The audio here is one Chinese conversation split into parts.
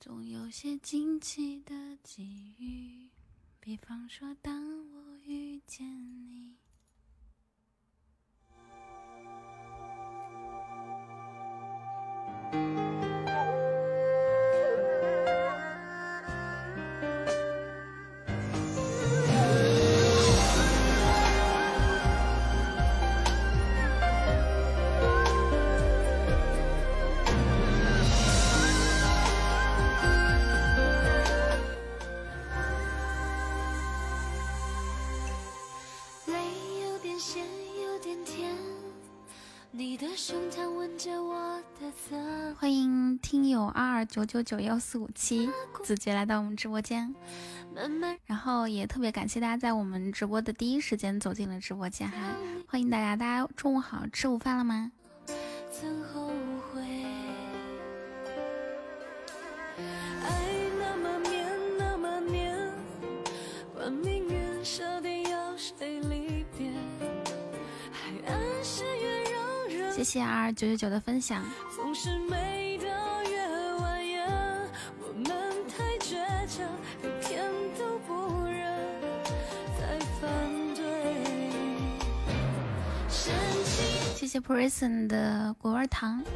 总有些惊奇的际遇，比方说当我遇见你。九九九幺四五七子爵来到我们直播间，然后也特别感谢大家在我们直播的第一时间走进了直播间哈，欢迎大家，大家中午好，吃午饭了吗？曾后悔，爱那么绵，那么黏，把命运设定要谁离别？海岸线越让人谢谢二九九九的分享。总是美谢谢 Prison 的果味糖。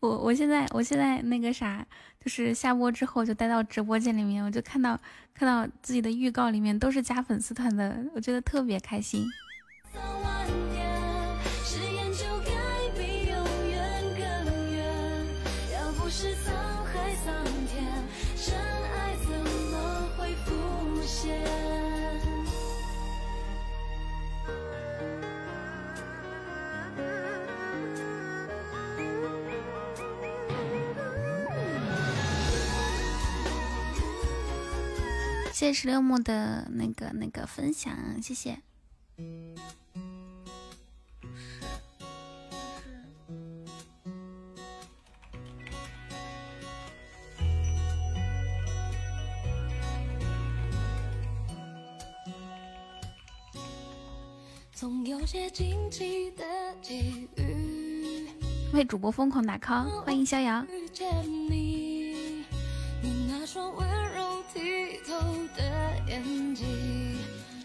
我我现在我现在那个啥，就是下播之后就待到直播间里面，我就看到看到自己的预告里面都是加粉丝团的，我觉得特别开心。誓谢谢十六木的那个那个分享，谢谢。总有些惊奇的际遇。为主播疯狂打 call，欢迎逍遥。遇见你，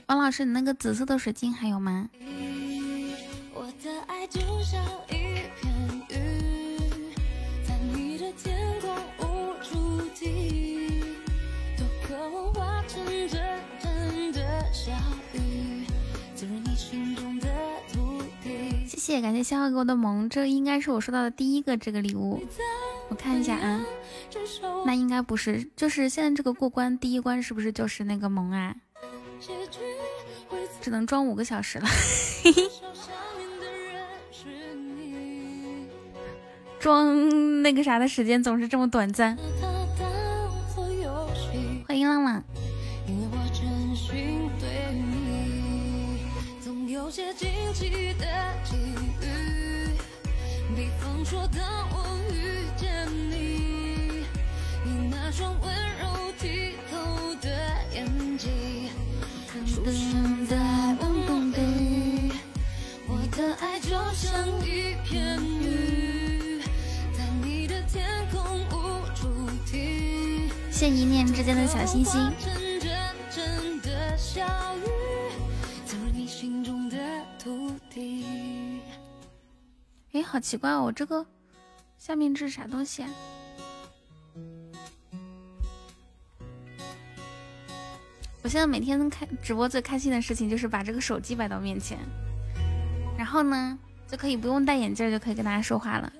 王老师，你那个紫色的水晶还有吗？我的爱就像一片云，在你的天空无处停，多渴望化成真正的小雨，滋润你心中的土地。谢谢，感谢逍遥给我的萌，这应该是我收到的第一个这个礼物。我看一下啊，那应该不是，就是现在这个过关第一关是不是就是那个萌啊？只能装五个小时了，装那个啥的时间总是这么短暂。欢迎浪浪。比方说，当我遇见你，你那双温柔剔谢一念之间的小星星。真真正的小雨，滋润你心中的土地。哎，好奇怪哦，我这个下面这是啥东西啊？我现在每天开直播最开心的事情就是把这个手机摆到面前，然后呢就可以不用戴眼镜就可以跟大家说话了。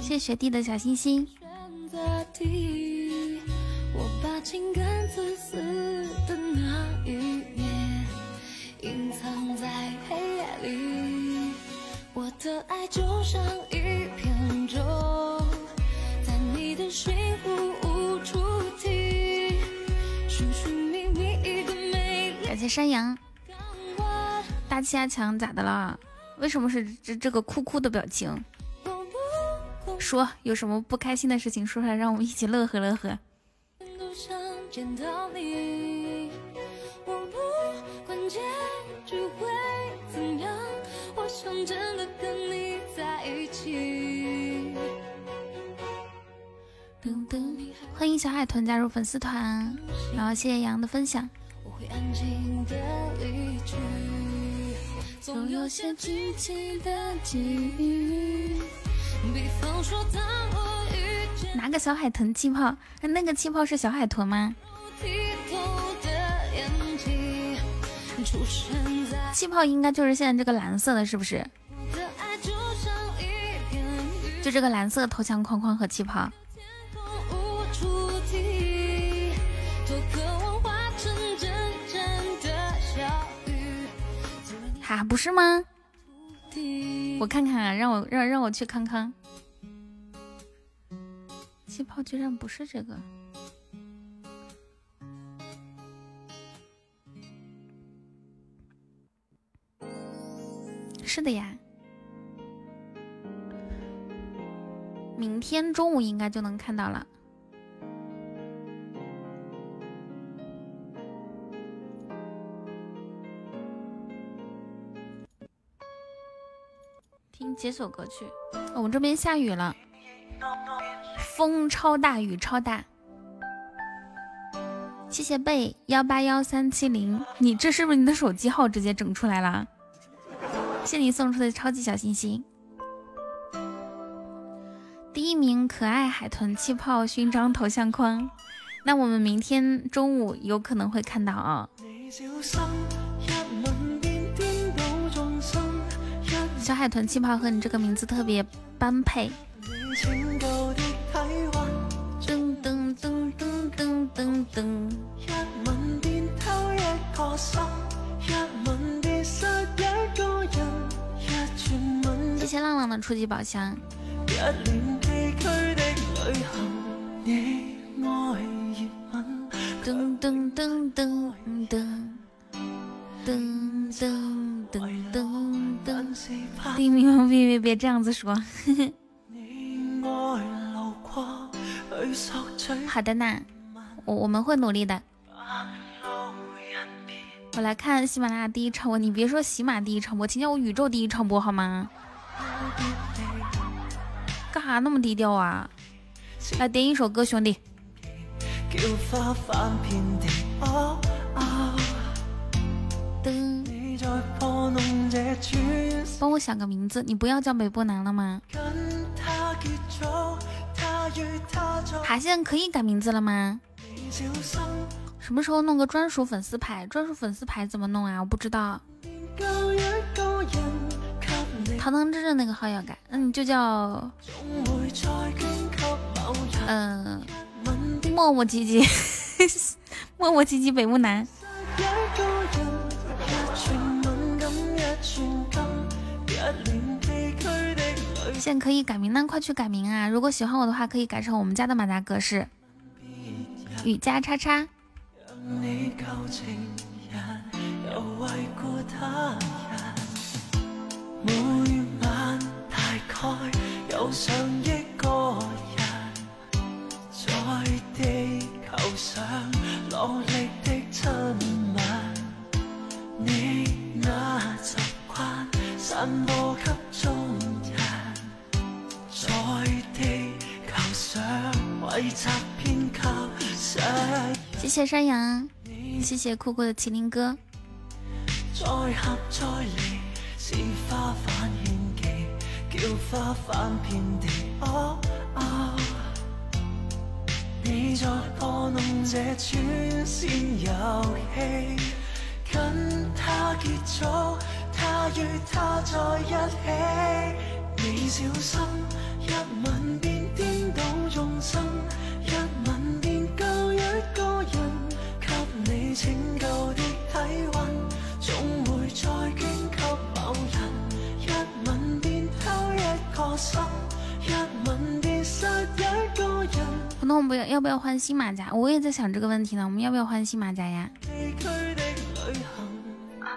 谢谢学弟的小心心。我把情感自私的那一面隐藏在黑夜里，我的爱就像一片舟，在你的心湖谢山羊，大气压强咋的了？为什么是这这个哭哭的表情？说有什么不开心的事情说出来，让我们一起乐呵乐呵。都想见到你，我不管结局会怎样。欢迎小海豚加入粉丝团，然后谢谢杨的分享。拿个小海豚气泡，那个气泡是小海豚吗？气泡应该就是现在这个蓝色的，是不是？就这个蓝色头像框框和气泡。不是吗？我看看啊，让我让让我去看看。气泡居然不是这个，是的呀。明天中午应该就能看到了。解锁歌曲。我们这边下雨了，风超大，雨超大。谢谢贝幺八幺三七零，你这是不是你的手机号直接整出来了？谢你送出的超级小心心。第一名可爱海豚气泡勋章头像框，那我们明天中午有可能会看到啊。小海豚气泡和你这个名字特别般配。噔噔噔噔噔噔噔。谢谢浪浪的初级宝箱。噔噔噔噔噔噔噔噔噔噔！丁明明，别别别这样子说。好的呢，我我们会努力的。我来看喜马拉雅第一场播，你别说喜马第一场播，请叫我宇宙第一场播好吗？干哈那么低调啊？来点一首歌，兄弟。帮我想个名字，你不要叫北波南了吗？哈，现在可以改名字了吗？什么时候弄个专属粉丝牌？专属粉丝牌怎么弄啊？我不知道。堂堂正正那个号要改，那你就叫，嗯，磨磨唧唧，磨磨唧唧北木南。现在可以改名那快去改名啊如果喜欢我的话可以改成我们家的马达格式。雨佳叉叉。每晚大概有上个人在地球上力的你那习惯散播给众在地球上？谢谢山羊，谢谢酷酷的麒麟哥。再合再离。是花瓣献技，叫花瓣遍地。哦哦，你在破弄这串线游戏，跟他结束，他与他在一起。你小心一吻便颠倒众生一吻便救一个人给你拯救的体温总会再捐给某人一吻便偷一个心一吻便杀一人那我们要不要换新马甲？我也在想这个问题呢我们要不要换新马甲呀？my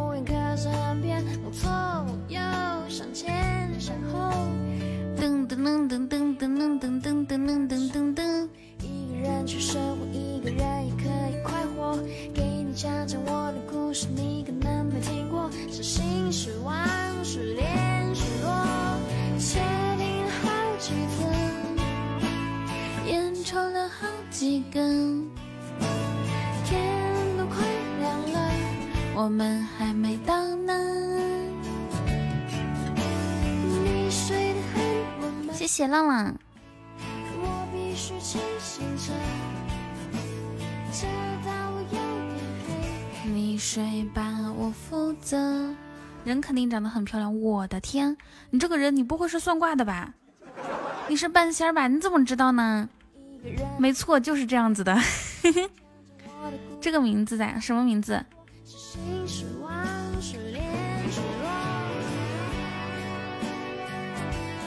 左边，左，右，向前，向后噔噔噔噔噔噔噔噔噔噔噔噔噔。一个人去生活，一个人也可以快活。给你讲讲我的故事，你可能没听过。伤心、失望、失恋、失落，确定了好几次，烟抽了好几根，我们还没到呢。你睡得很？谢谢浪浪。我必须清醒着，直到我有点黑。你睡吧，我负责。人肯定长得很漂亮。我的天，你这个人，你不会是算卦的吧？你是半仙儿吧？你怎么知道呢？没错，就是这样子的。这个名字在什么名字？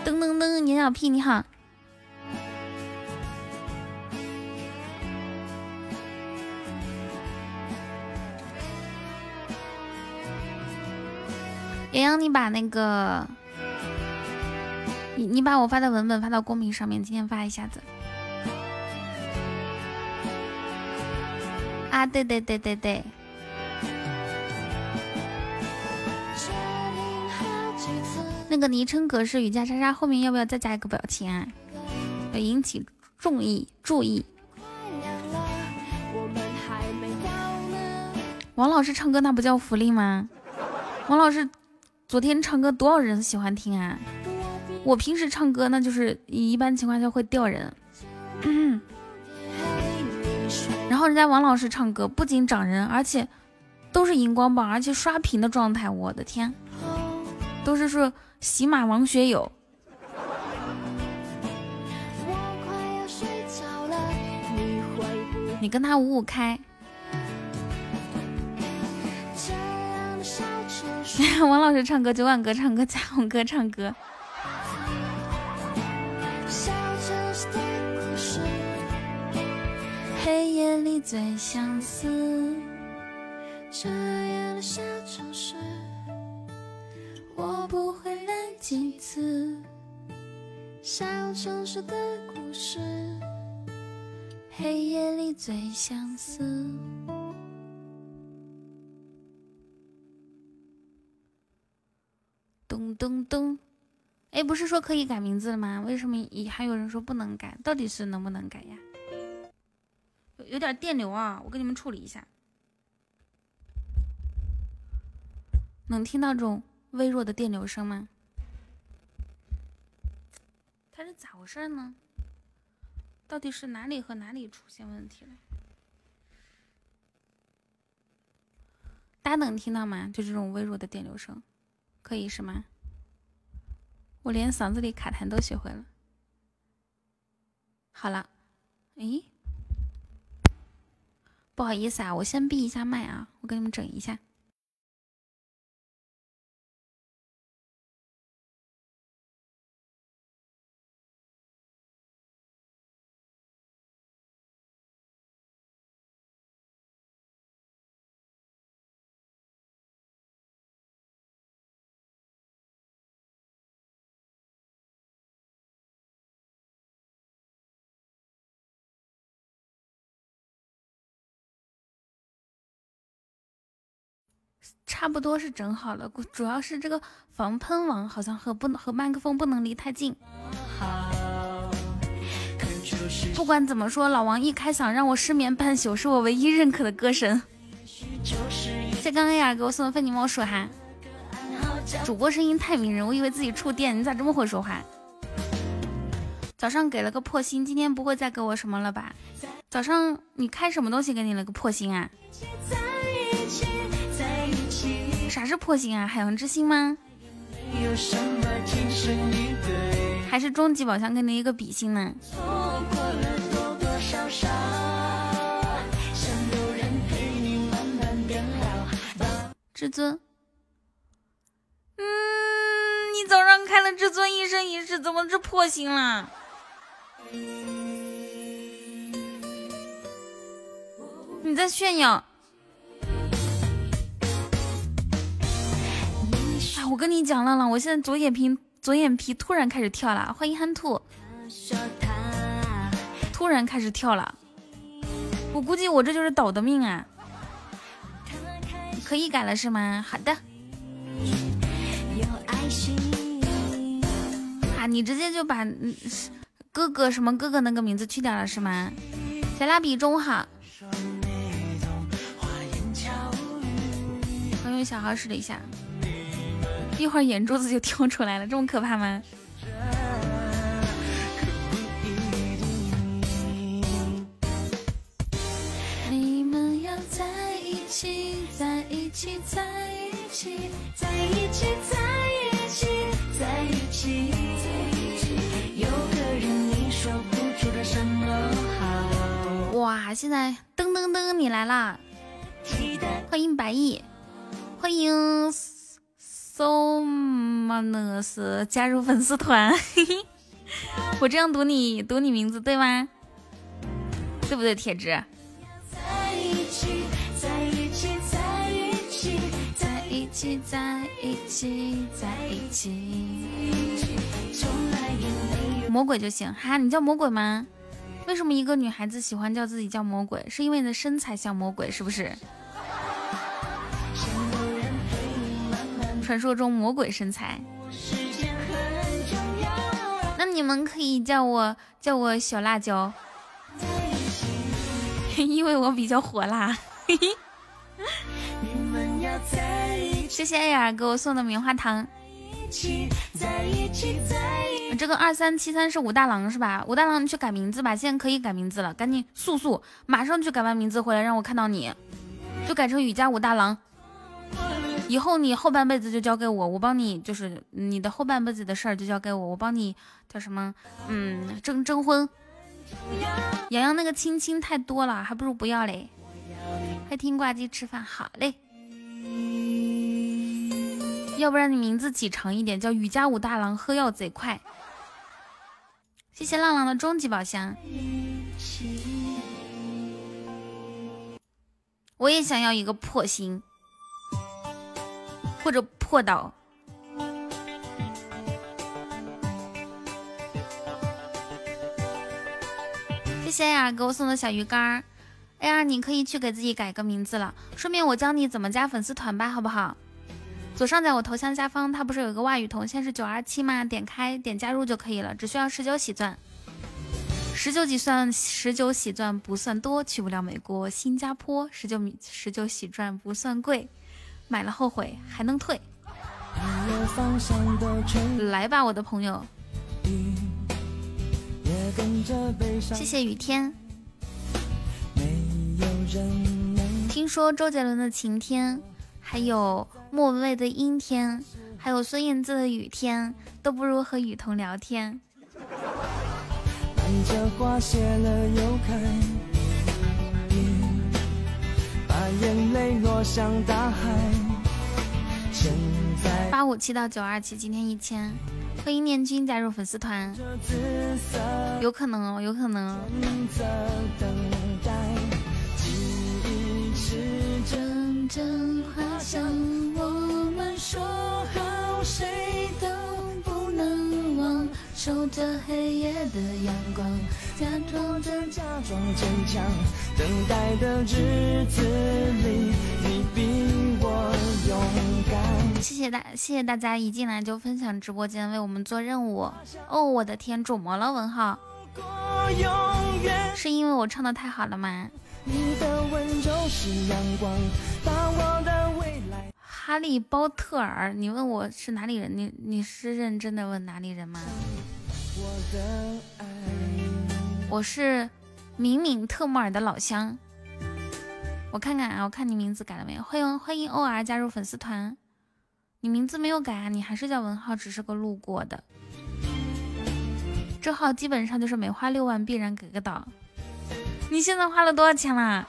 噔噔噔，年小屁你好。洋洋，你把那个，你你把我发的文本发到公屏上面，今天发一下子。啊，对对对对对。那个昵称格式雨加莎莎后面要不要再加一个表情啊？要引起注意注意。王老师唱歌那不叫福利吗？王老师。昨天唱歌多少人喜欢听啊？我平时唱歌那就是一般情况下会掉人，然后人家王老师唱歌不仅涨人，而且都是荧光棒，而且刷屏的状态，我的天，都是说喜马王学友。你跟他五五开。王老师唱歌，九万哥唱歌，彩虹哥唱歌。黑夜里最相似，这样的小城市，我不会来几次。小城市的故事，黑夜里最相似。咚咚咚！哎，不是说可以改名字了吗？为什么还有人说不能改？到底是能不能改呀？有有点电流啊，我给你们处理一下。能听到这种微弱的电流声吗？它是咋回事呢？到底是哪里和哪里出现问题了？大家能听到吗？就这种微弱的电流声。可以是吗？我连嗓子里卡痰都学会了。好了，诶，不好意思啊，我先闭一下麦啊，我给你们整一下。差不多是整好了，主要是这个防喷网好像和不和麦克风不能离太近。不管怎么说，老王一开嗓让我失眠半宿，是我唯一认可的歌神。谢刚刚呀给我送的非你莫属哈。主播声音太迷人，我以为自己触电，你咋这么会说话？早上给了个破星，今天不会再给我什么了吧？早上你开什么东西给你了个破星啊？啥是破星啊？海洋之星吗？还是终极宝箱跟那一个比心呢？至尊。嗯，你早上开了至尊一生一世，怎么是破星啦？你在炫耀。我跟你讲，浪浪，我现在左眼皮左眼皮突然开始跳了。欢迎憨兔，突然开始跳了。我估计我这就是倒的命啊！可以改了是吗？好的。啊，你直接就把哥哥什么哥哥那个名字去掉了是吗？小蜡笔中好。我用小号试了一下，一会儿眼珠子就跳出来了，这么可怕吗你们要？在一起，在一起，在一起，在一起，在一起。有个人你说不出的什么好。哇，现在噔噔噔，你来啦！欢迎白毅，欢迎 so manus 加入粉丝团。我这样读你读你名字对吗？对不对，铁子？在一起，在一起。魔鬼就行哈，你叫魔鬼吗？为什么一个女孩子喜欢叫自己叫魔鬼？是因为你的身材像魔鬼，是不是？传说中魔鬼身材。那你们可以叫我叫我小辣椒，因为我比较火辣。谢谢艾尔给我送的棉花糖。这个二三七三是武大郎是吧？武大郎，你去改名字吧，现在可以改名字了，赶紧速速马上去改完名字回来，让我看到你，就改成雨家武大郎。以后你后半辈子就交给我，我帮你，就是你的后半辈子的事儿就交给我，我帮你叫什么？嗯，征征婚。洋洋那个亲亲太多了，还不如不要嘞。快听挂机吃饭，好嘞。要不然你名字起长一点，叫雨家武大郎，喝药贼快。谢谢浪浪的终极宝箱。我也想要一个破星，或者破岛。谢谢呀，给我送的小鱼干儿。哎呀，你可以去给自己改个名字了，顺便我教你怎么加粉丝团吧，好不好？左上角我头像下方，它不是有一个外语头像是九二七吗？点开点加入就可以了，只需要十九喜钻，十九喜钻，十九喜钻不算多，去不了美国、新加坡，十九米十九喜钻不算贵，买了后悔还能退。来吧，我的朋友，谢谢雨天。听说周杰伦的晴天。还有莫文蔚的阴天，还有孙燕姿的雨天，都不如和雨桐聊天。八五七到九二七，今天一千。欢迎念君加入粉丝团，有可能哦，有可能。真花香，我们说好谁都不能忘，守着黑夜的阳光，假装着假装坚强，等待的日子里，你比我勇敢。谢谢大，谢谢大家一进来就分享直播间为我们做任务。哦，我的天，肿么了？文浩，是因为我唱的太好了吗？你的温柔是阳光，把我的未来。哈利波特尔，你问我是哪里人？你你是认真的问哪里人吗？我是敏敏特木尔的老乡。我看看啊，我看你名字改了没有？欢迎欢迎 O R 加入粉丝团。你名字没有改啊？你还是叫文浩，只是个路过的。这号基本上就是每花六万必然给个岛。你现在花了多少钱啦？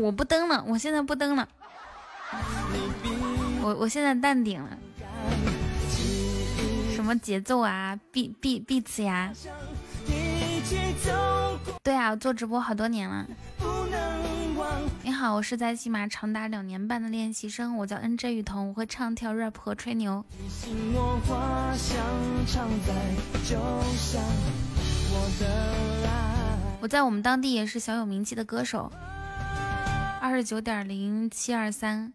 我不登了，我现在不登了。我我现在淡定了。什么节奏啊，B B B 词呀？对啊，做直播好多年了。你好，我是在喜马长达两年半的练习生，我叫 N J 雨桐，我会唱跳 rap 和吹牛。我在我们当地也是小有名气的歌手。二十九点零七二三，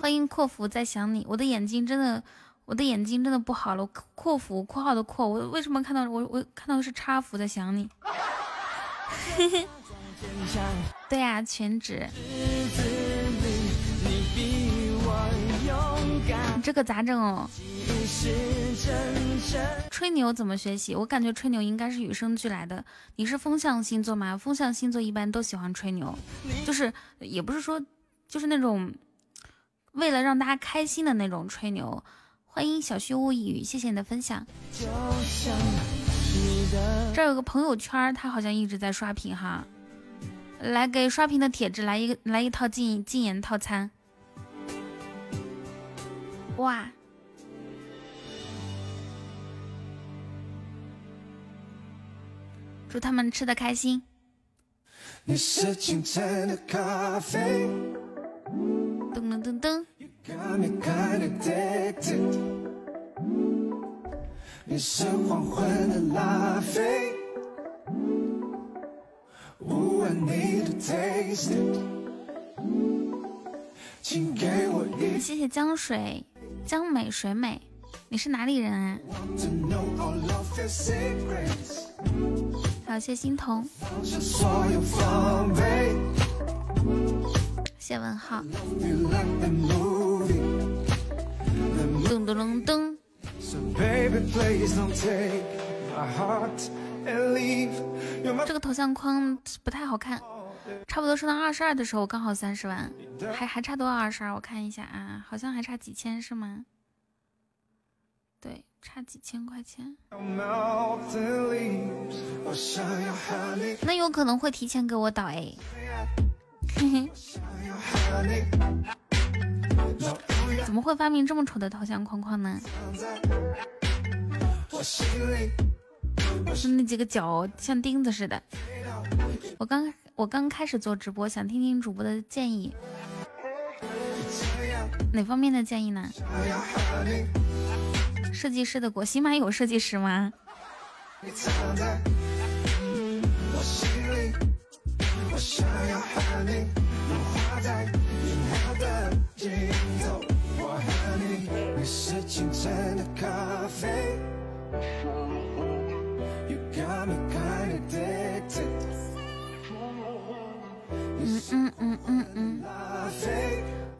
欢迎括弧在想你。我的眼睛真的，我的眼睛真的不好了。阔福（括号的括），我为什么看到我我看到的是叉福在想你？嘿 嘿对呀，全职。这可咋整哦？吹牛怎么学习？我感觉吹牛应该是与生俱来的。你是风象星座吗？风象星座一般都喜欢吹牛，就是也不是说就是那种为了让大家开心的那种吹牛。欢迎小虚无一语，谢谢你的分享。这有个朋友圈，他好像一直在刷屏哈。来给刷屏的铁子来一个来一套禁禁言套餐。哇！祝他们吃的开心。你是清晨的咖啡。噔噔噔噔。你是黄昏的拉菲。无问你的 taste。请给我一。谢谢江水。江美水美，你是哪里人啊？好，谢欣桐，谢文浩。噔噔噔噔。这个头像框不太好看。差不多升到二十二的时候，刚好三十万，还还差多少二十二？我看一下啊，好像还差几千是吗？对，差几千块钱。那有可能会提前给我倒哎。怎么会发明这么丑的头像框框呢？是那几个脚像钉子似的。我刚。我刚开始做直播，想听听主播的建议，哪方面的建议呢？设计师的锅，起码有设计师吗？我和你，你是清晨的咖啡嗯嗯嗯嗯，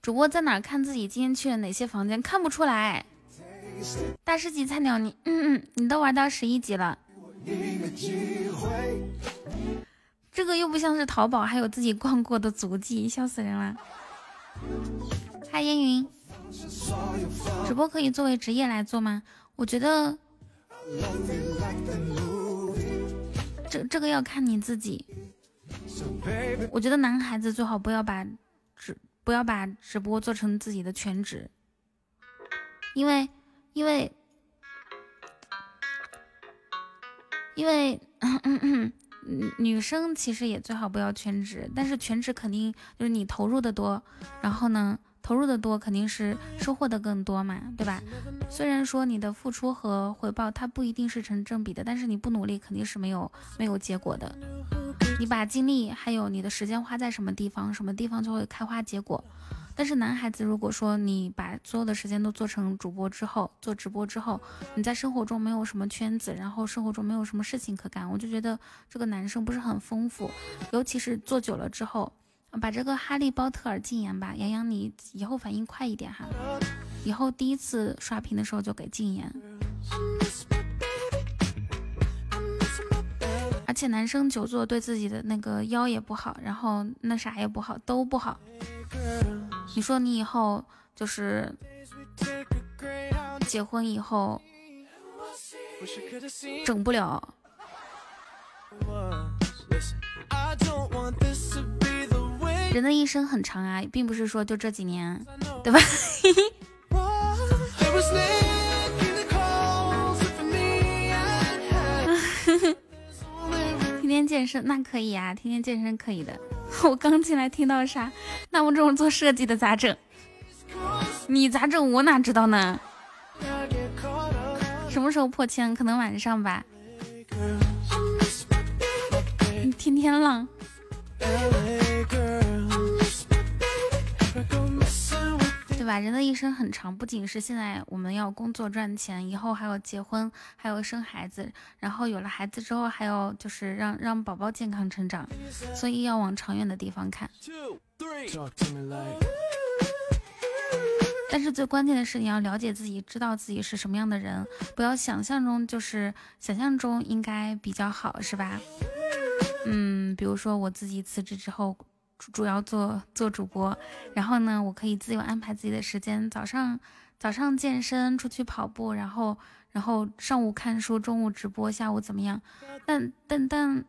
主播在哪看自己今天去了哪些房间？看不出来。大师级菜鸟，你嗯嗯，你都玩到十一级了。这个又不像是淘宝，还有自己逛过的足迹，笑死人了。嗨，烟云，直播可以作为职业来做吗？我觉得，这这个要看你自己。我觉得男孩子最好不要把直不要把直播做成自己的全职，因为因为因为女生其实也最好不要全职，但是全职肯定就是你投入的多，然后呢。投入的多，肯定是收获的更多嘛，对吧？虽然说你的付出和回报它不一定是成正比的，但是你不努力肯定是没有没有结果的。你把精力还有你的时间花在什么地方，什么地方就会开花结果。但是男孩子，如果说你把所有的时间都做成主播之后，做直播之后，你在生活中没有什么圈子，然后生活中没有什么事情可干，我就觉得这个男生不是很丰富。尤其是做久了之后，把这个哈利波特禁言吧，洋洋你以后反应快一点哈，以后第一次刷屏的时候就给禁言。而且男生久坐对自己的那个腰也不好，然后那啥也不好，都不好。你说你以后就是结婚以后整不了。人的一生很长啊，并不是说就这几年，对吧？天天健身那可以啊，天天健身可以的。我刚进来听到啥？那我这种做设计的咋整？你咋整？我哪知道呢？什么时候破千？可能晚上吧。天天浪。吧，人的一生很长，不仅是现在我们要工作赚钱，以后还要结婚，还有生孩子，然后有了孩子之后，还有就是让让宝宝健康成长，所以要往长远的地方看。但是最关键的是，你要了解自己，知道自己是什么样的人，不要想象中就是想象中应该比较好，是吧？嗯，比如说我自己辞职之后。主要做做主播，然后呢，我可以自由安排自己的时间，早上早上健身，出去跑步，然后然后上午看书，中午直播，下午怎么样？但但但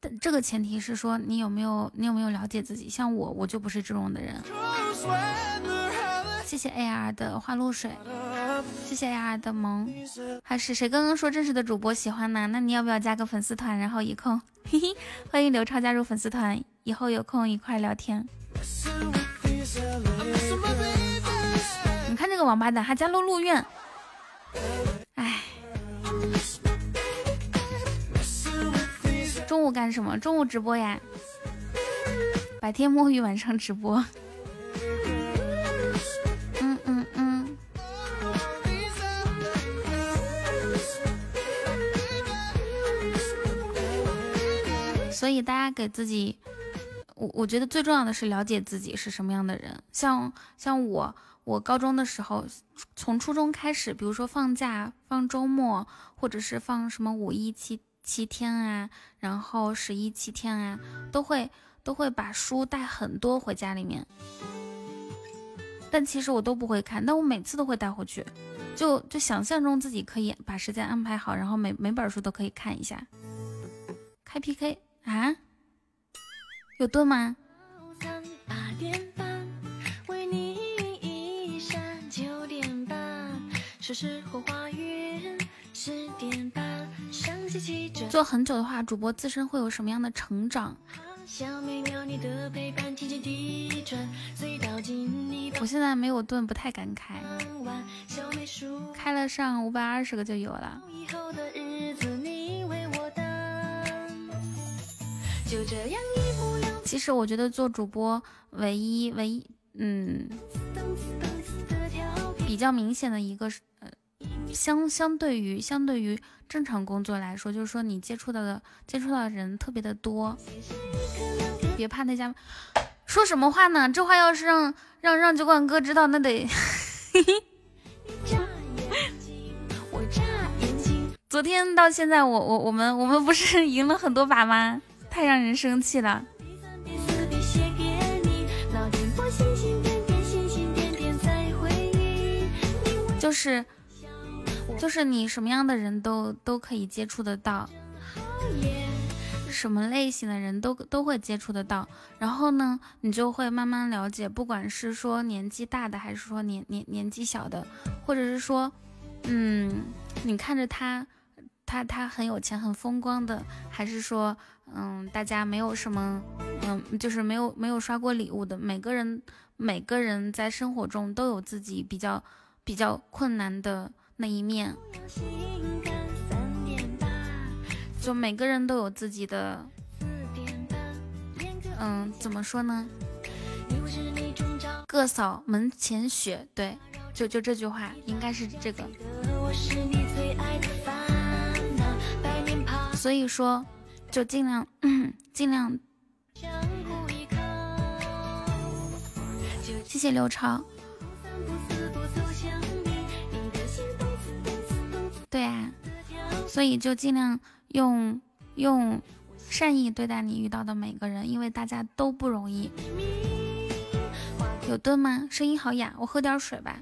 但这个前提是说你有没有你有没有了解自己？像我，我就不是这种的人。谢谢 AR 的花露水，谢谢 AR 的萌，还是谁刚刚说真实的主播喜欢呢？那你要不要加个粉丝团，然后一空，嘿嘿，欢迎刘超加入粉丝团，以后有空一块聊天。你看这个王八蛋还加了陆苑，哎，中午干什么？中午直播呀，白天摸鱼，晚上直播。所以大家给自己，我我觉得最重要的是了解自己是什么样的人。像像我，我高中的时候，从初中开始，比如说放假、放周末，或者是放什么五一七七天啊，然后十一七天啊，都会都会把书带很多回家里面。但其实我都不会看，但我每次都会带回去，就就想象中自己可以把时间安排好，然后每每本书都可以看一下，开 PK。啊，有盾吗？做很久的话，主播自身会有什么样的成长？我现在没有盾，不太敢开，开了上五百二十个就有了。其实我觉得做主播唯一唯一嗯比较明显的一个呃相相对于相对于正常工作来说，就是说你接触到的接触到的人特别的多。别怕那家说什么话呢？这话要是让让让酒馆哥知道，那得。昨天到现在，我我我们我们不是赢了很多把吗？太让人生气了，就是就是你什么样的人都都可以接触得到，什么类型的人都都会接触得到，然后呢，你就会慢慢了解，不管是说年纪大的，还是说年年年纪小的，或者是说，嗯，你看着他。他他很有钱很风光的，还是说，嗯，大家没有什么，嗯，就是没有没有刷过礼物的。每个人每个人在生活中都有自己比较比较困难的那一面，就每个人都有自己的，嗯，怎么说呢？各扫门前雪，对，就就这句话，应该是这个。所以说，就尽量尽量。谢谢刘超。对啊，所以就尽量用用善意对待你遇到的每个人，因为大家都不容易。有盾吗？声音好哑，我喝点水吧。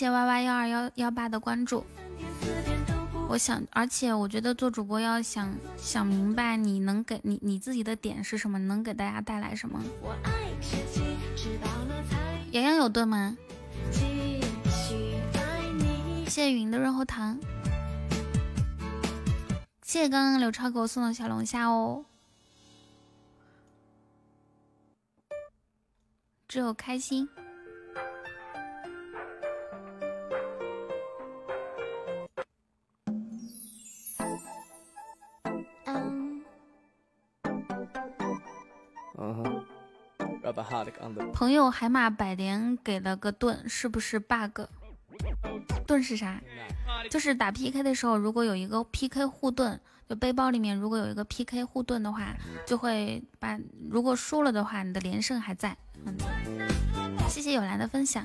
谢谢 Y Y 幺二幺幺八的关注。我想，而且我觉得做主播要想想明白，你能给你你自己的点是什么，能给大家带来什么。洋洋有盾吗？谢谢云的润喉糖，谢谢刚刚刘超给我送的小龙虾哦。只有开心。朋友海马百莲给了个盾，是不是 bug？盾是啥？就是打 PK 的时候，如果有一个 PK 护盾，就背包里面如果有一个 PK 护盾的话，就会把如果输了的话，你的连胜还在。谢谢有兰的分享。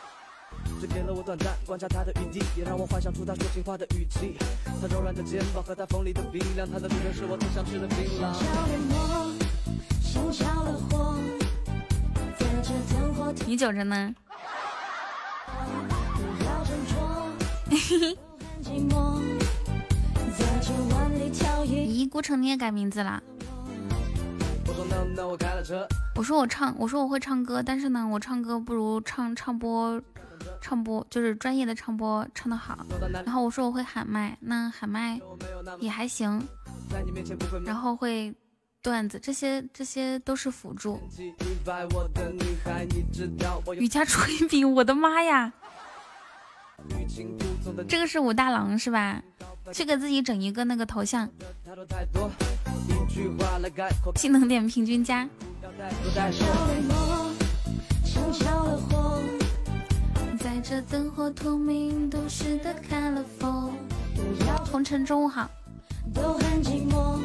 只给了我短暂观察他的余地，也让我幻想出他说情话的语气。他柔软的肩膀和他锋利的鼻梁，他的女人是我最想吃的槟榔。你久着呢？咦，孤城你也改名字啦？我说我唱，我说我会唱歌，但是呢，我唱歌不如唱唱播。唱播就是专业的唱播唱得好，然后我说我会喊麦，那喊麦也还行，然后会段子，这些这些都是辅助。瑜伽吹饼，我的妈呀！这个是武大郎是吧？去给自己整一个那个头像。技能点平均加。在这灯火通明都市的开了封，红尘中午好。都很寂寞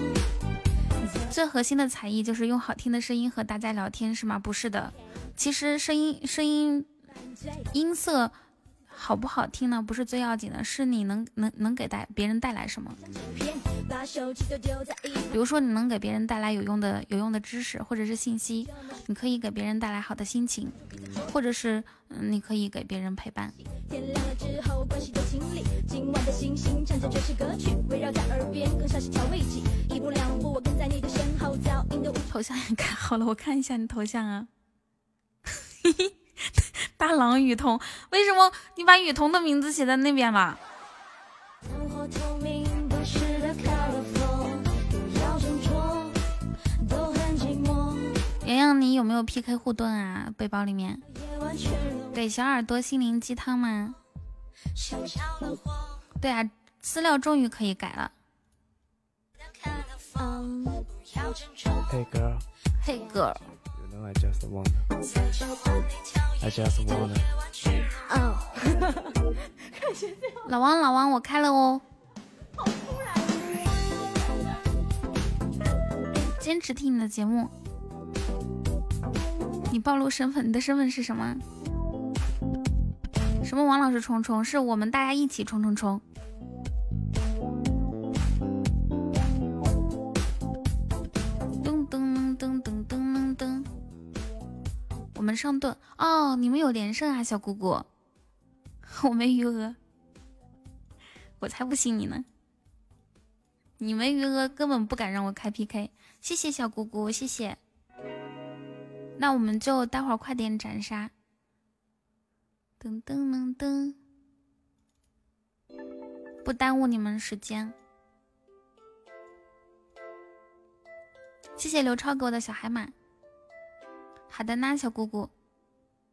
最核心的才艺就是用好听的声音和大家聊天，是吗？不是的，其实声音声音音色。好不好听呢？不是最要紧的，是你能能能给带别人带来什么？比如说，你能给别人带来有用的有用的知识或者是信息，你可以给别人带来好的心情，或者是嗯，你可以给别人陪伴。头像也改好了，我看一下你头像啊。嘿嘿。大郎雨桐，为什么你把雨桐的名字写在那边了？洋洋，你有没有 PK 护盾啊？背包里面给小耳朵心灵鸡汤吗？对啊，资料终于可以改了。Hey girl，Hey girl。老王，老王，我开了哦。坚持听你的节目。你暴露身份，你的身份是什么？什么王老师冲冲？是我们大家一起冲冲冲。们上盾哦，你们有连胜啊，小姑姑，我没余额，我才不信你呢！你没余额，根本不敢让我开 PK。谢谢小姑姑，谢谢。那我们就待会儿快点斩杀。噔噔噔噔，不耽误你们时间。谢谢刘超给我的小海马。好的呢，小姑姑。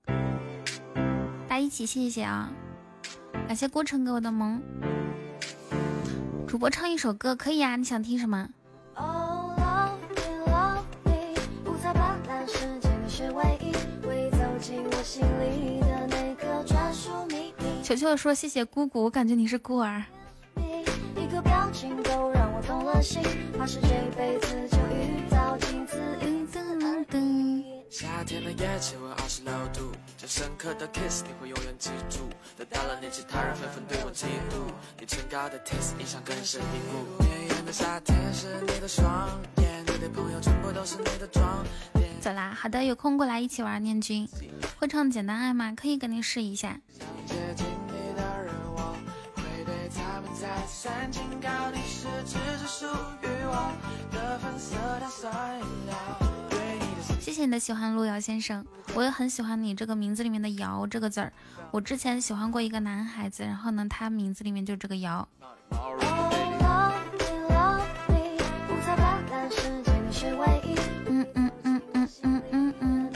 大家一起谢谢啊！感谢郭成给我的萌。主播唱一首歌可以啊，你想听什么？球球说谢谢姑姑，我感觉你是孤儿。夏天的夜气温二十六度，这深刻的 kiss 你会永远记住。得到了年纪，他人纷纷对我嫉妒。你清高的 taste 印象更深蒂固。绵延的夏天是你的双眼，你的朋友全部都是你的装。走啦，好的，有空过来一起玩念君。会唱简单爱吗？可以跟你试一下。谢谢你的喜欢，路遥先生，我也很喜欢你这个名字里面的“遥”这个字儿。我之前喜欢过一个男孩子，然后呢，他名字里面就这个“遥”。嗯嗯嗯嗯嗯嗯嗯。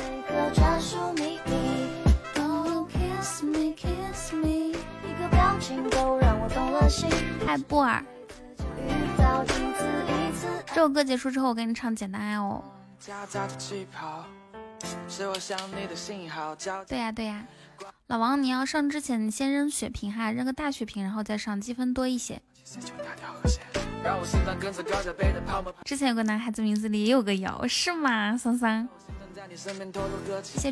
嗨，布尔。这首歌结束之后，我给你唱《简单爱》哦。对呀对呀，老王，你要上之前，你先扔血瓶哈，扔个大血瓶，然后再上，积分多一些。之前有个男孩子名字里也有个瑶，是吗？桑桑，谢谢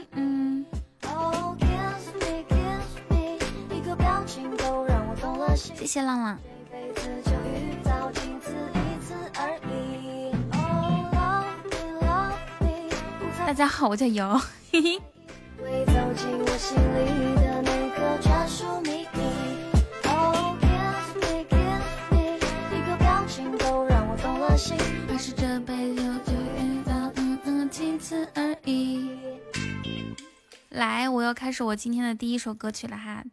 谢谢浪浪。大家好，我叫瑶。嘿嘿。来，我要开始我今天的第一首歌曲了哈。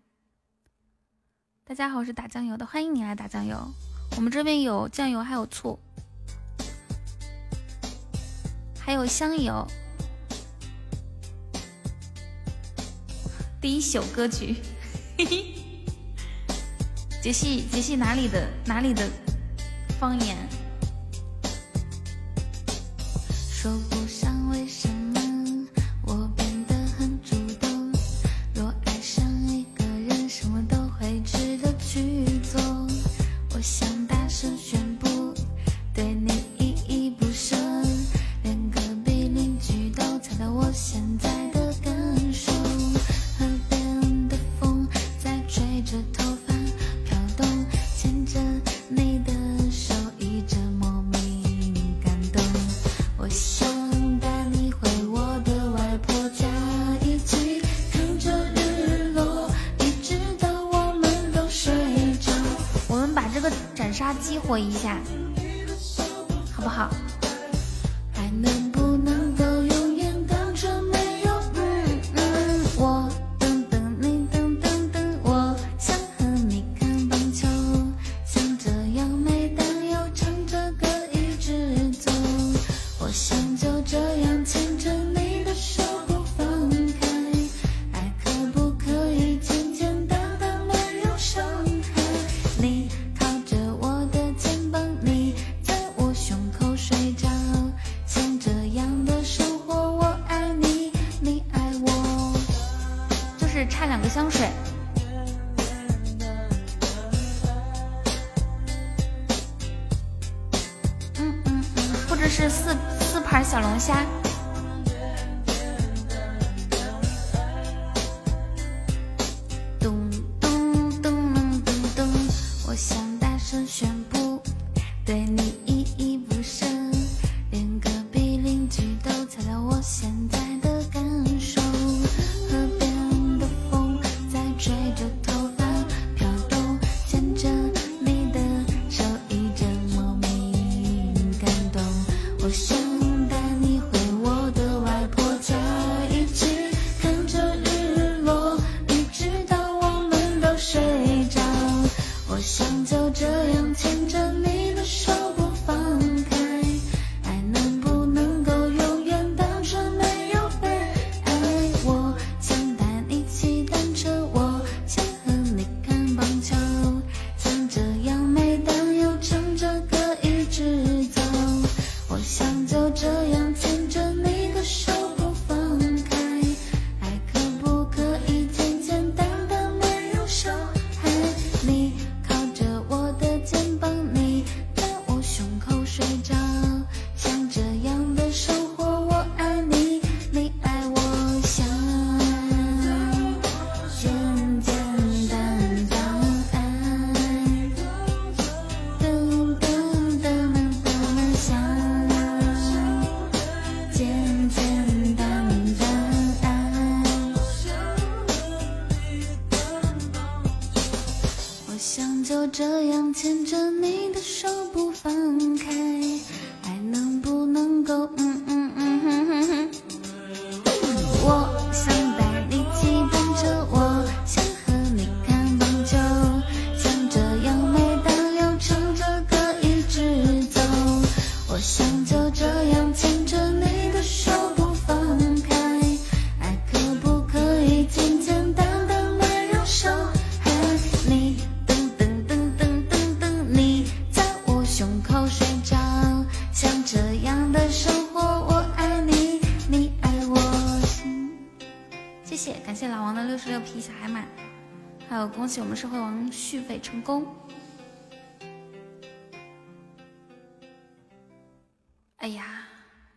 大家好，我是打酱油的，欢迎你来打酱油。我们这边有酱油，还有醋，还有香油。第一首歌曲，嘿嘿。杰西，杰西哪里的哪里的方言？说续费成功。哎呀，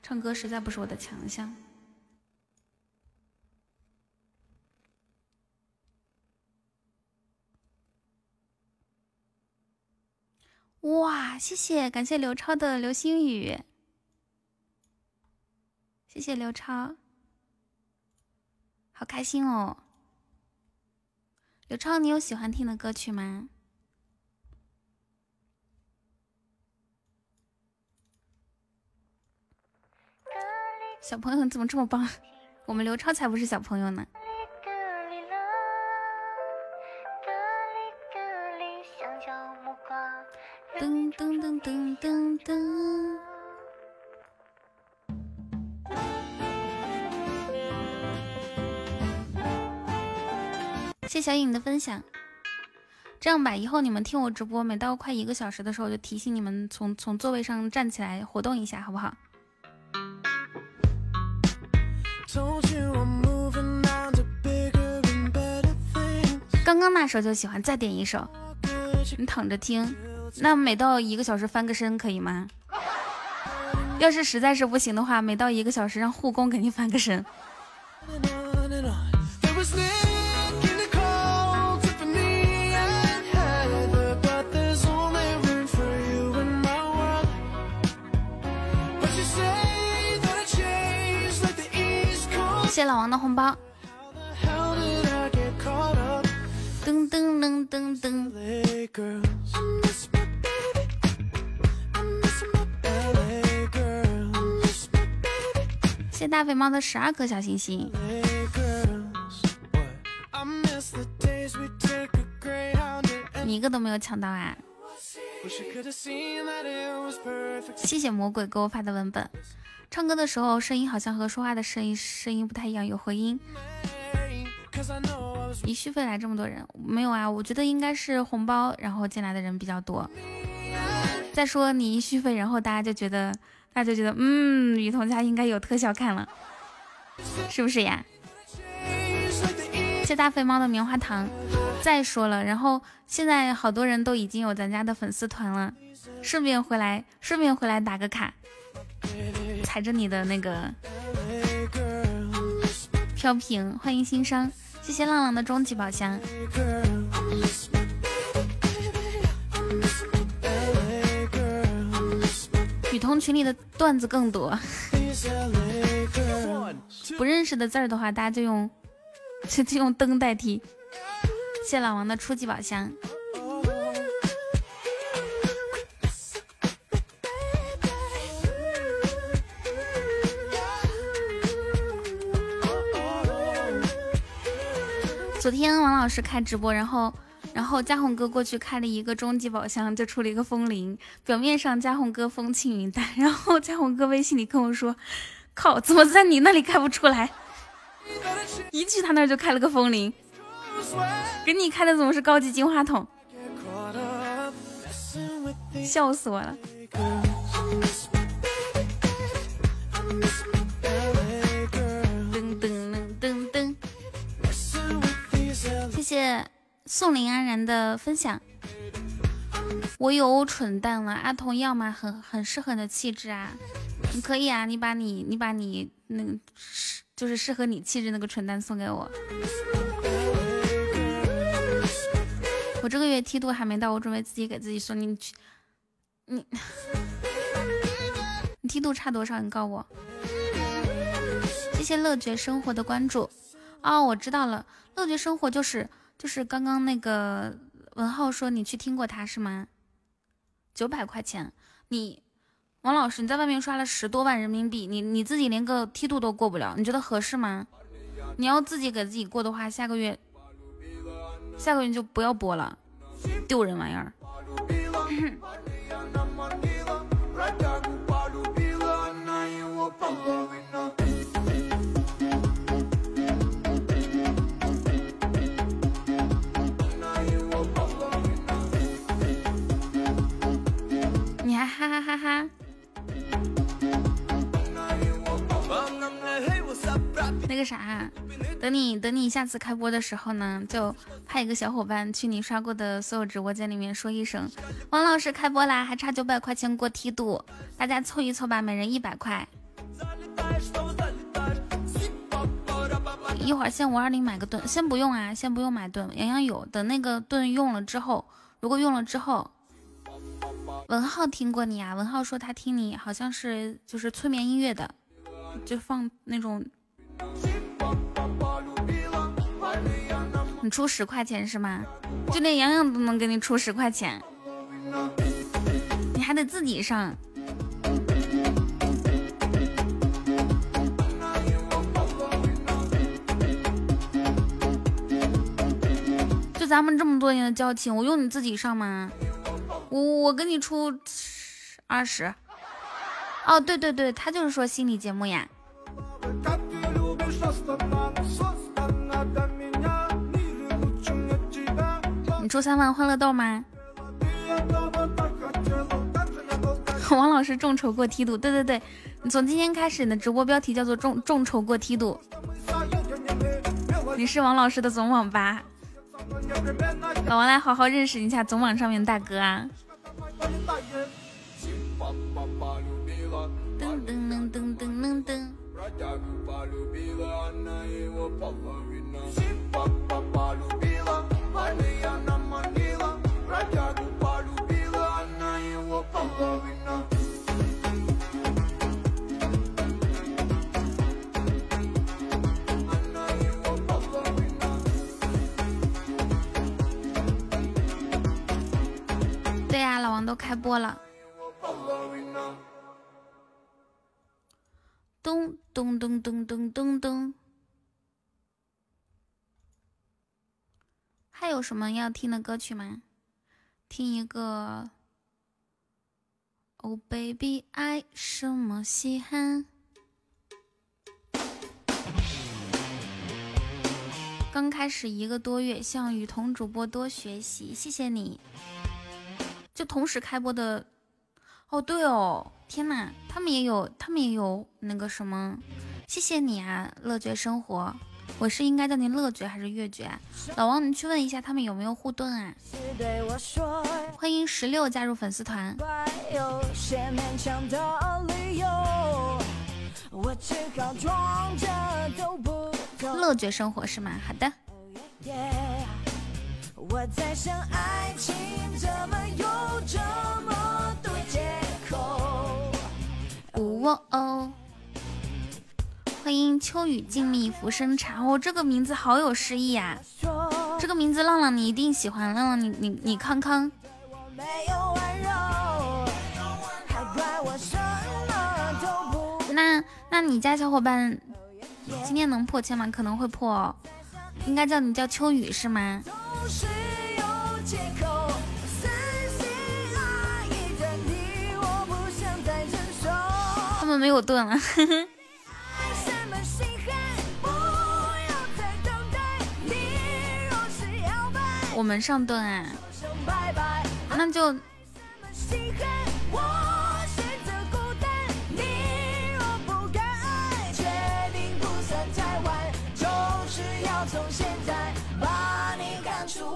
唱歌实在不是我的强项。哇，谢谢，感谢刘超的流星雨，谢谢刘超，好开心哦。刘超，你有喜欢听的歌曲吗？小朋友怎么这么棒？我们刘超才不是小朋友呢。噔噔噔噔噔噔。谢小颖的分享，这样吧，以后你们听我直播，每到快一个小时的时候，就提醒你们从从座位上站起来活动一下，好不好？刚刚那首就喜欢，再点一首。你躺着听，那每到一个小时翻个身可以吗？要是实在是不行的话，每到一个小时让护工给你翻个身。谢老王的红包。噔噔噔噔噔。谢大肥猫的十二颗小星星。你一个都没有抢到啊！谢谢魔鬼给我发的文本。唱歌的时候声音好像和说话的声音声音不太一样，有回音。一续费来这么多人，没有啊？我觉得应该是红包，然后进来的人比较多。再说你一续费，然后大家就觉得，大家就觉得，嗯，雨桐家应该有特效看了，是不是呀？谢大肥猫的棉花糖。再说了，然后现在好多人都已经有咱家的粉丝团了，顺便回来，顺便回来打个卡。踩着你的那个飘屏，欢迎新生，谢谢浪浪的终极宝箱。雨桐群里的段子更多，不认识的字儿的话，大家就用就 就用灯代替。谢老王的初级宝箱。昨天王老师开直播，然后。然后嘉宏哥过去开了一个终极宝箱，就出了一个风铃。表面上嘉宏哥风轻云淡，然后嘉宏哥微信里跟我说：“靠，怎么在你那里开不出来？”一去他那儿就开了个风铃，给你开的怎么是高级金话筒？笑死我了！谢谢。宋林安然的分享，我有蠢蛋了。阿童要吗？很很适合你的气质啊，你可以啊，你把你你把你那个就是适合你气质那个蠢蛋送给我。我这个月梯度还没到，我准备自己给自己送。你去，你你梯度差多少？你告诉我。谢谢乐觉生活的关注。哦，我知道了，乐觉生活就是。就是刚刚那个文浩说你去听过他是吗？九百块钱，你王老师你在外面刷了十多万人民币，你你自己连个梯度都过不了，你觉得合适吗？你要自己给自己过的话，下个月下个月就不要播了，丢人玩意儿。哈哈哈哈！那个啥，等你等你下次开播的时候呢，就派一个小伙伴去你刷过的所有直播间里面说一声：“王老师开播啦，还差九百块钱过梯度，大家凑一凑吧，每人一百块。”一会儿先五二零买个盾，先不用啊，先不用买盾，洋洋有。等那个盾用了之后，如果用了之后。文浩听过你啊？文浩说他听你好像是就是催眠音乐的，就放那种。你出十块钱是吗？就连洋洋都能给你出十块钱，你还得自己上。就咱们这么多年的交情，我用你自己上吗？我我给你出二十，哦，对对对，他就是说心理节目呀。你出三万欢乐豆吗？王老师众筹过梯度，对对对，你从今天开始，你的直播标题叫做众众筹过梯度。你是王老师的总网吧。老王来好好认识一下总网上面大哥啊！噔噔噔噔噔噔。对对呀，老王都开播了。咚咚咚咚咚咚咚。还有什么要听的歌曲吗？听一个。Oh baby，爱什么稀罕？刚开始一个多月，向雨桐主播多学习，谢谢你。就同时开播的，哦对哦，天呐，他们也有，他们也有那个什么，谢谢你啊，乐觉生活，我是应该叫你乐绝还是月绝？老王，你去问一下他们有没有护盾啊？欢迎十六加入粉丝团。乐绝生活是吗？好的。我在想，爱情怎么有这么多借口哦哦。欢迎秋雨静谧浮生茶哦，这个名字好有诗意啊！这个名字浪浪你一定喜欢，浪浪你你你康康。那那你家小伙伴今天能破千吗？可能会破哦，应该叫你叫秋雨是吗？他们没有盾了。我们上盾啊，那就。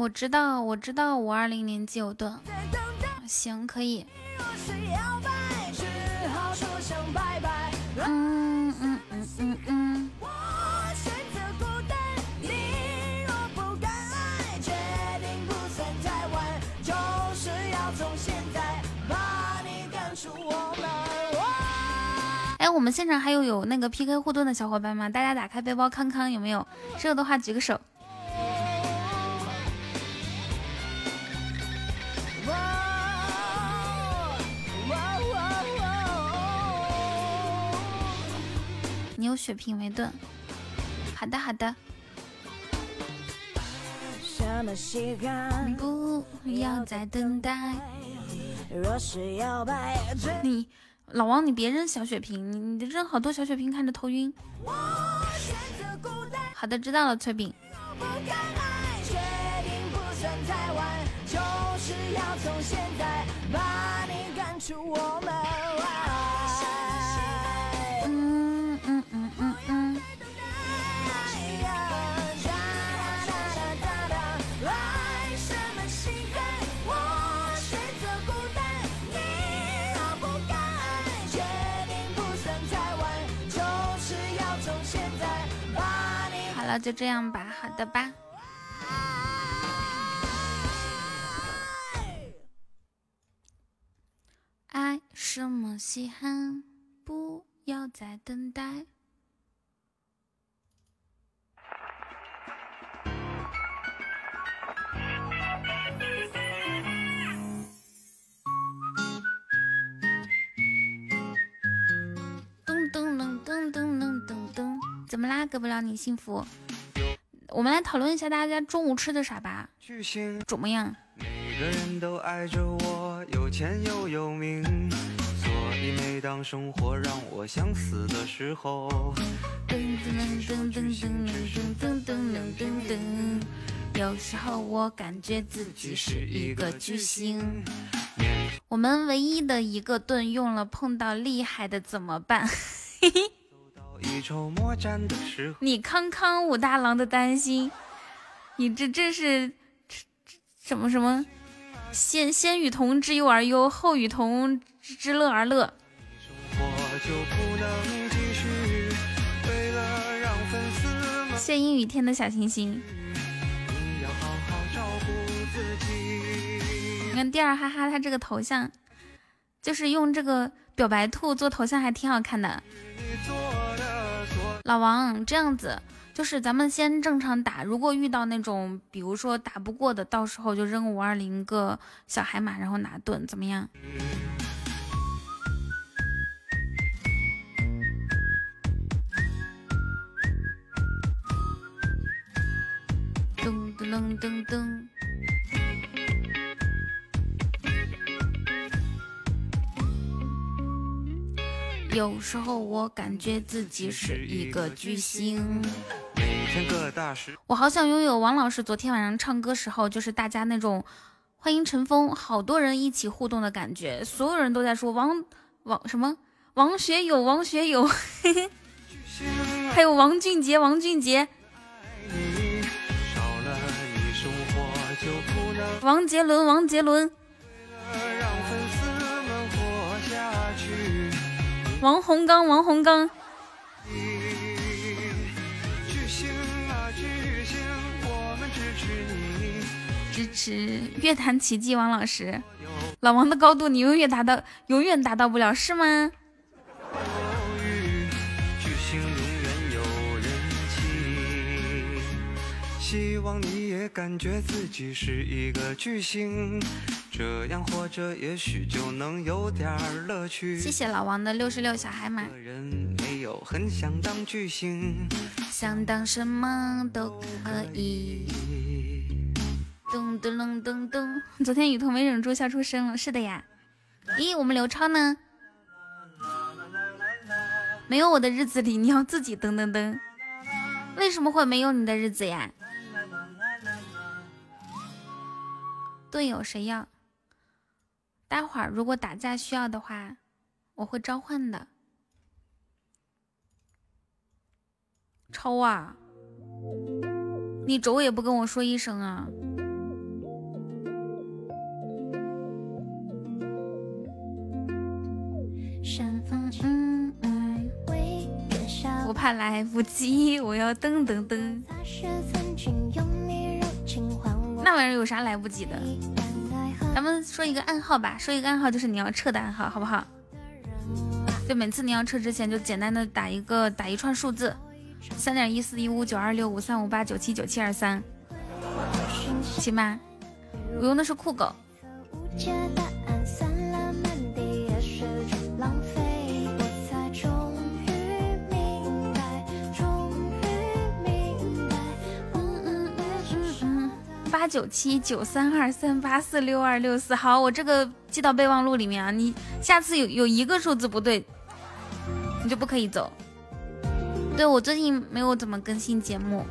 我知道，我知道，五二零年纪有盾，行，可以。嗯嗯嗯嗯嗯。哎，我们现场还有有那个 PK 护盾的小伙伴吗？大家打开背包看看有没有，这个的话举个手。有血瓶没盾？好的好的。不要再等待。你老王，你别扔小血瓶，你你扔好多小血瓶，看着头晕。好的，知道了，翠饼。那就这样吧，好的吧。爱什么稀罕，不要再等待。噔噔噔噔噔噔噔噔，怎么啦？给不了你幸福。我们来讨论一下大家中午吃的啥吧。怎么样？每个人都爱着我，有钱又有名，所以每当生活让我想死的时候，噔噔噔噔噔噔噔噔噔噔，有时候我感觉自己是一个巨星。我们唯一的一个盾用了，碰到厉害的怎么办？嘿嘿。你康康武大郎的担心，你这这是什么什么？先先与同之忧而忧，后与同之乐而乐。谢阴雨天的小星星。你看第二哈哈，他这个头像就是用这个。表白兔做头像还挺好看的。老王，这样子就是咱们先正常打，如果遇到那种比如说打不过的，到时候就扔五二零个小海马，然后拿盾，怎么样？噔噔噔噔。有时候我感觉自己是一个巨星。我好想拥有王老师昨天晚上唱歌时候，就是大家那种欢迎陈峰，好多人一起互动的感觉，所有人都在说王王什么王学友王学友，还有王俊杰王俊杰，王杰伦王杰伦。王洪刚，王洪刚，支持乐坛奇迹，王老师，老王的高度你永远达到，永远达到不了，是吗？希望你也感觉自己是一个巨星。这样活着也许就能有点乐趣。谢谢老王的六十六小海马。想当什么都可以。咚咚咚咚咚。昨天雨桐没忍住笑出声了。是的呀。咦，我们刘超呢？没有我的日子里，你要自己噔噔噔。为什么会没有你的日子呀？队友谁要？待会儿如果打架需要的话，我会召唤的。抽啊！你走也不跟我说一声啊！我怕来不及，我要噔噔噔。那玩意儿有啥来不及的？咱们说一个暗号吧，说一个暗号就是你要撤的暗号，好不好？就每次你要撤之前，就简单的打一个打一串数字，三点一四一五九二六五三五八九七九七二三，行吗？我用的是酷狗。八九七九三二三八四六二六四，好，我这个记到备忘录里面啊。你下次有有一个数字不对，你就不可以走。对我最近没有怎么更新节目，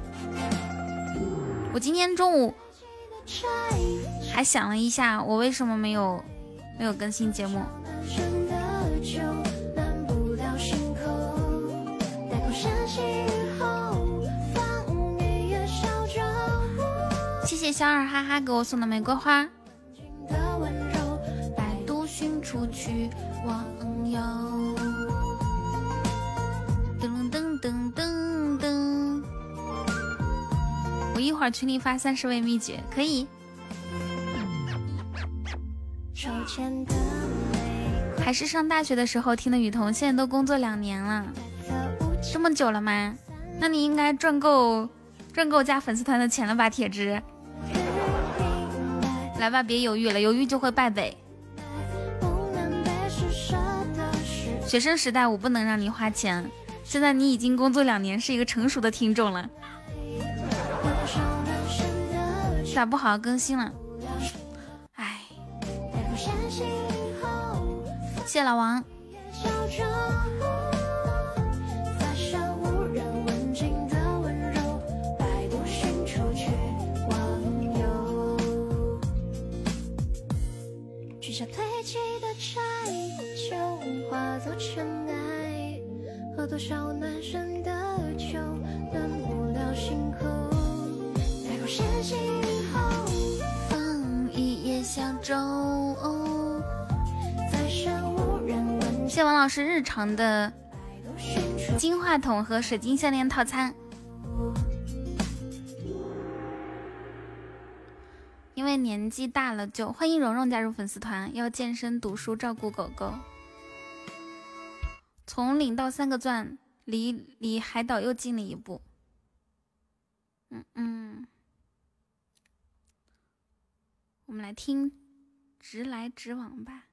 我今天中午还想了一下，我为什么没有没有更新节目。谢小二哈哈给我送的玫瑰花。出去网游。噔噔噔噔噔。我一会儿群里发三十位秘诀，可以。还是上大学的时候听的雨桐，现在都工作两年了，这么久了吗？那你应该赚够赚够加粉丝团的钱了吧，铁汁。来吧，别犹豫了，犹豫就会败北。学生时代我不能让你花钱，现在你已经工作两年，是一个成熟的听众了。咋不好好更新了？哎，谢老王。取下褪漆的钗就化作尘埃喝多少暖身的酒暖不了心口。待空山新雨后放一叶小舟在无人问。津谢王老师日常的金话筒和水晶项链套餐。因为年纪大了，就欢迎蓉蓉加入粉丝团。要健身、读书、照顾狗狗。从零到三个钻，离离海岛又近了一步。嗯嗯，我们来听《直来直往》吧，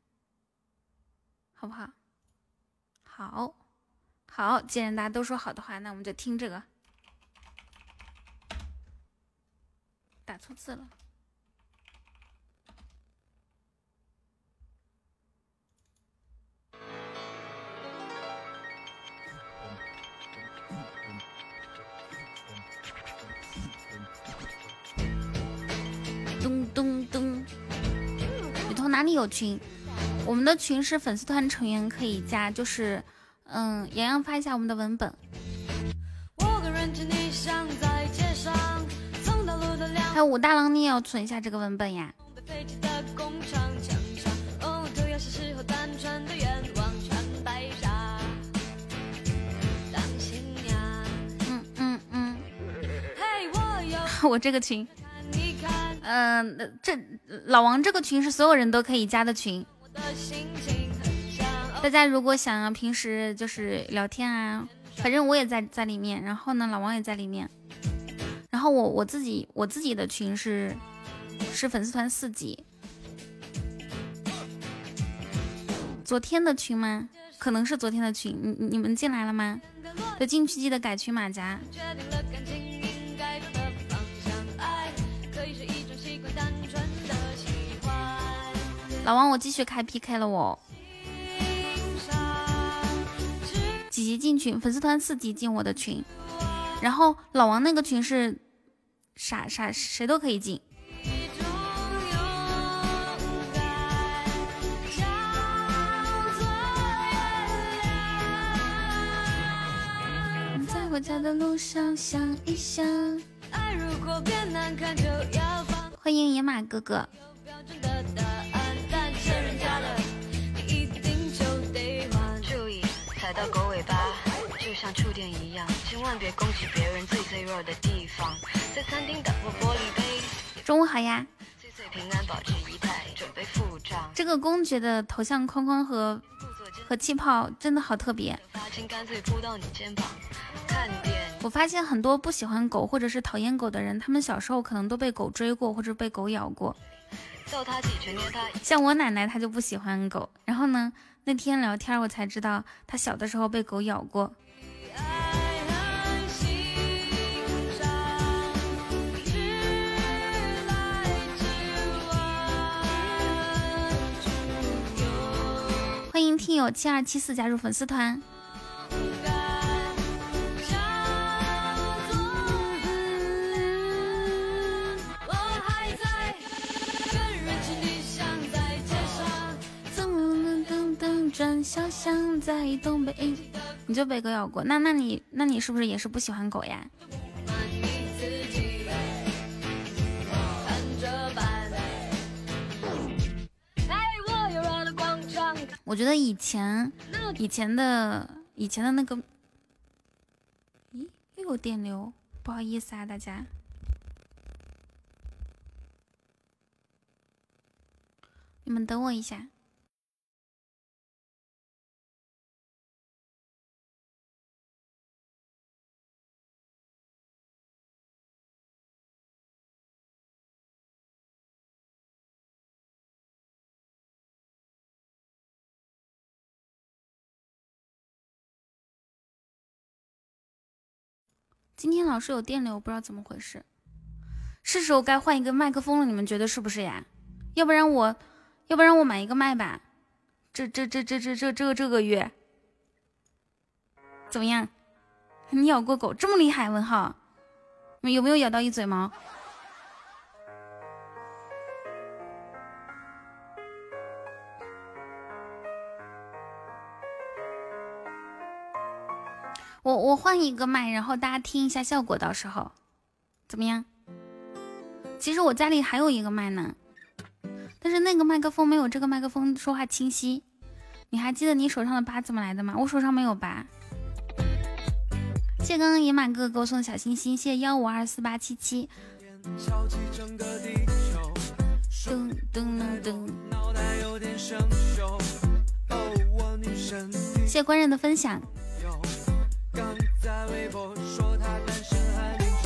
好不好？好，好，既然大家都说好的话，那我们就听这个。打错字了。有群？我们的群是粉丝团成员可以加，就是嗯，洋洋发一下我们的文本。还有武大郎，你也要存一下这个文本呀。嗯嗯嗯。我这个群，嗯，这老王这个群是所有人都可以加的群。大家如果想要平时就是聊天啊，反正我也在在里面，然后呢，老王也在里面。然后我我自己我自己的群是是粉丝团四级，昨天的群吗？可能是昨天的群，你你们进来了吗？有，进去记得改群马甲。老王，我继续开 PK 了我。几级进群？粉丝团四级进我的群，然后老王那个群是。啥啥谁都可以进。在回家的路上想一想。欢迎野马哥哥。注万别攻击别人最脆弱的地方。中午好呀！这个公爵的头像框框和和气泡真的好特别。我发现很多不喜欢狗或者是讨厌狗的人，他们小时候可能都被狗追过或者被狗咬过。像我奶奶，她就不喜欢狗。然后呢，那天聊天我才知道，她小的时候被狗咬过。欢迎听友七二七四加入粉丝团。转小巷在东北，你就被狗咬过？那那你那你是不是也是不喜欢狗呀？我觉得以前以前的以前的那个，咦，又有电流，不好意思啊，大家，你们等我一下。今天老是有电流，不知道怎么回事，是时候该换一个麦克风了，你们觉得是不是呀？要不然我，要不然我买一个麦吧。这这这这这这这这个月怎么样？你咬过狗这么厉害？问号，有没有咬到一嘴毛？我我换一个麦，然后大家听一下效果，到时候怎么样？其实我家里还有一个麦呢，但是那个麦克风没有这个麦克风说话清晰。你还记得你手上的疤怎么来的吗？我手上没有疤。谢刚刚野马哥给我送小心心，谢幺五二四八七七。噔噔噔噔。谢谢官人的分享。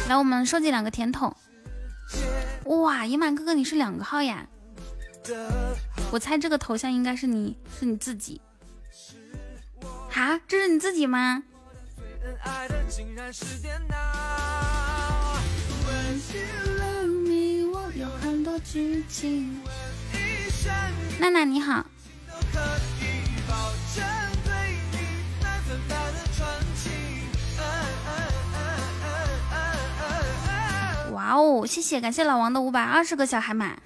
来，我们收集两个甜筒。哇，野马哥哥，你是两个号呀？我猜这个头像应该是你，是你自己。哈，这是你自己吗？娜娜你好。哦，谢谢，感谢老王的五百二十个小海马，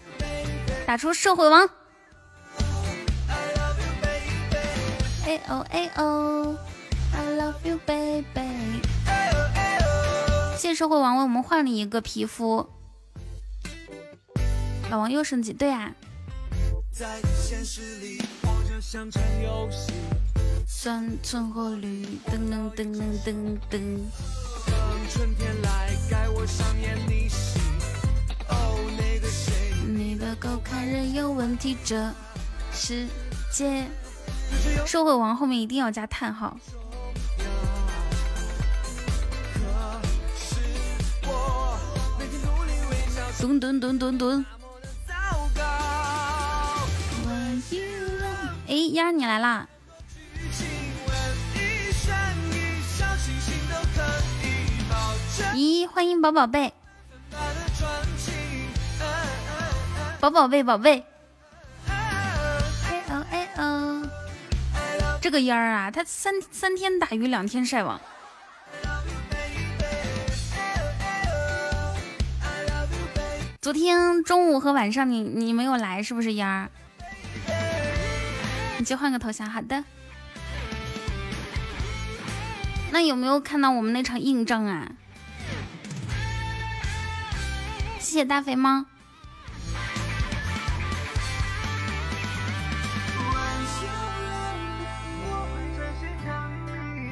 打出社会王。哎哦哎哦，I love you baby。谢谢社会王为我们换了一个皮肤，老王又升级，对呀。酸春和绿，噔噔噔噔噔噔。你的狗看人有问题，这世界。社会王后面一定要加叹号。咚咚咚咚咚。哎，燕儿你来啦！咦，欢迎宝宝贝，宝宝贝宝贝。哎哦哎哦，这个烟儿啊，他三三天打鱼两天晒网。昨天中午和晚上你你没有来，是不是烟儿？你就换个头像，好的。那有没有看到我们那场硬仗啊？谢谢大肥猫。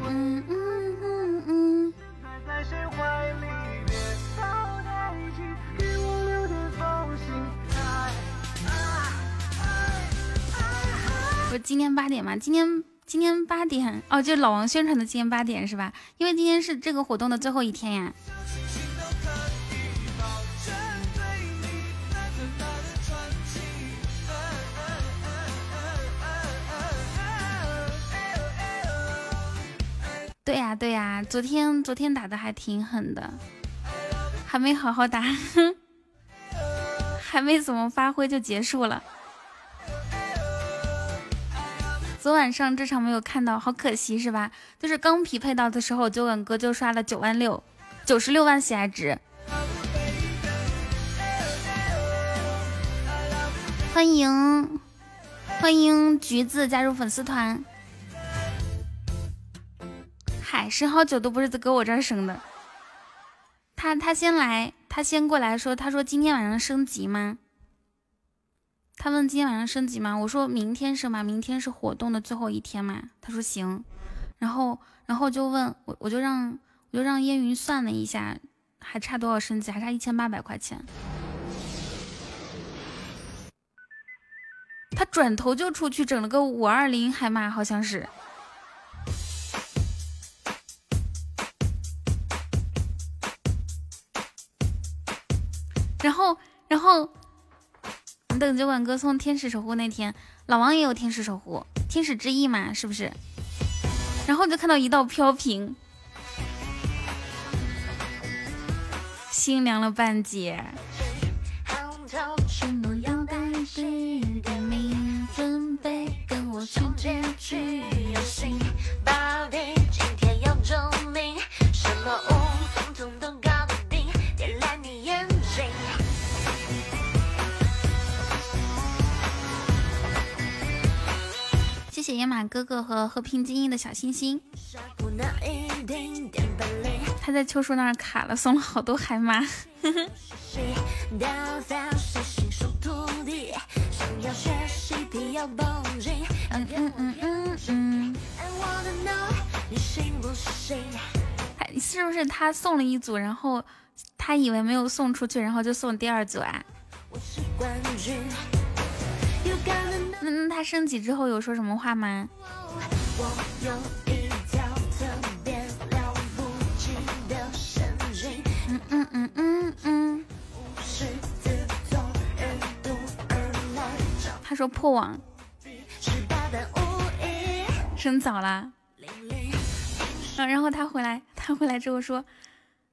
嗯嗯嗯嗯。不是今天八点吗？今天今天八点哦，就老王宣传的今天八点是吧？因为今天是这个活动的最后一天呀。对呀对呀，昨天昨天打的还挺狠的，还没好好打，还没怎么发挥就结束了。昨晚上这场没有看到，好可惜是吧？就是刚匹配到的时候，九稳哥就刷了九万六，九十六万喜爱值。欢迎欢迎橘子加入粉丝团。海生好久都不是搁我这儿生的，他他先来，他先过来说，他说今天晚上升级吗？他问今天晚上升级吗？我说明天升吧，明天是活动的最后一天嘛。他说行，然后然后就问我，我就让我就让烟云算了一下，还差多少升级？还差一千八百块钱。他转头就出去整了个五二零海马，好像是。然后，你等酒馆哥送天使守护那天，老王也有天使守护，天使之翼嘛，是不是？然后就看到一道飘屏，心凉了半截。谢谢野马哥哥和和平精英的小心心。他在秋叔那儿卡了，送了好多海马。嗯嗯嗯嗯嗯。他是不是他送了一组，然后他以为没有送出去，然后就送第二组啊？那那他升级之后有说什么话吗？嗯嗯嗯嗯嗯。他说破网。升早啦。嗯，然后他回来，他回来之后说：“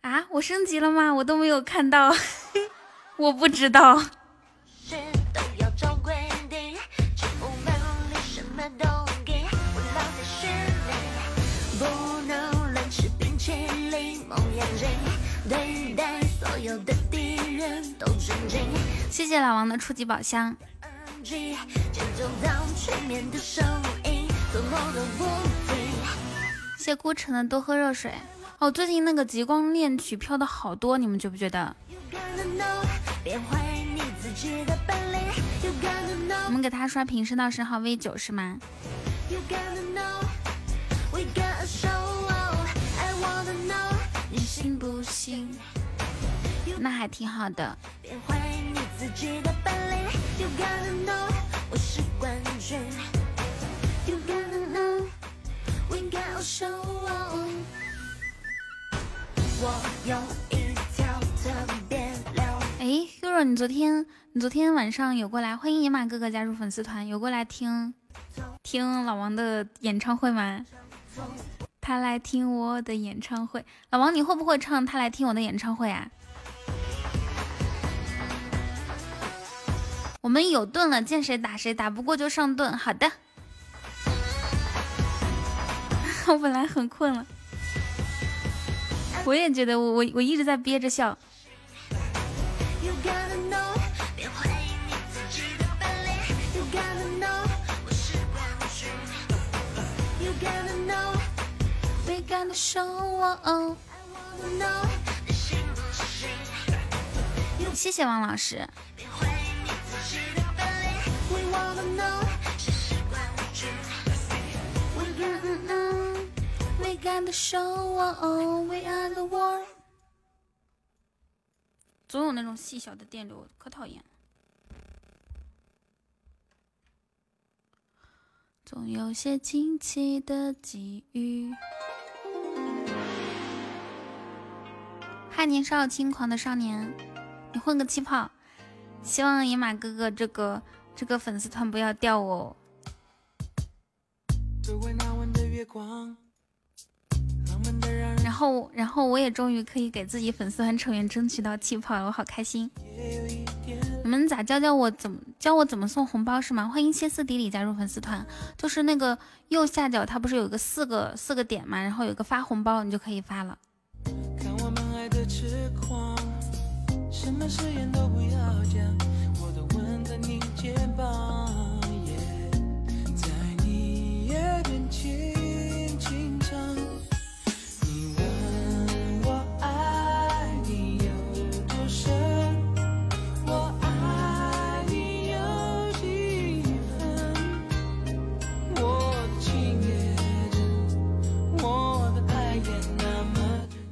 啊，我升级了吗？我都没有看到，我不知道。”谢谢老王的初级宝箱。谢孤城的多喝热水。哦，最近那个极光恋曲飘的好多，你们觉不觉得？我们给他刷屏升到十号 V 九是吗？你信不信那还挺好的。哎，Hero，你昨天你昨天晚上有过来？欢迎野马哥哥加入粉丝团，有过来听听老王的演唱会吗？他来听我的演唱会，老王你会不会唱？他来听我的演唱会啊？我们有盾了，见谁打谁，打不过就上盾。好的。我本来很困了，我也觉得我我我一直在憋着笑。谢谢王老师。总有那种细小的电流，可讨厌。总有些惊奇的机遇。嗨，年少轻狂的少年，你混个气泡！希望野马哥哥这个这个粉丝团不要掉哦。然后，然后我也终于可以给自己粉丝团成员争取到气泡了，我好开心！你们咋教教我怎么教我怎么送红包是吗？欢迎歇斯底里加入粉丝团，就是那个右下角它不是有个四个四个点吗？然后有个发红包，你就可以发了。什么誓言都不要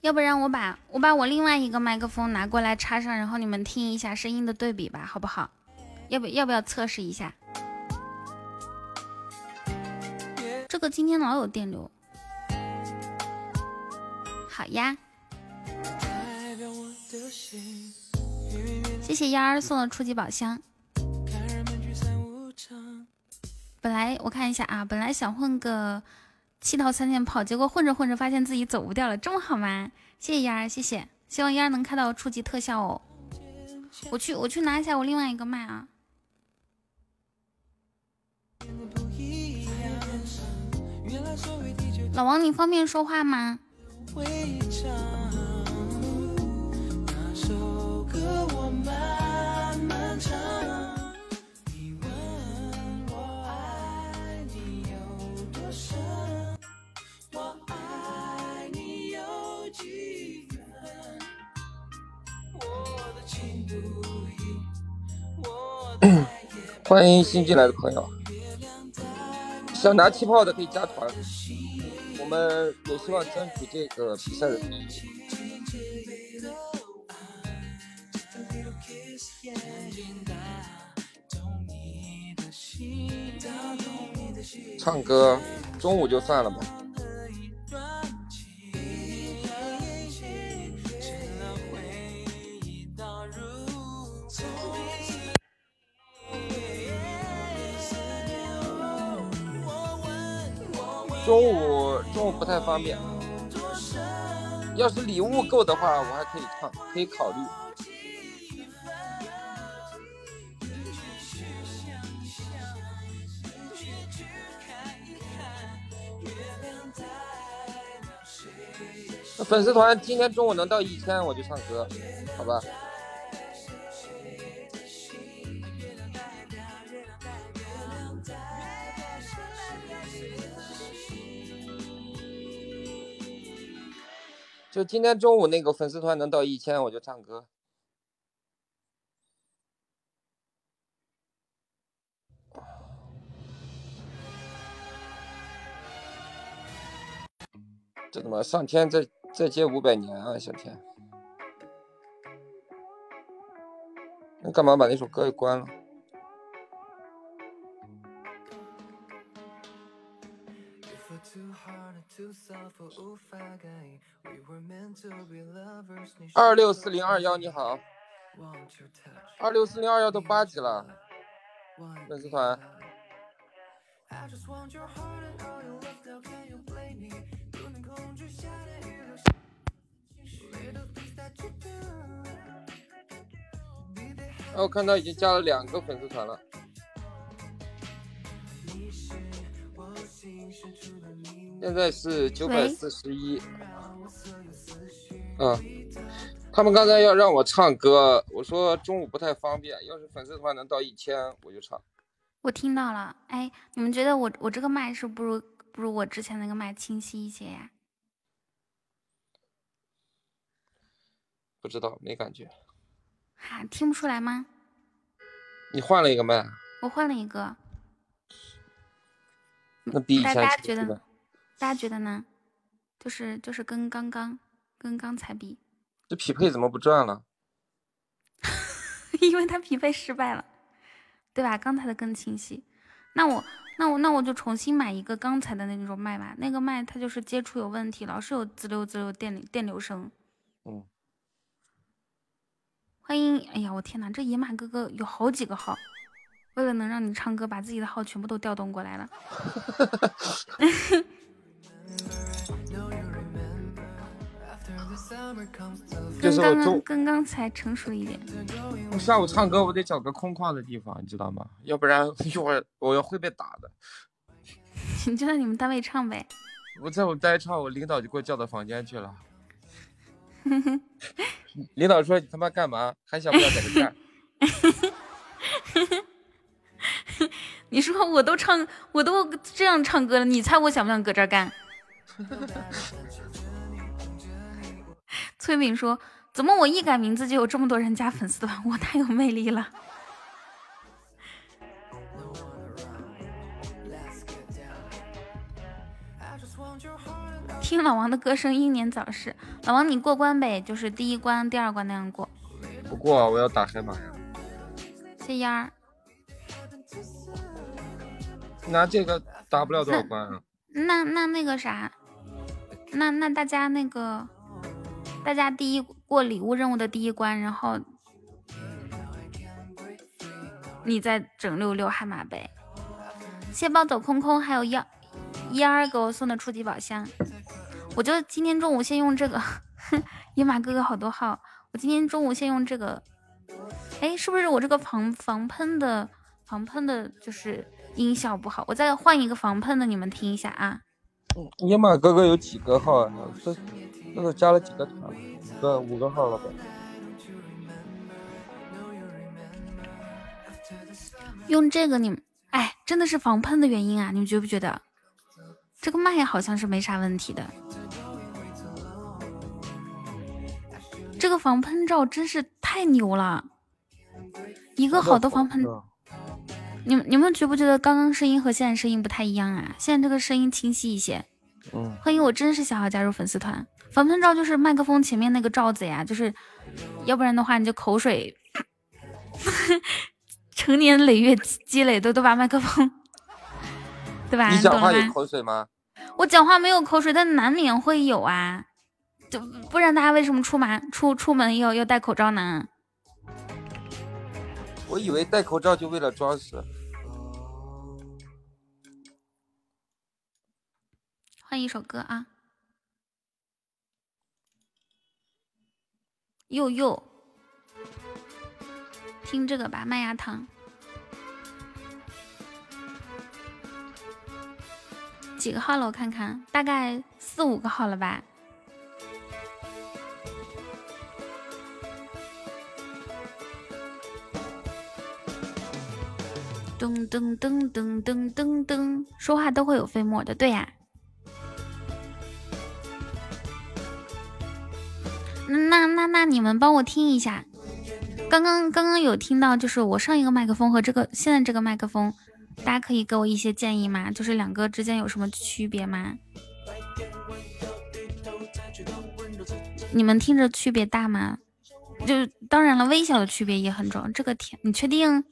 要不然我把我把我另外一个麦克风拿过来插上，然后你们听一下声音的对比吧，好不好？要不要不要测试一下？这个今天老有电流。好呀，谢谢丫儿送的初级宝箱。本来我看一下啊，本来想混个。七套三件炮，结果混着混着发现自己走不掉了，这么好吗？谢谢丫儿，谢谢，希望丫儿能看到初级特效哦。我去，我去拿一下我另外一个麦啊。老王，你方便说话吗？欢迎新进来的朋友，想拿气泡的可以加团，们也希望争取这个比赛的第一。唱歌，中午就算了吧。不太方便，要是礼物够的话，我还可以唱，可以考虑。粉丝团今天中午能到一千，我就唱歌，好吧？就今天中午那个粉丝团能到一千，我就唱歌。这怎么上天再再接五百年啊，小天？你干嘛把那首歌给关了？二六四零二幺，你好。二六四零二幺都八级了，粉丝团。我看到已经加了两个粉丝团了。现在是九百四十一，嗯，他们刚才要让我唱歌，我说中午不太方便，要是粉丝团能到一千，我就唱。我听到了，哎，你们觉得我我这个麦是不如不如我之前那个麦清晰一些呀？不知道，没感觉。哈，听不出来吗？你换了一个麦？我换了一个。那比以前大家觉得？大家觉得呢？就是就是跟刚刚跟刚才比，这匹配怎么不转了？因为他匹配失败了，对吧？刚才的更清晰。那我那我那我就重新买一个刚才的那种麦吧。那个麦它就是接触有问题，老是有滋溜滋溜电电流声。嗯。欢迎，哎呀，我天哪，这野马哥哥有好几个号，为了能让你唱歌，把自己的号全部都调动过来了。跟刚刚跟刚才成熟一点。我下午唱歌，我得找个空旷的地方，你知道吗？要不然 一会儿我要会被打的。你就在你们单位唱呗。我在我们单位唱，我领导就给我叫到房间去了。领导说：“你他妈干嘛？还想不想在这干？”你说我都唱，我都这样唱歌了，你猜我想不想搁这儿干？崔敏说：“怎么我一改名字就有这么多人加粉丝团？我太有魅力了。”听老王的歌声，英年早逝。老王，你过关呗，就是第一关、第二关那样过。不过我要打海马呀。谢烟儿。拿这个打不了多少关啊？那那那个啥，那那大家那个，大家第一过礼物任务的第一关，然后你再整六六悍马呗。谢暴走空空，还有幺烟儿给我送的初级宝箱，我就今天中午先用这个。野马哥哥好多号，我今天中午先用这个。哎，是不是我这个防防喷的防喷的，就是？音效不好，我再换一个防喷的，你们听一下啊。野马哥哥有几个号啊？这这都加了几个团？五个五个号了吧？用这个你们，哎，真的是防喷的原因啊？你们觉不觉得？这个麦好像是没啥问题的。这个防喷罩真是太牛了，一个好的防喷。你你们觉不觉得刚刚声音和现在声音不太一样啊？现在这个声音清晰一些。嗯，欢迎我真是小号加入粉丝团。防喷罩就是麦克风前面那个罩子呀，就是要不然的话你就口水，成年累月积累的都把麦克风对吧？你讲话有口水吗？我讲话没有口水，但难免会有啊。就不然大家为什么出门出出门要要戴口罩呢？我以为戴口罩就为了装死。换一首歌啊！又又，听这个吧，麦芽糖。几个号了？我看看，大概四五个号了吧。噔噔噔噔噔噔噔，说话都会有飞沫的，对呀。那那那你们帮我听一下，刚刚刚刚有听到，就是我上一个麦克风和这个现在这个麦克风，大家可以给我一些建议吗？就是两个之间有什么区别吗？你们听着区别大吗？就当然了，微小的区别也很重要。这个天，你确定？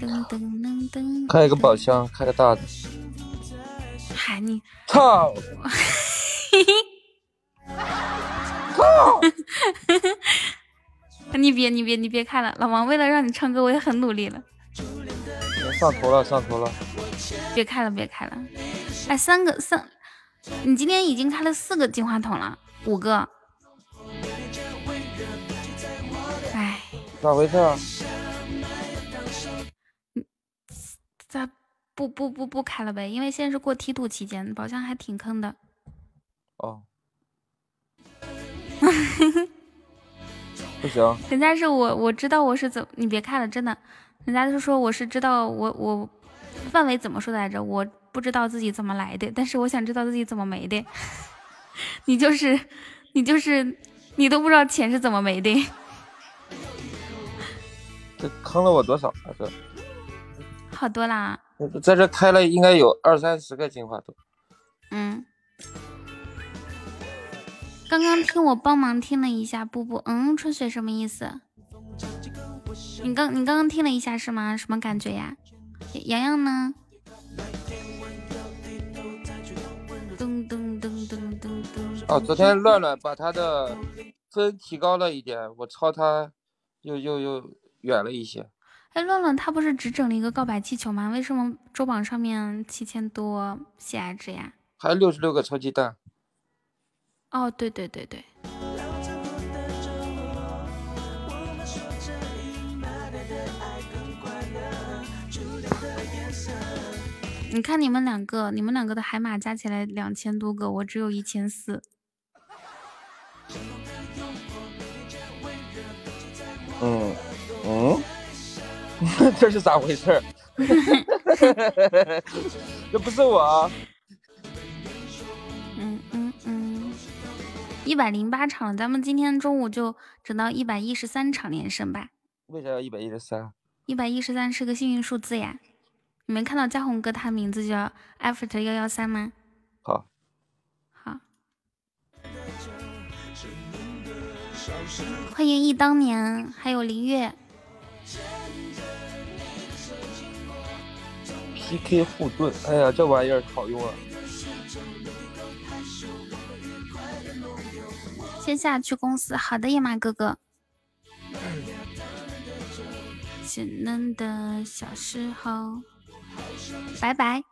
噔噔噔噔，开一个宝箱，开个大的。嗨，你操！操！你别你别你别看了，老王为了让你唱歌，我也很努力了。上头了，上头了！别开了，别开了！哎，三个三，你今天已经开了四个金话筒了，五个。哎，咋回事？咋不不不不开了呗？因为现在是过梯度期间，宝箱还挺坑的。哦。不行。人家是我，我知道我是怎，你别看了，真的。人家就说我是知道我我范围怎么说来着？我不知道自己怎么来的，但是我想知道自己怎么没的。你就是你就是你都不知道钱是怎么没的。这坑了我多少啊？这。好多啦！在这开了应该有二三十个金话筒。嗯，刚刚听我帮忙听了一下，布布，嗯，春雪什么意思？你刚你刚刚听了一下是吗？什么感觉呀？洋洋呢？噔噔噔噔噔噔。哦，昨天乱乱把他的分提高了一点，我超他又又又远了一些。哎，乱乱他不是只整了一个告白气球吗？为什么周榜上面七千多喜爱值呀？还有六十六个超级蛋。哦，对对对对。你看你们两个，你们两个的海马加起来两千多个，我只有一千四。嗯嗯。这是咋回事？这不是我。嗯嗯嗯，一百零八场，咱们今天中午就整到一百一十三场连胜吧。为啥要一百一十三？一百一十三是个幸运数字呀。你没看到嘉宏哥他名字叫 Effort 幺幺三吗？好。好。欢迎忆当年，还有林月。P.K. 护盾，哎呀，这玩意儿好用啊！先下去公司，好的，野马哥哥。稚嫩的小时候，拜拜。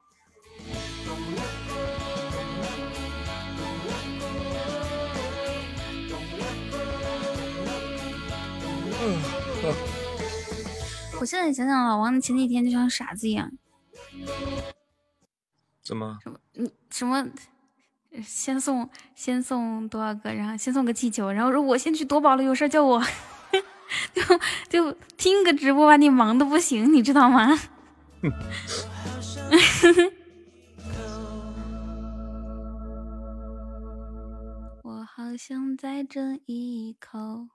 我现在想想，老王，你前几天就像傻子一样。怎么？什么？你什么？先送先送多少个？然后先送个气球，然后说我先去夺宝了，有事叫我。就就听个直播把你忙的不行，你知道吗？我好想再争一口。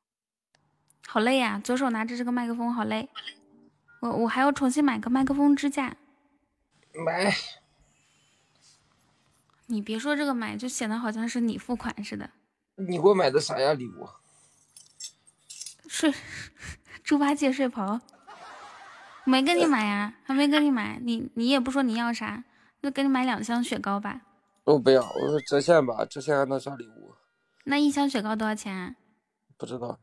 好累呀，左手拿着这个麦克风，好累。我我还要重新买个麦克风支架。买，你别说这个买，就显得好像是你付款似的。你给我买的啥呀？礼物？睡 猪八戒睡袍。没跟你买呀，还没跟你买，你你也不说你要啥，那给你买两箱雪糕吧。我不要，我说折现吧，折现还能刷礼物。那一箱雪糕多少钱？不知道。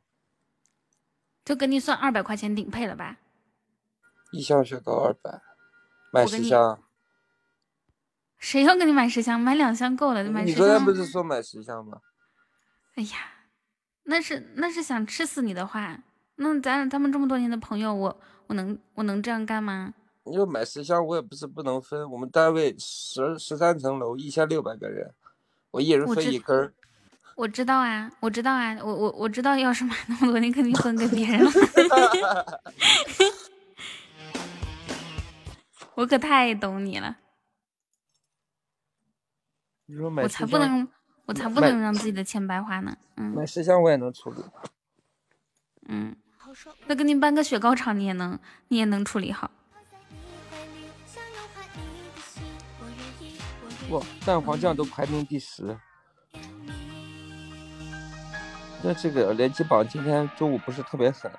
就给你算二百块钱顶配了吧？一箱雪糕二百，买十箱。谁要给你买十箱？买两箱够了，买十箱。你昨天不是说买十箱吗？哎呀，那是那是想吃死你的话。那咱咱们这么多年的朋友，我我能我能这样干吗？你要买十箱，我也不是不能分。我们单位十十三层楼，一千六百个人，我一人分一根儿。我知道啊，我知道啊，我我我知道，要是买那么多，你肯定分给别人了。我可太懂你了。你说买我才不能，我才不能让自己的钱白花呢。嗯，买十箱我也能处理。嗯，那给你办个雪糕厂，你也能，你也能处理好。哇，蛋黄酱都排名第十。那这个联机榜今天中午不是特别狠。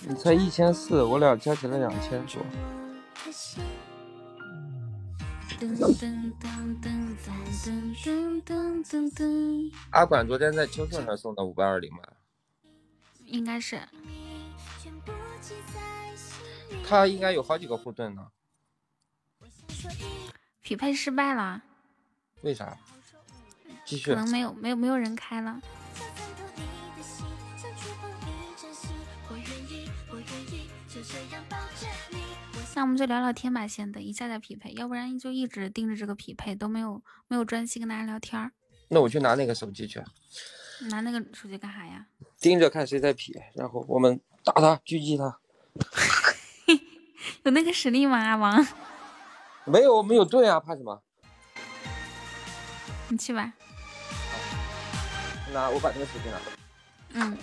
你才一千四，我俩加起来两千多。阿管昨天在秋盛上送的五八二零吗？应该是。他应该有好几个护盾呢。匹配失败了。为啥？继续。可能没有没有没有人开了。那我们就聊聊天吧，先等一下再匹配，要不然就一直盯着这个匹配，都没有没有专心跟大家聊天。那我去拿那个手机去。拿那个手机干啥呀？盯着看谁在匹，然后我们打他，狙击他。有那个实力吗，阿王？没有，我们有盾啊，怕什么？你去吧。那我把那个手机拿过来。嗯。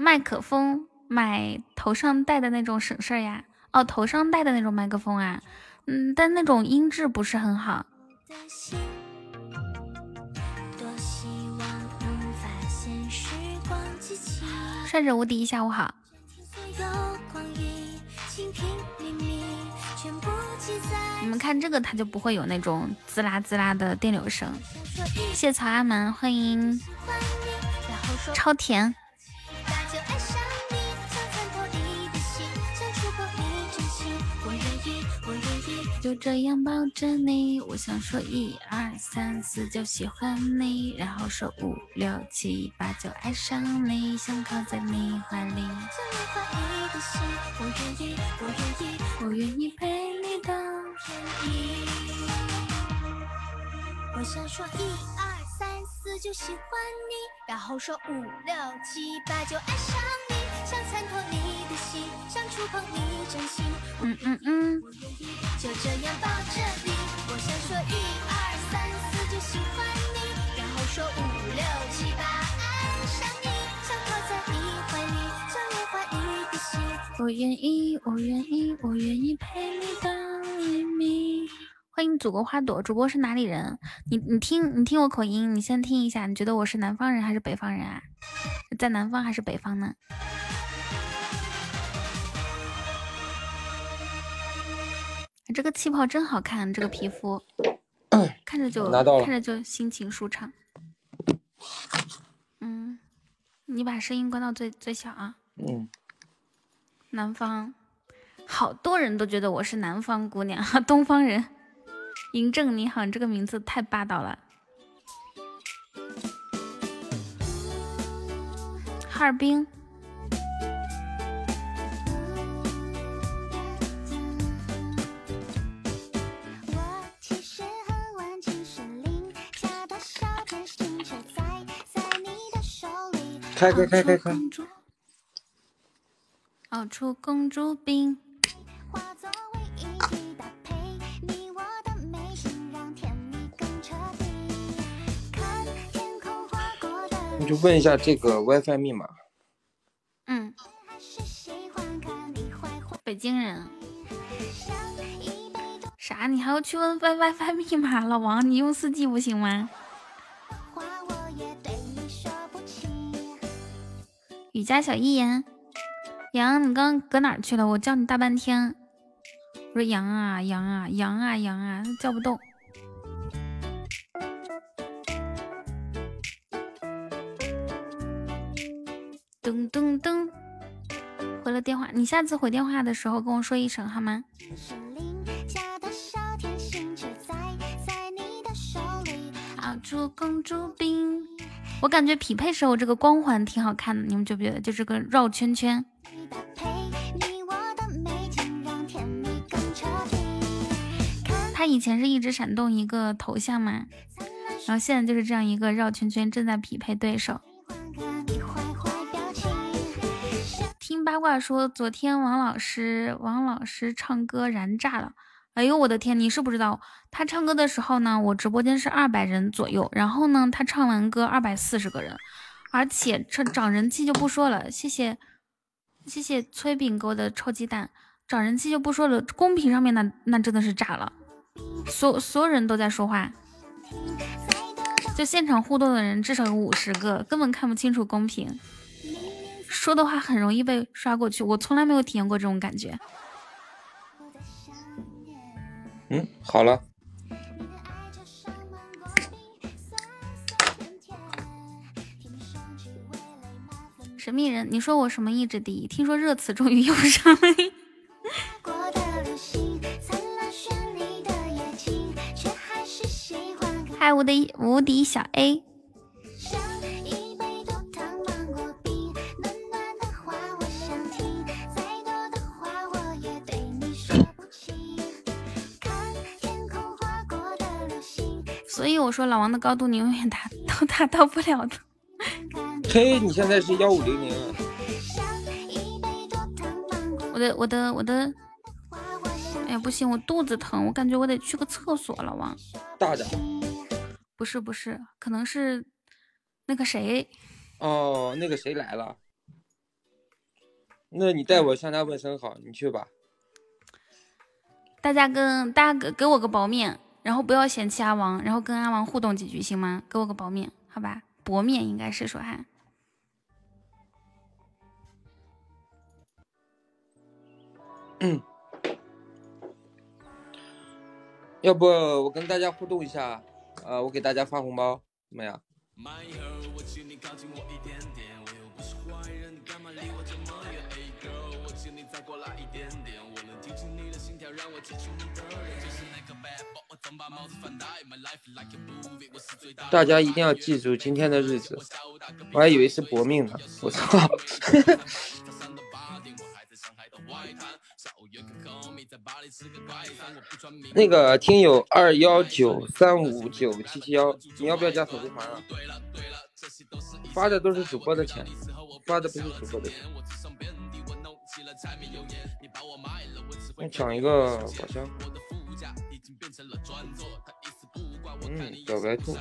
麦克风买头上戴的那种省事儿呀。哦，头上戴的那种麦克风啊。嗯，但那种音质不是很好。帅者无敌，下午好。你们看这个，它就不会有那种滋啦滋啦的电流声。谢曹阿门，欢迎超甜。就这样抱着你，我想说一二三四就喜欢你，然后说五六七八就爱上你，想靠在你怀里。我愿意，我愿意，我愿意陪你到天明。我想说一二三四就喜欢你，然后说五六七八就爱上你，想参透你的，心。嗯嗯嗯。就这样抱着你，我想说一二三四就喜欢你，然后说五六七八爱上你，想靠在你怀里，像莲花一滴心。我愿意，我愿意，我愿意陪你到黎明。欢迎祖国花朵，主播是哪里人？你你听你听我口音，你先听一下，你觉得我是南方人还是北方人啊？在南方还是北方呢？这个气泡真好看，这个皮肤 看着就看着就心情舒畅。嗯，你把声音关到最最小啊。嗯。南方，好多人都觉得我是南方姑娘，东方人。嬴政你好，你这个名字太霸道了。哈尔滨。开开开开开！熬出公主病。你就问一下这个 WiFi 密码。嗯。北京人。啥？你还要去问 WiFi 密码？老王，你用四 G 不行吗？雨家小一言，杨，你刚刚搁哪去了？我叫你大半天。我说杨啊杨啊杨啊杨啊，叫不动。噔噔噔，回了电话，你下次回电话的时候跟我说一声好吗？公主病，我感觉匹配时候这个光环挺好看的，你们觉不觉得？就这个绕圈圈。他以前是一直闪动一个头像嘛，然后现在就是这样一个绕圈圈，正在匹配对手。听八卦说，昨天王老师王老师唱歌燃炸了。哎呦我的天！你是不知道，他唱歌的时候呢，我直播间是二百人左右，然后呢，他唱完歌二百四十个人，而且这涨人气就不说了，谢谢谢谢崔饼给我的臭鸡蛋，涨人气就不说了，公屏上面那那真的是炸了，所所有人都在说话，就现场互动的人至少有五十个，根本看不清楚公屏，说的话很容易被刷过去，我从来没有体验过这种感觉。嗯，好了。神秘人，你说我什么意志第一？听说热词终于用上了。嗨，我的无敌小 A。所以我说老王的高度你永远达都达到不了的。嘿，你现在是幺五零零。我的我的我的，哎呀不行，我肚子疼，我感觉我得去个厕所。老王，大的。不是不是，可能是那个谁。哦，那个谁来了？那你代我向他问声好，你去吧。大家跟大家给给我个薄面。然后不要嫌弃阿王，然后跟阿王互动几句行吗？给我个薄面，好吧？薄面应该是说哈。嗯，要不我跟大家互动一下，呃，我给大家发红包，怎么样？大家一定要记住今天的日子，我还以为是搏命呢，我操！那个听友二幺九三五九七七幺，你要不要加粉丝团啊？发的都是主播的钱，发的不是主播的钱。我抢一个宝箱。嗯，小白兔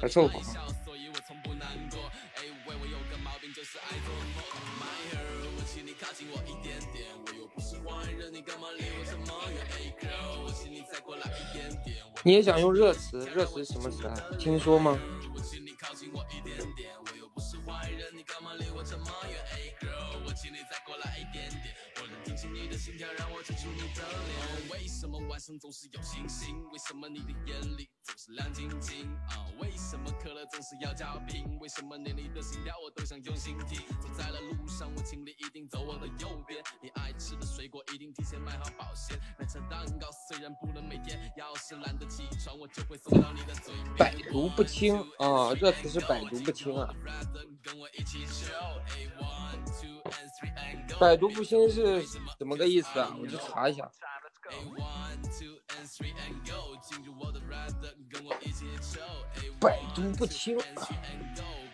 还凑合。你也想用热词？热词什么词啊？听说吗？请你的心跳让我记住你的脸为什么晚上总是有星星？为什么你的眼里总是亮晶晶？啊，为什么可乐总是要加冰？为什么连你的心跳我都想用心听？走在了路上，我请你一定走我的右边。你爱吃的水果一定提前买好保鲜。奶茶蛋糕虽然不能每天，要是懒得起床，我就会送到你的嘴边。百毒不侵啊，这词是百毒不侵啊。跟我一起百毒不侵是怎么个意思啊？我去查一下。百毒不侵。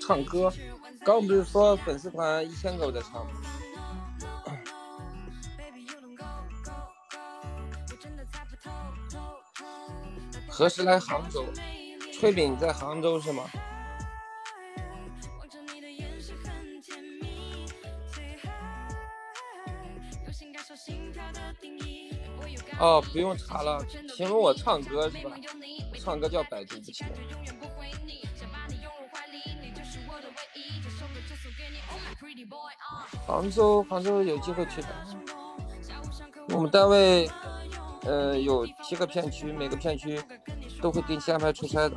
唱歌，刚不是说粉丝团一千个我在唱吗？何时来杭州？炊饼在杭州是吗？哦，不用查了，请问我唱歌是吧？唱歌叫百毒不侵。杭州，杭州有机会去的。我们单位，呃，有七个片区，每个片区都会定期安排出差的。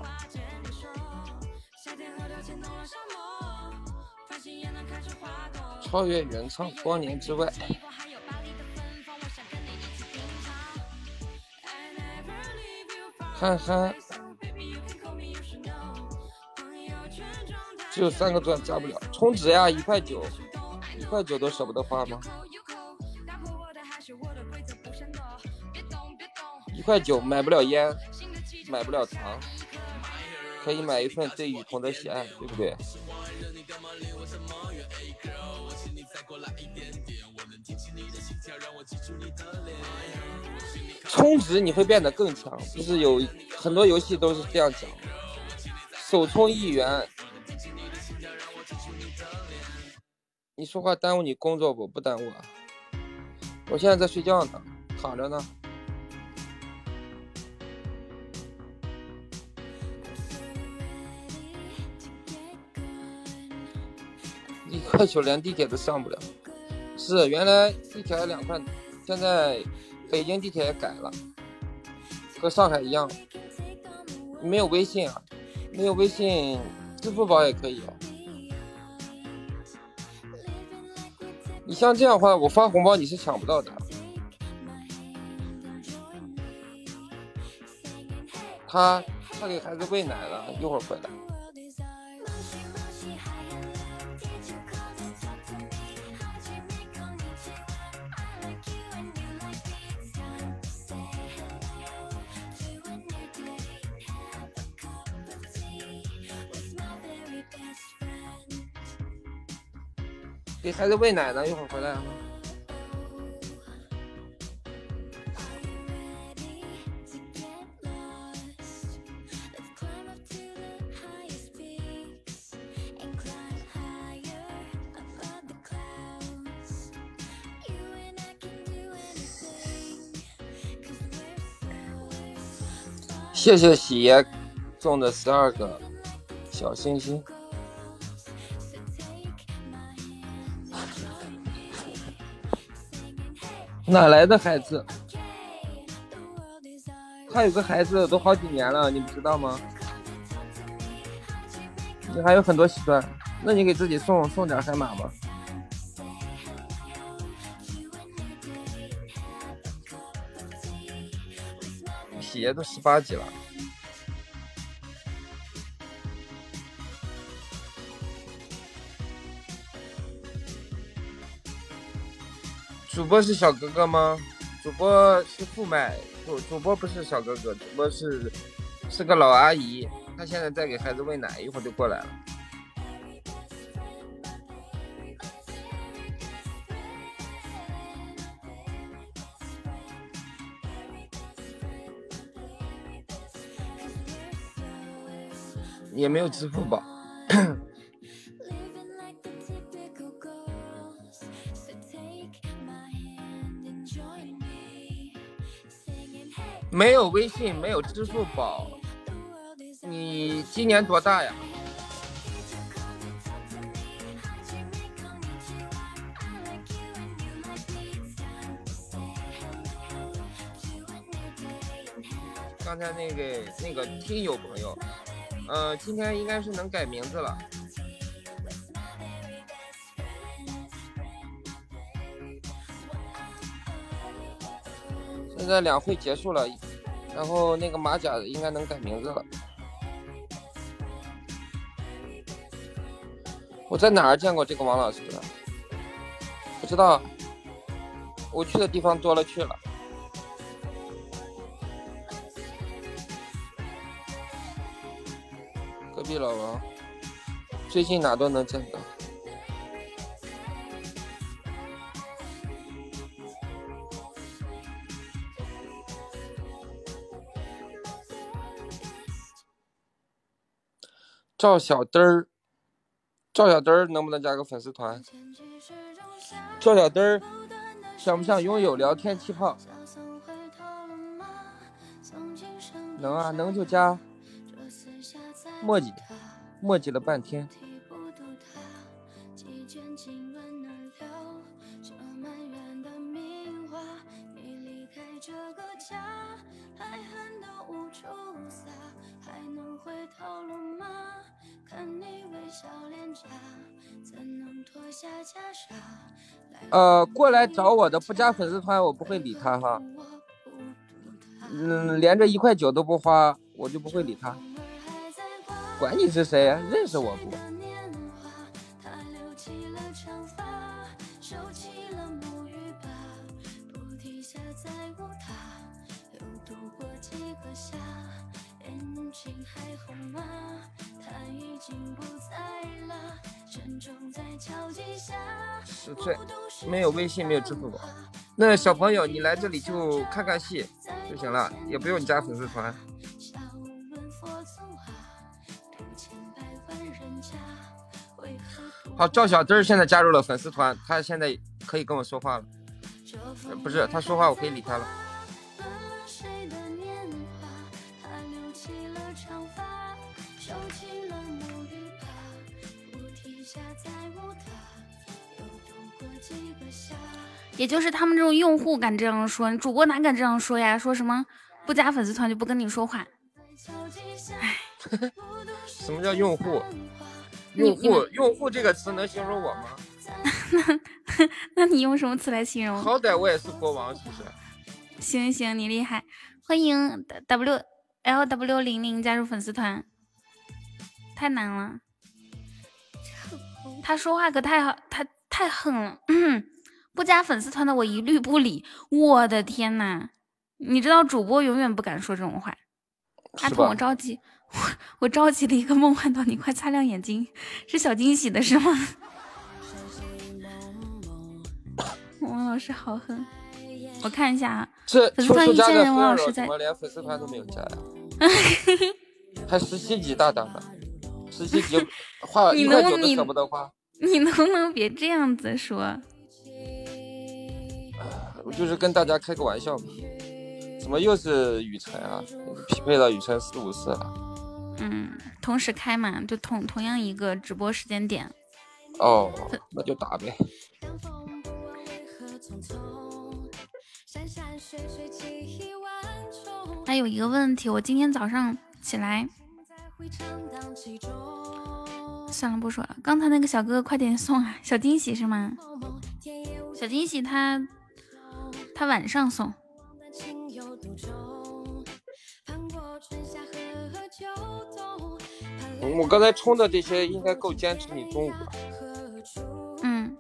超越原唱，光年之外。憨憨，就三个钻加不了，充值呀，一块九，一块九都舍不得花吗？一块九买不了烟，买不了糖，可以买一份对雨桐的喜爱，对不对？充值你会变得更强，就是有很多游戏都是这样讲，首充一元。你说话耽误你工作不？不耽误啊。我现在在睡觉呢，躺着呢。一块九连地铁都上不了，是原来地铁两块，现在。北京地铁也改了，和上海一样，没有微信啊，没有微信，支付宝也可以啊。你像这样的话，我发红包你是抢不到的。他他给孩子喂奶了，一会儿回来。给孩子喂奶呢，一会儿回来。谢谢喜爷送的十二个小星星。哪来的孩子？他有个孩子都好几年了，你不知道吗？你还有很多喜钻，那你给自己送送点海马吧。喜爷都十八级了。主播是小哥哥吗？主播是副麦，主主播不是小哥哥，主播是是个老阿姨，她现在在给孩子喂奶，一会儿就过来了。也没有支付宝。没有微信，没有支付宝，你今年多大呀？刚才那个那个听友朋友，呃，今天应该是能改名字了。现在两会结束了，然后那个马甲应该能改名字了。我在哪儿见过这个王老师的？不知道，我去的地方多了去了。隔壁老王，最近哪都能见到。赵小灯儿，赵小灯儿能不能加个粉丝团？赵小灯儿，想不想拥有聊天气泡？能啊，能就加。墨迹，墨迹了半天。呃，过来找我的不加粉丝团，我不会理他哈。嗯，连着一块九都不花，我就不会理他。管你是谁，认识我不？十岁，没有微信，没有支付宝。那小朋友，你来这里就看看戏就行了，也不用你加粉丝团。好，赵小灯现在加入了粉丝团，他现在可以跟我说话了。不是，他说话我可以理他了。也就是他们这种用户敢这样说，主播哪敢这样说呀？说什么不加粉丝团就不跟你说话？哎，什么叫用户？用户用户这个词能形容我吗？那 那你用什么词来形容？好歹我也是国王，是不是？行行，你厉害！欢迎 W L W 零零加入粉丝团，太难了。他说话可太好，他太狠了。不加粉丝团的我一律不理。我的天呐，你知道主播永远不敢说这种话。阿童，我着急，我我着急了一个梦幻到你快擦亮眼睛，是小惊喜的是吗？王老师好狠，我看一下啊。这粉丝团一千人，王老师在。怎么连粉丝团都没有加呀？还十七级大档的，十七级 花一块九都舍不得花。你能不能别这样子说？我就是跟大家开个玩笑嘛，怎么又是雨辰啊？匹配到雨辰四五四了。嗯，同时开嘛，就同同样一个直播时间点。哦，那就打呗。还有一个问题，我今天早上起来，算了不说了。刚才那个小哥哥快点送啊，小惊喜是吗？小惊喜他。他晚上送。我刚才充的这些应该够坚持你中午了。嗯。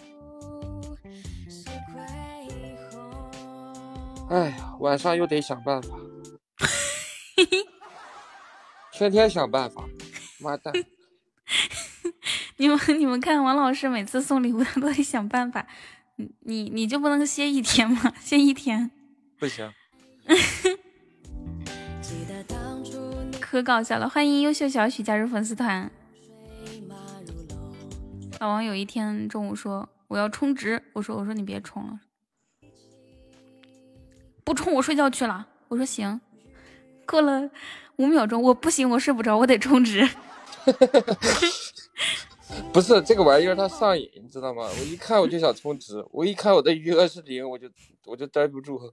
哎呀，晚上又得想办法。天天想办法，妈蛋！你们你们看，王老师每次送礼物他都得想办法。你你就不能歇一天吗？歇一天不行，可搞笑了！欢迎优秀小许加入粉丝团。老王有一天中午说我要充值，我说我说你别充了，不充我睡觉去了。我说行。过了五秒钟，我不行，我睡不着，我得充值。不是这个玩意儿，它上瘾，你知道吗？我一看我就想充值，我一看我的余额是零，我就我就待不住。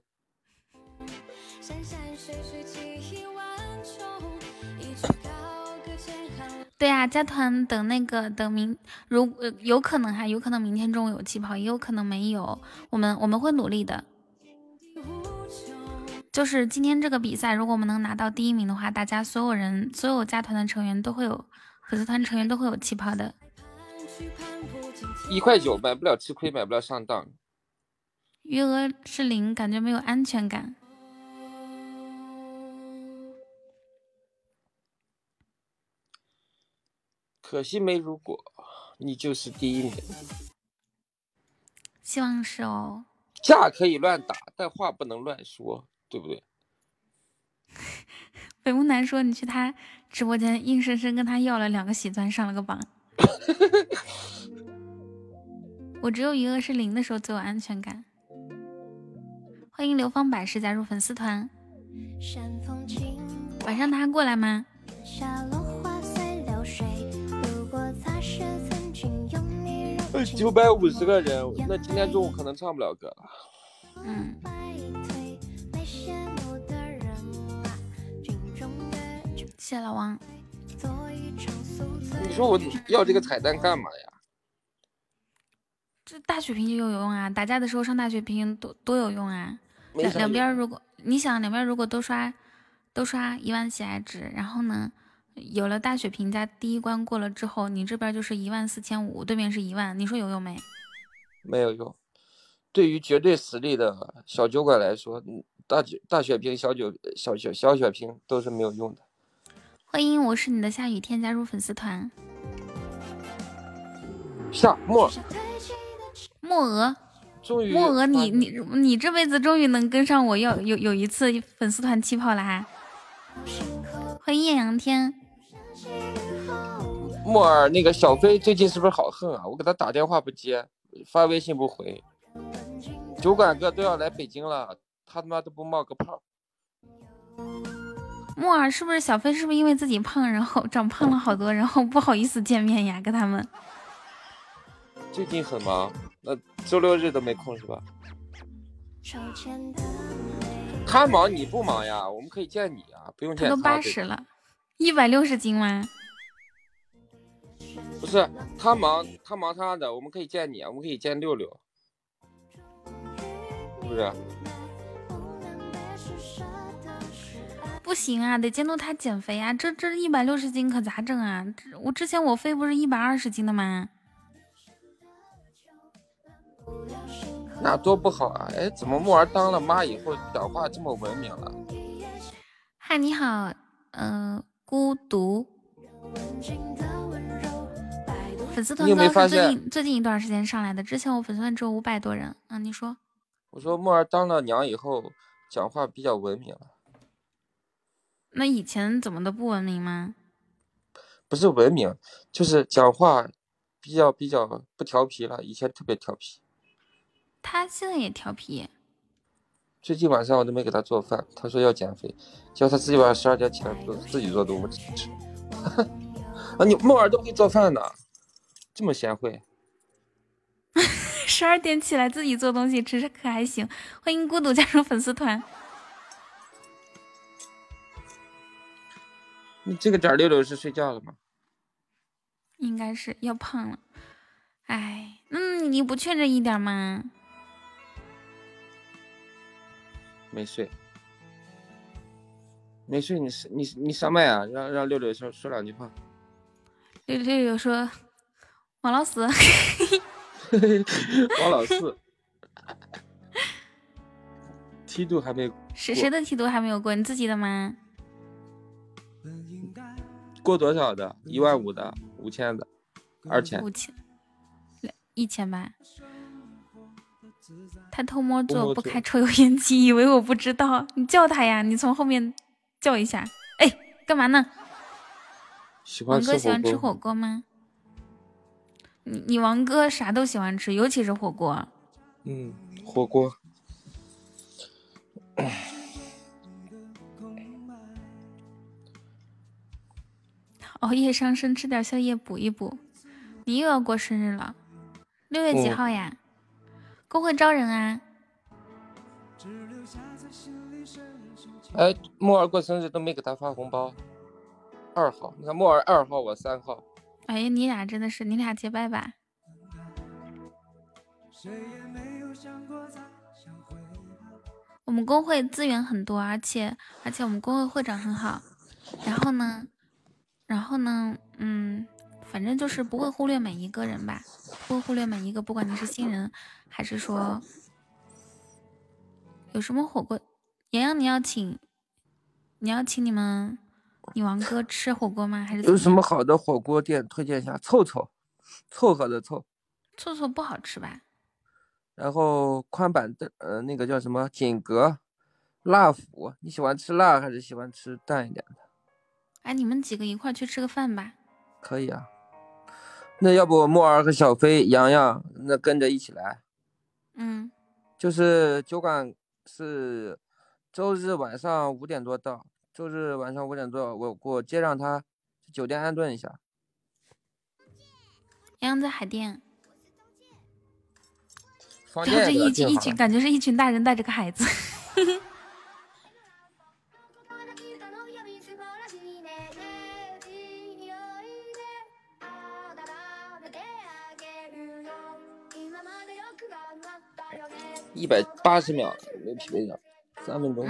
对啊，加团等那个等明，如有可能哈，有可能明天中午有气泡，也有可能没有。我们我们会努力的。就是今天这个比赛，如果我们能拿到第一名的话，大家所有人所有加团的成员都会有粉丝团成员都会有气泡的。一块九买不了吃亏，买不了上当。余额是零，感觉没有安全感。可惜没如果，你就是第一名。希望是哦。架可以乱打，但话不能乱说，对不对？北木南说：“你去他直播间，硬生生跟他要了两个喜钻，上了个榜。我只有余额是零的时候最有安全感。”欢迎流芳百世加入粉丝团。晚上他过来吗？九百五十个人，那今天中午可能唱不了歌了。嗯。谢老王。你说我要这个彩蛋干嘛呀？这大血瓶就有用啊！打架的时候上大血瓶多多有用啊！两两边如果你想两边如果都刷都刷一万喜爱值，然后呢？有了大血瓶加第一关过了之后，你这边就是一万四千五，对面是一万，你说有用没？没有用。对于绝对实力的小酒馆来说，大酒大血瓶、小酒小小小血瓶都是没有用的。欢迎我是你的下雨天加入粉丝团。下莫莫鹅，终于莫鹅，你你你这辈子终于能跟上我要有有一次粉丝团气泡了哈。欢迎艳阳天。木耳，那个小飞最近是不是好横啊？我给他打电话不接，发微信不回。酒馆哥都要来北京了，他他妈都不冒个泡。木耳是不是小飞？是不是因为自己胖，然后长胖了好多，然后不好意思见面呀？跟他们 最近很忙，那周六日都没空是吧？他忙你不忙呀？我们可以见你啊，不用见他。都八十了，一百六十斤吗？不是他忙，他忙他的，我们可以见你啊，我们可以见六六，是不是？不行啊，得监督他减肥啊！这这一百六十斤可咋整啊？我之前我飞不是一百二十斤的吗？那多不好啊！哎，怎么木儿当了妈以后讲话这么文明了？嗨，你好，嗯，孤独。粉丝团哥是最近最近一段时间上来的，之前我粉丝团只有五百多人。嗯，你说？我说木儿当了娘以后，讲话比较文明了。那以前怎么都不文明吗？不是文明，就是讲话比较比较不调皮了。以前特别调皮。他现在也调皮。最近晚上我都没给他做饭，他说要减肥，叫他自己晚上十二点起来做自己做东西吃。啊，你木耳都会做饭呢？这么贤惠，十二点起来自己做东西吃可还行？欢迎孤独加入粉丝团。这个点六六是睡觉了吗？应该是要胖了。哎，嗯，你不确认一点吗？没睡，没睡，你你你上麦啊？让让六六说说两句话。六六六说。王老四，王老四，梯度还没谁谁的梯度还没有过？你自己的吗？过多少的？一万五的？五千的？二千？五千？一千吧。他偷摸做不开抽油烟机，以为我不知道。你叫他呀，你从后面叫一下。哎，干嘛呢？王哥喜欢吃火锅吗？你你王哥啥都喜欢吃，尤其是火锅。嗯，火锅。熬夜伤身，吃点宵夜补一补。你又要过生日了，六月几号呀？公会招人啊。哎，木儿过生日都没给他发红包。二号，你看木儿二号，我三号。哎呀，你俩真的是，你俩结拜吧。我们工会资源很多，而且而且我们工会会长很好。然后呢，然后呢，嗯，反正就是不会忽略每一个人吧，不会忽略每一个，不管你是新人还是说有什么火锅，洋洋你要请，你要请你们女王哥吃火锅吗？还是有什么好的火锅店推荐一下？凑凑，凑合的凑。凑凑不好吃吧？然后宽板凳，呃，那个叫什么锦阁，辣府，你喜欢吃辣还是喜欢吃淡一点的？哎，你们几个一块去吃个饭吧。可以啊。那要不木儿和小飞、洋洋那跟着一起来？嗯。就是酒馆是周日晚上五点多到，周日晚上五点多我我接上他，酒店安顿一下。洋洋在海淀。然后一群一群，感觉是一群大人带着个孩子。一百八十秒，没匹配上，三分钟。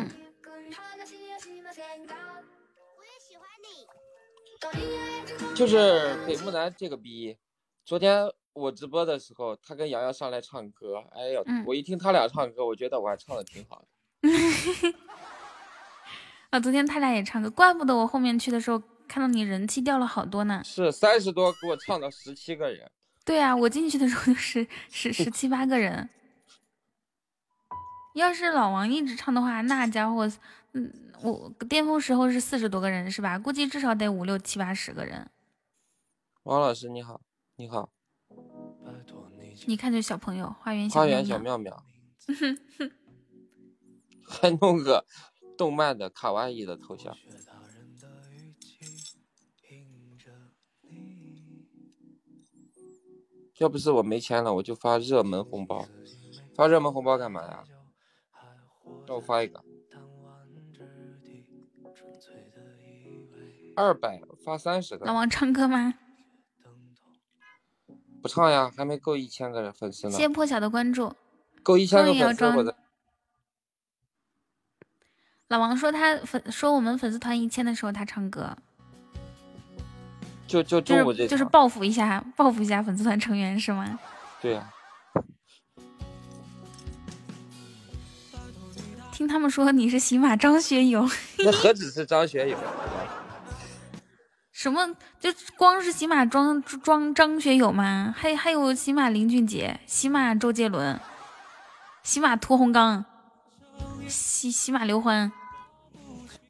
就是北木南这个逼，昨天。我直播的时候，他跟瑶瑶上来唱歌，哎呦，我一听他俩唱歌，我觉得我还唱的挺好的。啊，昨天他俩也唱歌，怪不得我后面去的时候看到你人气掉了好多呢。是三十多，给我唱了十七个人。对啊，我进去的时候就是十十七八个人。要是老王一直唱的话，那家伙，嗯，我巅峰时候是四十多个人是吧？估计至少得五六七八十个人。王老师你好，你好。你看这小朋友，花园花园小妙妙，还弄个动漫的卡哇伊的头像。要不是我没钱了，我就发热门红包。发热门红包干嘛呀？让我发一个。二百发三十个。老王唱歌吗？不唱呀，还没够一千个人粉丝呢。谢谢破晓的关注。够一千个粉丝，我老王说他粉说我们粉丝团一千的时候他唱歌。就就中午这就是报复一下，报复一下粉丝团成员是吗？对呀。听他们说你是喜马张学友。那何止是张学友？什么？就光是喜马装装张学友吗？还还有喜马林俊杰、喜马周杰伦、喜马屠洪刚、喜喜马刘欢。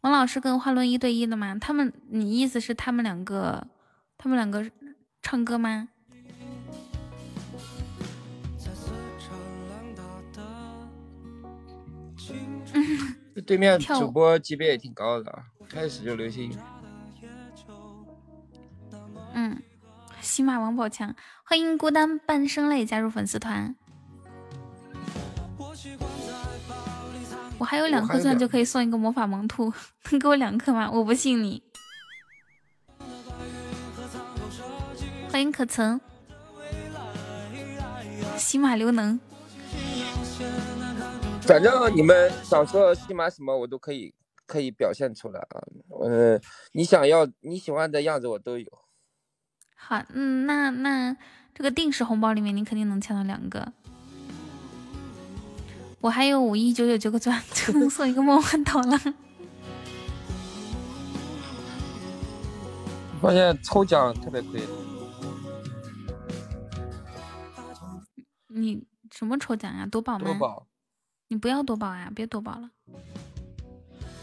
王老师跟花轮一对一的吗？他们，你意思是他们两个，他们两个唱歌吗？对面主播级别也挺高的，开始就流星。嗯，喜马王宝强，欢迎孤单半生泪加入粉丝团。我还有两颗钻就可以送一个魔法萌兔，能 给我两颗吗？我不信你。欢迎可曾，喜马刘能。反正你们想说喜马什么，我都可以可以表现出来啊。嗯，你想要你喜欢的样子，我都有。好，嗯，那那这个定时红包里面，你肯定能抢到两个。我还有五亿九九九个钻，就能送一个梦幻岛了。发现抽奖特别亏。你什么抽奖呀？夺宝吗？夺宝。你不要夺宝呀，别夺宝了。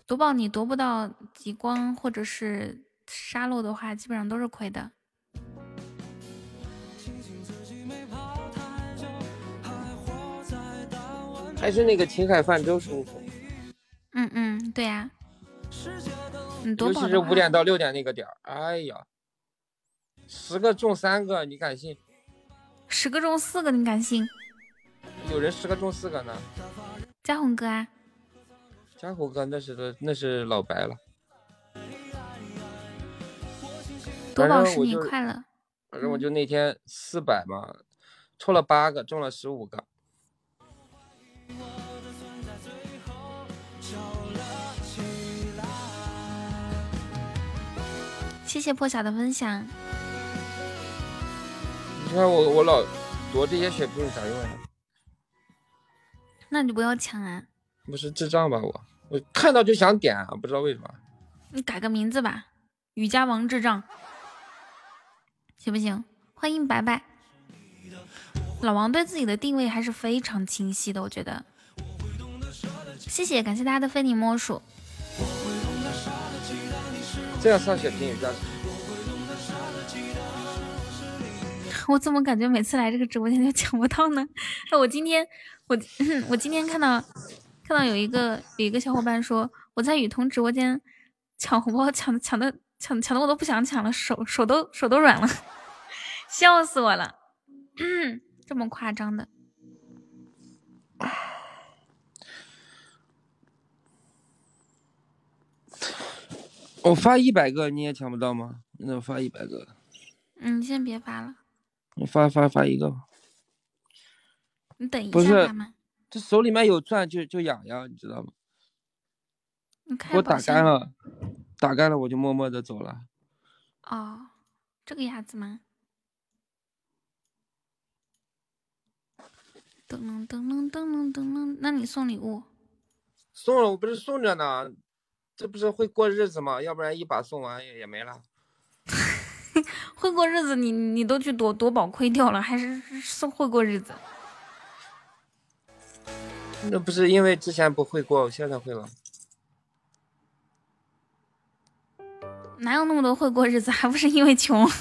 夺宝你夺不到极光或者是沙漏的话，基本上都是亏的。还是那个秦海泛舟舒服。嗯嗯，对呀。尤其是五点到六点那个点儿，哎呀，十个中三个，你敢信？十个中四个，你敢信？有人十个中四个呢。嘉宏哥啊。嘉宏哥那是那是老白了。夺宝使你快乐。反正我就那天四百嘛，抽了八个，中了十五个。谢谢破晓的分享。你看我我老夺这些血瓶有啥用呀？那你不要抢啊！不是智障吧我？我看到就想点啊，不知道为什么。你改个名字吧。雨家王智障，行不行？欢迎白白，老王对自己的定位还是非常清晰的，我觉得。谢谢，感谢大家的非你莫属。这样上血瓶有价值。我怎么感觉每次来这个直播间就抢不到呢？哎，我今天我我今天看到看到有一个有一个小伙伴说我在雨桐直播间抢红包抢抢的抢抢的我都不想抢了，手手都手都软了，笑死我了，这么夸张的。我发一百个你也抢不到吗？那我发一百个。嗯，你先别发了。我发发发一个吧。你等一下吗？这手里面有钻就就痒痒，你知道吗？给我打干了，打干了我就默默的走了。哦，这个样子吗？噔噔噔噔噔噔噔，那你送礼物？送了，我不是送着呢。这不是会过日子吗？要不然一把送完也也没了。会过日子，你你都去夺夺宝亏掉了，还是送会过日子？那不是因为之前不会过，现在会了。哪有那么多会过日子？还不是因为穷？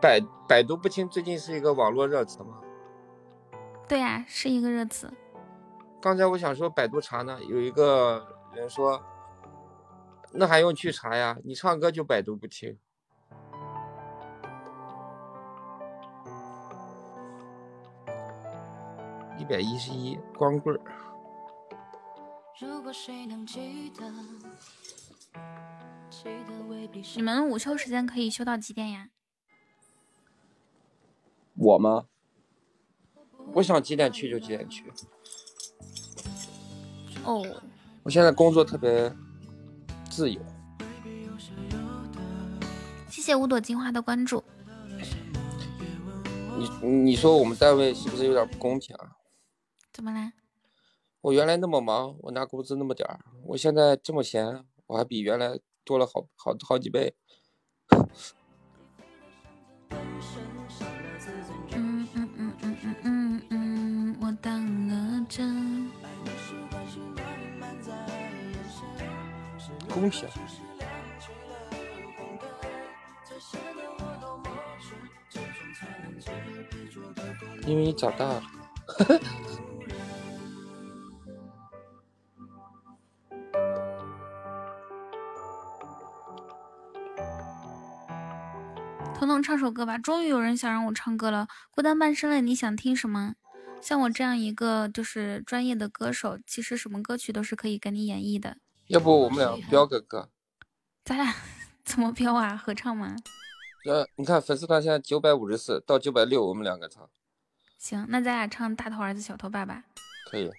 百百毒不侵最近是一个网络热词吗？对呀，是一个热词。刚才我想说百度查呢，有一个人说，那还用去查呀？你唱歌就百毒不侵。一百一十一光棍儿。你们午休时间可以休到几点呀？我吗？我想几点去就几点去。哦，我现在工作特别自由。谢谢五朵金花的关注。你你说我们单位是不是有点不公平啊？怎么了？我原来那么忙，我拿工资那么点儿，我现在这么闲，我还比原来多了好好好几倍。嗯嗯嗯嗯嗯嗯嗯，我当了真。公平，因为你长大了。彤彤唱首歌吧，终于有人想让我唱歌了。孤单半生了，你想听什么？像我这样一个就是专业的歌手，其实什么歌曲都是可以给你演绎的。要不我们俩飙个歌？咱俩 怎么飙啊？合唱吗？呃，你看粉丝团现在九百五十四到九百六，我们两个唱。行，那咱俩唱《大头儿子小头爸爸》。可以。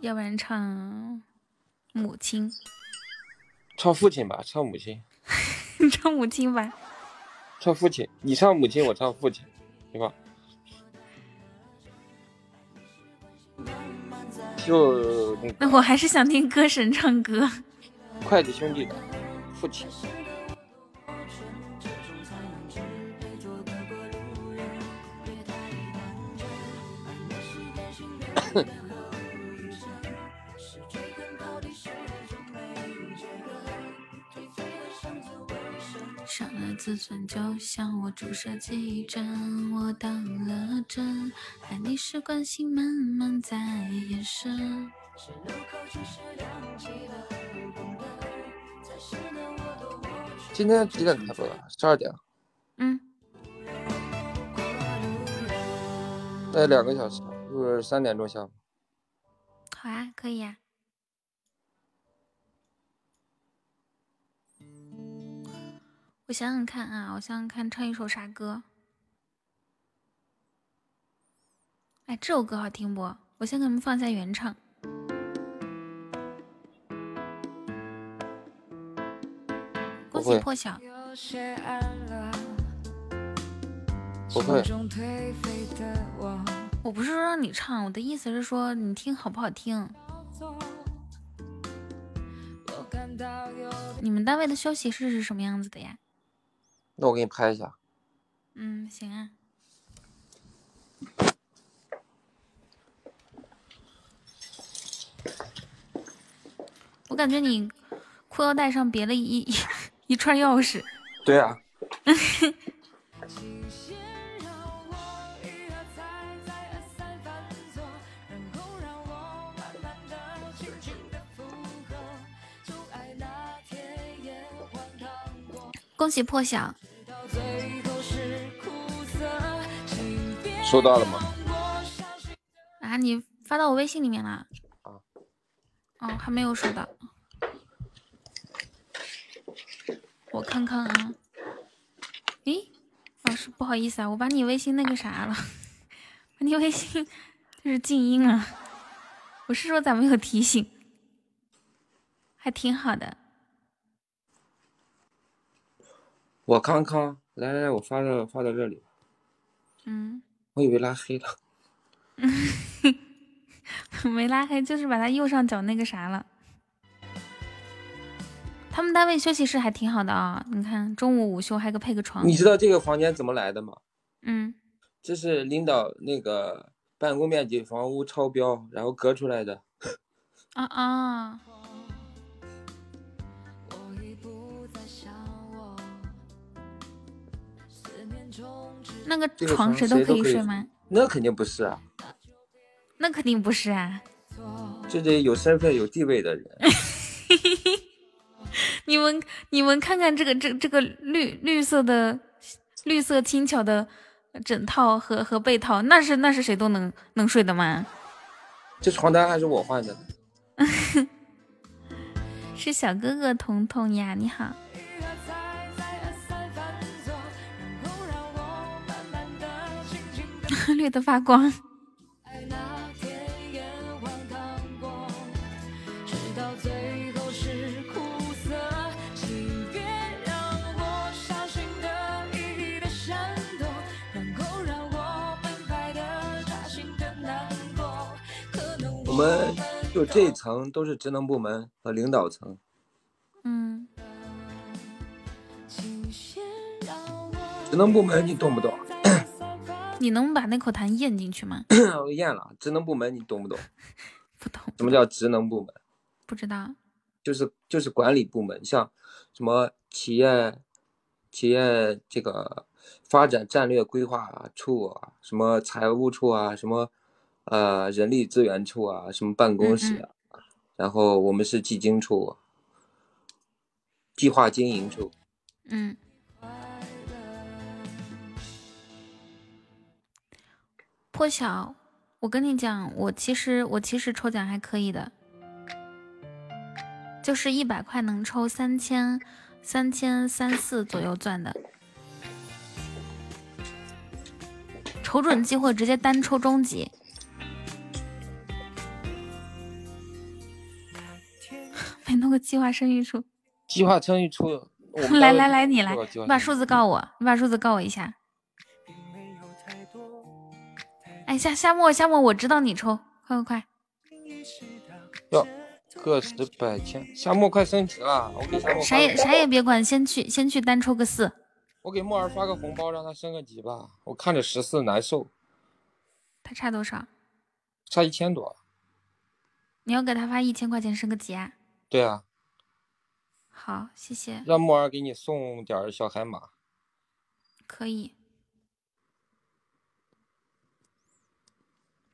要不然唱母亲。唱父亲吧，唱母亲。你唱母亲吧。唱父亲，你唱母亲，我唱父亲，行吧？就那我还是想听歌神唱歌。筷子兄弟的父亲。自尊，就像我注射记忆针，我当了真，爱你是关心慢慢在延伸。今天几点开播的？十二点。嗯。那两个小时，就是三点钟下。好啊，可以呀。我想想看啊，我想想看，唱一首啥歌？哎，这首歌好听不？我先给你们放一下原唱。恭喜破晓。不会。我不是说让你唱，我的意思是说你听好不好听。你们单位的休息室是什么样子的呀？那我给你拍一下。嗯，行啊。我感觉你裤腰带上别了一一 一串钥匙。对啊。恭喜破晓！收到了吗？啊，你发到我微信里面了。啊。哦，还没有收到。我看看啊。诶，老师不好意思啊，我把你微信那个啥了，把你微信就是静音了。我是说咋没有提醒？还挺好的。我看看，来来来，我发到发到这里。嗯。我以为拉黑了。没拉黑，就是把他右上角那个啥了。他们单位休息室还挺好的啊，你看中午午休还给配个床。你知道这个房间怎么来的吗？嗯。这是领导那个办公面积房屋超标，然后隔出来的。啊啊。那个床谁都可以睡吗？那肯定不是啊。那肯定不是啊。这得有身份、有地位的人。你们你们看看这个这这个绿绿色的绿色轻巧的枕套和和被套，那是那是谁都能能睡的吗？这床单还是我换的。是小哥哥彤彤呀，你好。绿的发光。我们就这一层都是职能部门和领导层。嗯。职能部门你懂不懂？你能把那口痰咽进去吗？我咽了。职能部门你懂不懂？不懂。什么叫职能部门？不知道。就是就是管理部门，像什么企业企业这个发展战略规划处啊，什么财务处啊，什么呃人力资源处啊，什么办公室啊，然后我们是计经处，计划经营处。嗯。破晓，我跟你讲，我其实我其实抽奖还可以的，就是一百块能抽三千三千三四左右钻的，瞅准机会直接单抽终极。没弄个计划生育出，计划生育出，来来来，你来，你把数字告我，你把数字告我一下。哎，夏夏沫夏沫，我知道你抽，快快快！哟，个十百千，夏沫快升级了，我给夏末啥也啥也别管，先去先去单抽个四。我给木儿发个红包，让他升个级吧。我看着十四难受。他差多少？差一千多。你要给他发一千块钱升个级啊？对啊。好，谢谢。让木儿给你送点小海马。可以。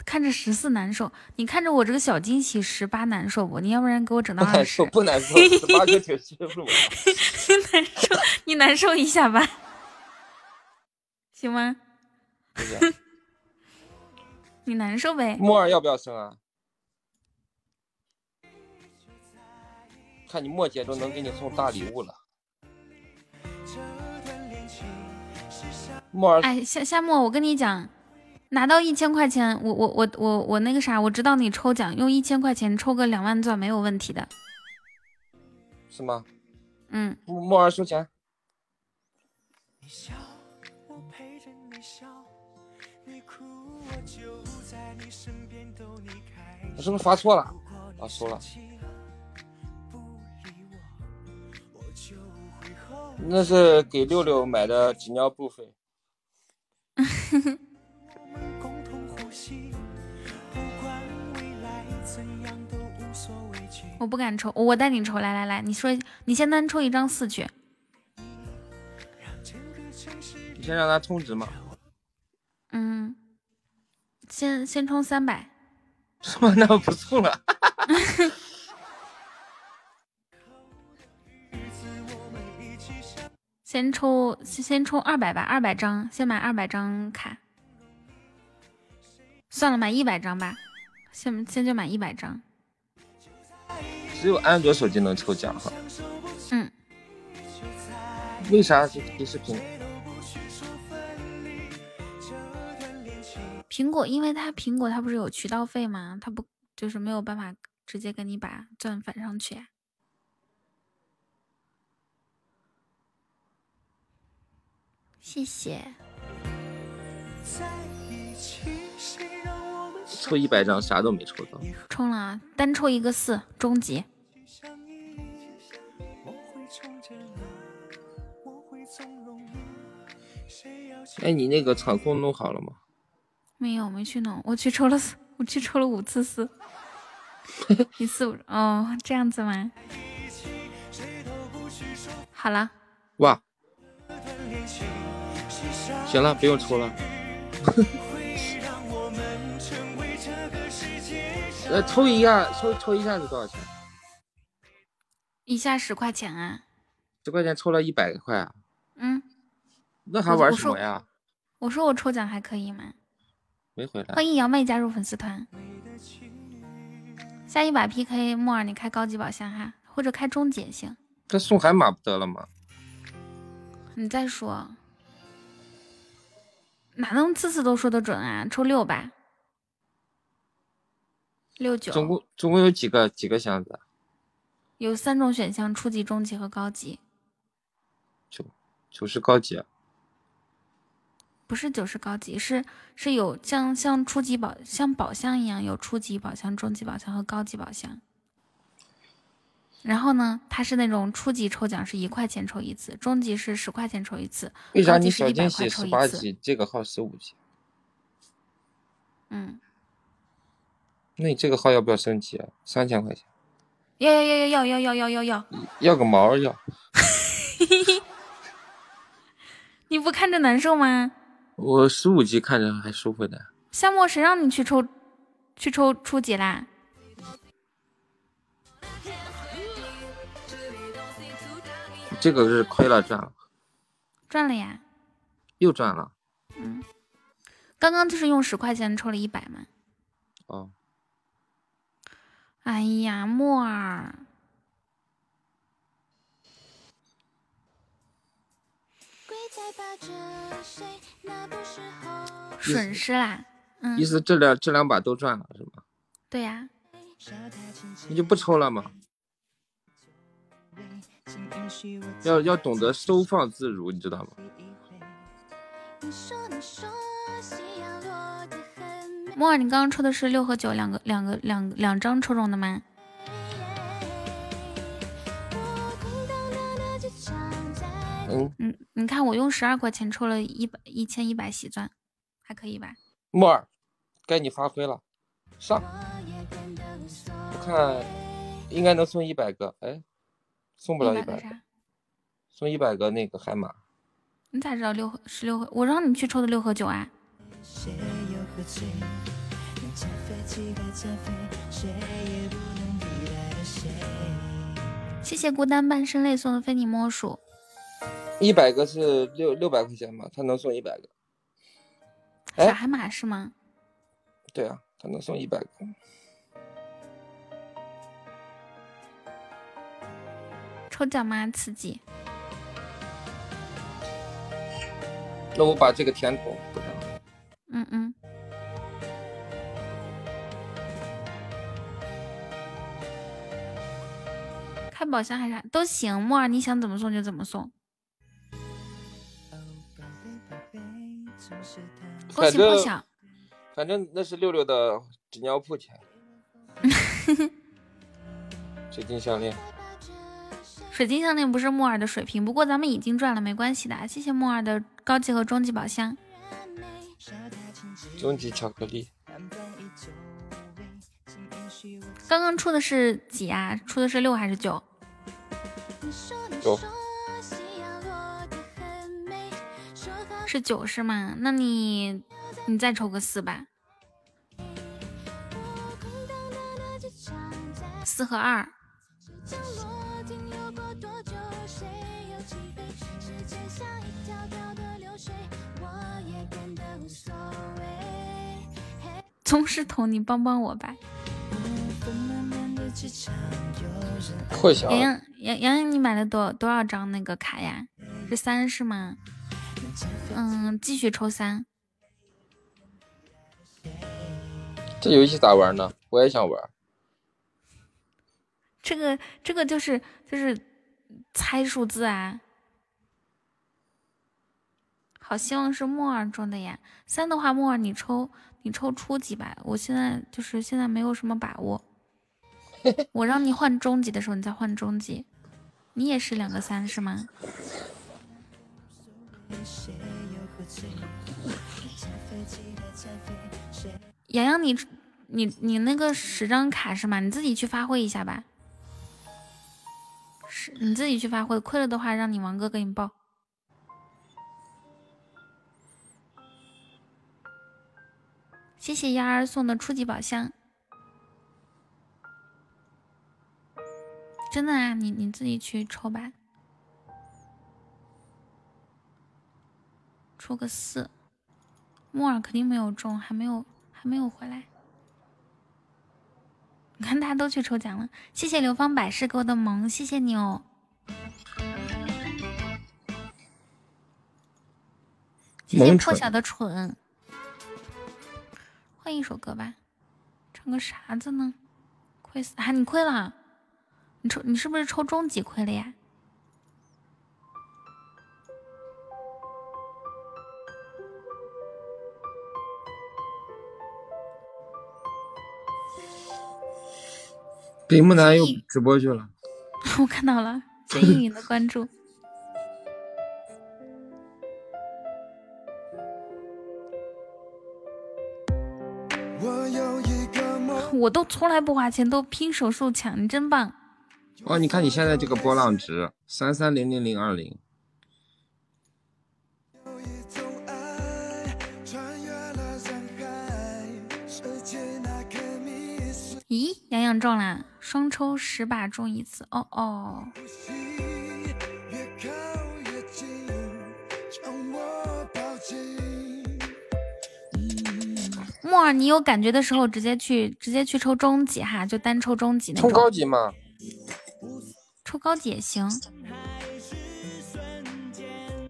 看着十四难受，你看着我这个小惊喜十八难受不？你要不然给我整到二十。不难受，十八就挺舒服。难受，你难受一下吧，行吗？你难受呗。木耳要不要生啊？看你莫姐都能给你送大礼物了。木耳，哎，夏夏末，我跟你讲。拿到一千块钱，我我我我我那个啥，我知道你抽奖用一千块钱抽个两万钻没有问题的，是吗？嗯。木木儿收钱。我是不是发错了？啊，输了。那是给六六买的纸尿布费。我不敢抽，我带你抽。来来来，你说，你先单抽一张四去。你先让他充值嘛。嗯，先先充三百。是吗？那我不送了。先抽先先抽二百吧，二百张，先买二百张卡。算了，买一百张吧，先先就买一百张。只有安卓手机能抽奖哈。嗯。为啥是迪视频？苹果，因为它苹果它不是有渠道费吗？它不就是没有办法直接给你把钻返上去？谢谢。抽一百张，啥都没抽到。充了，单抽一个四终极。哎，你那个场控弄好了吗？没有，没去弄。我去抽了四，我去抽了五次四，一次五。哦，这样子吗？好了。哇。行了，不用抽了。呃，抽一下，抽抽一下是多少钱？一下十块钱啊。十块钱抽了一百块啊。嗯。那还玩什么呀？我说我抽奖还可以吗？没回来。欢迎杨妹加入粉丝团。下一把 PK，木耳你开高级宝箱哈，或者开终极也行。这送海马不得了吗？你再说，哪能次次都说的准啊？抽六吧，六九。总共总共有几个几个箱子？有三种选项：初级、中级和高级。九九是高级。不是九十高级，是是有像像初级宝像宝箱一样，有初级宝箱、中级宝箱和高级宝箱。然后呢，它是那种初级抽奖是一块钱抽一次，中级是十块钱抽一次，为啥你小惊喜十八级，这个号十五级？嗯，那你这个号要不要升级啊？三千块钱？要要要要要要要要要要要个毛要！你不看着难受吗？我十五级看着还舒服的。夏末谁让你去抽，去抽初级啦？这个是亏了赚了？赚了呀。又赚了。嗯。刚刚就是用十块钱抽了一百嘛。哦。哎呀，沫儿。损失啦，嗯，意思这两这两把都赚了是吗？对呀，你就不抽了吗？要要懂得收放自如，你知道吗？你说，你刚刚抽的是六和九两个两个两两张抽中的吗？嗯嗯，你看我用十二块钱抽了一百一千一百喜钻，还可以吧？木耳，该你发挥了，上！我看应该能送一百个，哎，送不了一百个，送一百个那个海马。你咋知道六十六和？我让你去抽的六和九啊。谢谢孤单半生泪送的非你莫属。一百个是六六百块钱嘛？他能送一百个。小海马是吗？对啊，他能送一百个。抽奖吗？刺激。那我把这个甜筒补上。嗯嗯。开宝箱还是都行，木耳你想怎么送就怎么送。恭喜破晓。反正那是六六的纸尿裤钱。水晶项链。水晶项链不是木耳的水平，不过咱们已经赚了，没关系的。谢谢木耳的高级和终极宝箱。终极巧克力。刚刚出的是几啊？出的是六还是九？九。是九是吗？那你你再抽个四吧。四和二。宗师童，你帮帮我吧。破晓。洋洋洋洋，你买了多多少张那个卡呀？是三是吗？嗯，继续抽三。这游戏咋玩呢？我也想玩。这个这个就是就是猜数字啊。好希望是木耳中的呀。三的话，木耳你抽。你抽初级吧，我现在就是现在没有什么把握。我让你换中级的时候，你再换中级。你也是两个三是吗？洋洋，你你你那个十张卡是吗？你自己去发挥一下吧。是你自己去发挥，亏了的话让你王哥给你报。谢谢丫儿送的初级宝箱，真的啊，你你自己去抽吧，出个四，木耳肯定没有中，还没有还没有回来，你看大家都去抽奖了，谢谢流芳百世给我的萌，谢谢你哦，谢谢破晓的蠢。换一首歌吧，唱个啥子呢？亏死啊！你亏了，你抽你是不是抽中级亏了呀？北木南又直播去了，我看到了，谢谢你的关注。我都从来不花钱，都拼手速抢，你真棒！哦，你看你现在这个波浪值三三零零零二零。咦，洋洋中了，双抽十把中一次，哦哦。木耳，你有感觉的时候直接去直接去抽中级哈，就单抽中级那种。抽高级吗？抽高级也行，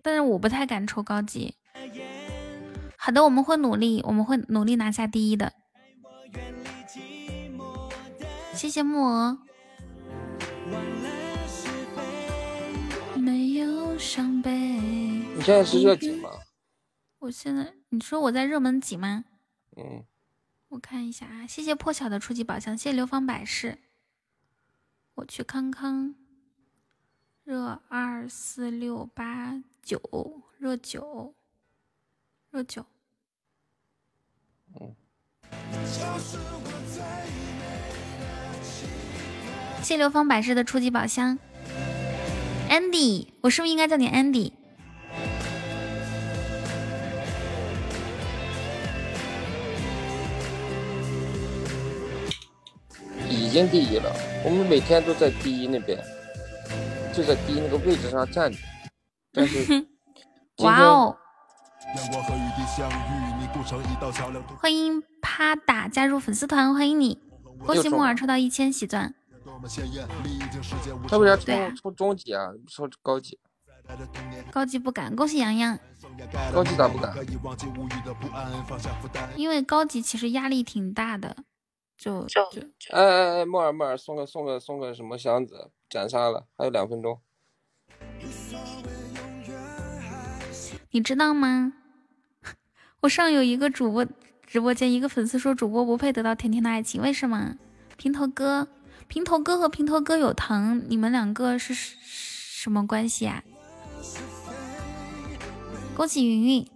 但是我不太敢抽高级。好的，我们会努力，我们会努力拿下第一的。谢谢木鹅。没有伤悲。你现在是热几吗？我现在，你说我在热门几吗？嗯，我看一下啊，谢谢破晓的初级宝箱，谢谢流芳百世。我去康康，热二四六八九，热九，热九。嗯。谢流芳百世的初级宝箱，Andy，我是不是应该叫你 Andy？已经第一了，我们每天都在第一那边，就在第一那个位置上站着。但是，哇哦！欢迎啪打加入粉丝团，欢迎你！恭喜木耳抽到一千喜钻。他为啥抽抽中级啊？抽高级？高级不敢。恭喜洋洋。高级咋不敢？因为高级其实压力挺大的。就就哎哎哎，莫尔莫尔，送个送个送个什么箱子？斩杀了，还有两分钟。你知道吗？我上有一个主播直播间，一个粉丝说主播不配得到甜甜的爱情，为什么？平头哥，平头哥和平头哥有疼，你们两个是什么关系啊？恭喜云云，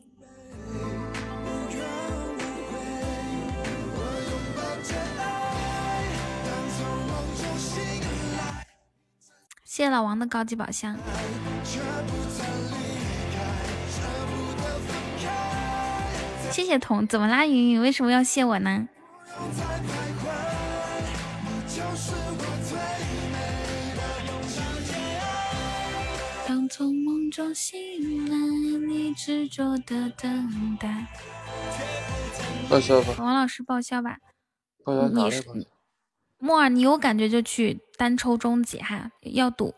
谢谢老王的高级宝箱。谢谢彤，怎么啦？云云为什么要谢我呢？当从梦中醒来，你执着的等待。报销吧，王老师报销吧。报销？木耳，你有感觉就去单抽终极哈，要赌，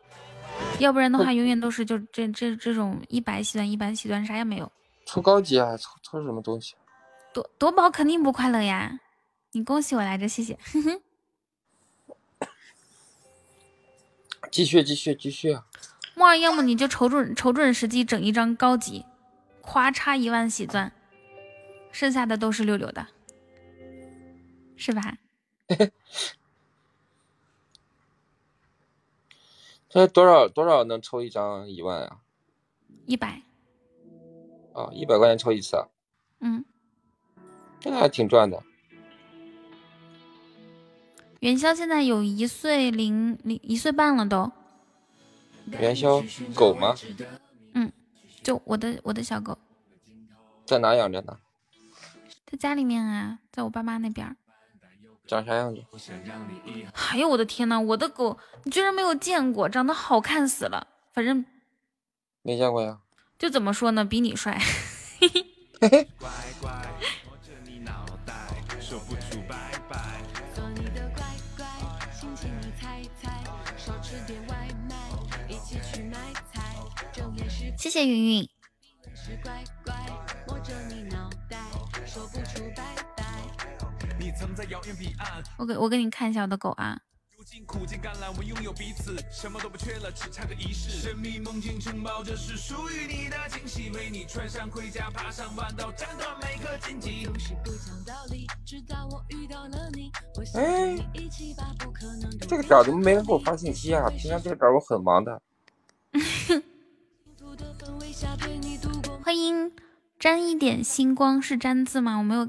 要不然的话永远都是就这这这种一百喜钻一百喜钻啥也没有。抽高级啊！抽抽什么东西？夺夺宝肯定不快乐呀！你恭喜我来着，谢谢。继续继续继续。木耳，要么你就瞅准瞅准时机整一张高级，咵嚓一万喜钻，剩下的都是六六的，是吧？这多少多少能抽一张一万啊？一百。啊，一百块钱抽一次啊？嗯，这还挺赚的。元宵现在有一岁零零一岁半了都。元宵狗吗？嗯，就我的我的小狗。在哪养着呢？在家里面啊，在我爸妈那边。长啥样子？哎呦我的天呐，我的狗你居然没有见过，长得好看死了。反正没见过呀。就怎么说呢，比你帅。谢谢云云。我给我给你看一下我的狗啊。苦尽甘来，我们拥有彼此，什么都不缺了，只差个仪式。神秘梦境城堡，这是属于你的惊喜。为你穿上盔甲，爬上弯道，斩断每个荆棘。哎，这个点怎么没人给我发信息啊？平常这个点我很忙的。欢迎沾一点星光，是沾字吗？我没有。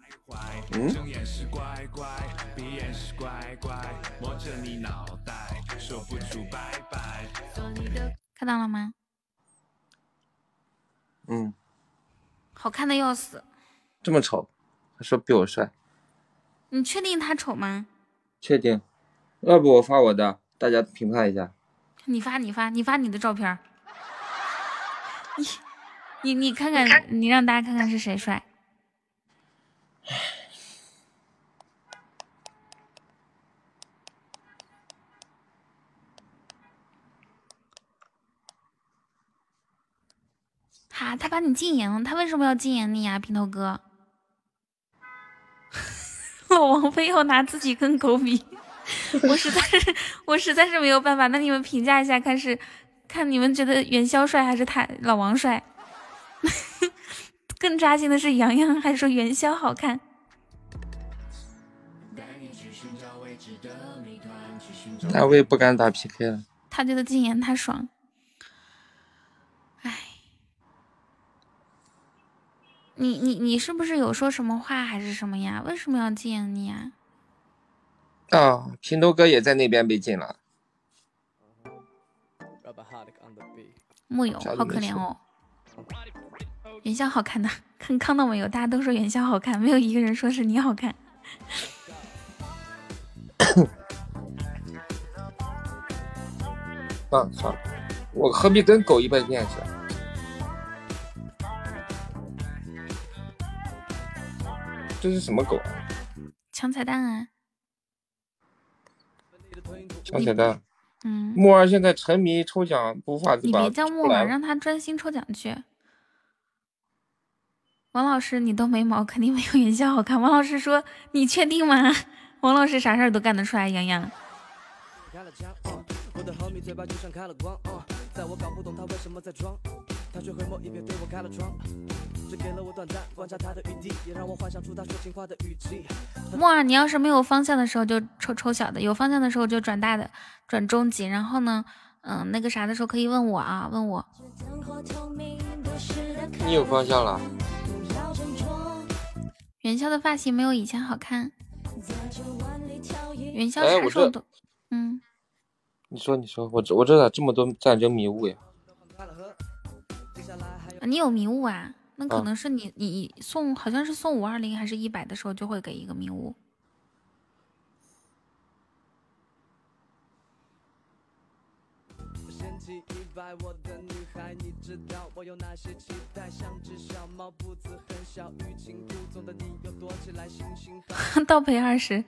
嗯。看到了吗？嗯。好看的要死。这么丑，还说比我帅。你确定他丑吗？确定。要不我发我的，大家评判一下。你发，你发，你发你的照片。你，你，你看看，你让大家看看是谁帅。哈他把你禁言了，他为什么要禁言你呀，平头哥？老王非要拿自己跟狗比，我实在是我实在是没有办法。那你们评价一下，看是看你们觉得元宵帅还是他老王帅？更扎心的是，洋洋还说元宵好看。那我也不敢打 PK 了。他觉得禁言太爽。哎，你你你是不是有说什么话还是什么呀？为什么要禁言你呀？啊，平头哥也在那边被禁了。木有，好可怜哦。元宵好看的，看看到没有？大家都说元宵好看，没有一个人说是你好看。啊，算了，我何必跟狗一般见识？这是什么狗？抢彩蛋啊！抢彩蛋。嗯，木儿现在沉迷抽奖，无法自拔。你别叫木儿，让他专心抽奖去。王老师，你都没毛，肯定没有元宵好看。王老师说：“你确定吗？” 王老师啥事儿都干得出来，洋洋。木耳，你要是没有方向的时候就抽抽小的，有方向的时候就转大的，转中级。然后呢，嗯，那个啥的时候可以问我啊，问我。你有方向了？元宵的发型没有以前好看。元宵啥时候都？嗯。你说，你说，我这我这咋这么多战争迷雾呀？你有迷雾啊？那可能是你你送好像是送五二零还是一百的时候就会给一个迷雾。倒赔二十，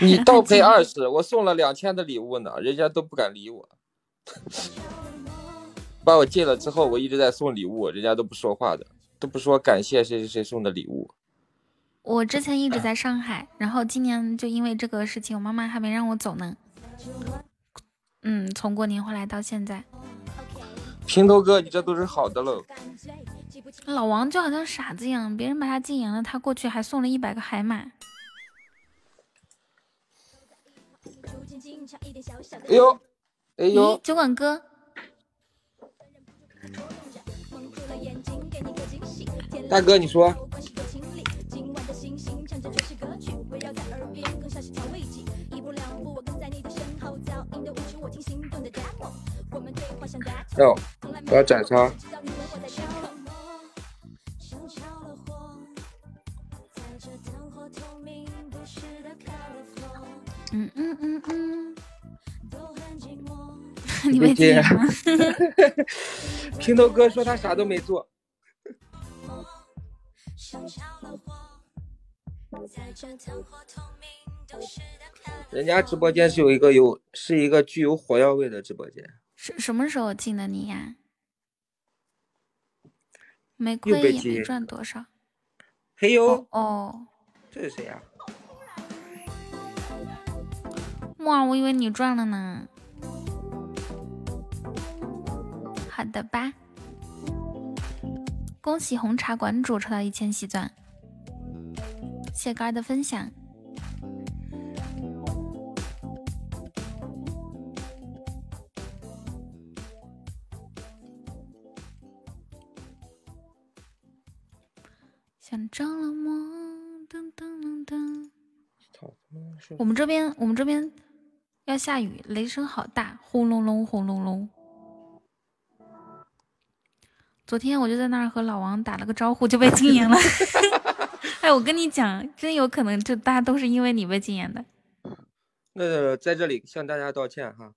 你倒赔二十，我送了两千的礼物呢，人家都不敢理我。把我禁了之后，我一直在送礼物，人家都不说话的，都不说感谢谁谁谁送的礼物。我之前一直在上海，然后今年就因为这个事情，我妈妈还没让我走呢。嗯，从过年回来到现在。平头哥，你这都是好的喽。老王就好像傻子一样，别人把他禁言了，他过去还送了一百个海马。哎呦，哎呦，酒馆哥。大哥，你说。哟，我要斩杀。嗯嗯嗯嗯。你没接。平头哥说他啥都没做。人家直播间是有一个有是一个具有火药味的直播间。什什么时候进的你呀？没亏也没赚多少。嘿呦哦，这是谁呀？木耳，我以为你赚了呢。好的吧。恭喜红茶馆主抽到一千喜钻，谢肝儿的分享。像着了魔，噔噔噔噔。我们这边，我们这边要下雨，雷声好大，轰隆隆，轰隆隆。昨天我就在那儿和老王打了个招呼，就被禁言了。哎，我跟你讲，真有可能就大家都是因为你被禁言的。那在这里向大家道歉哈。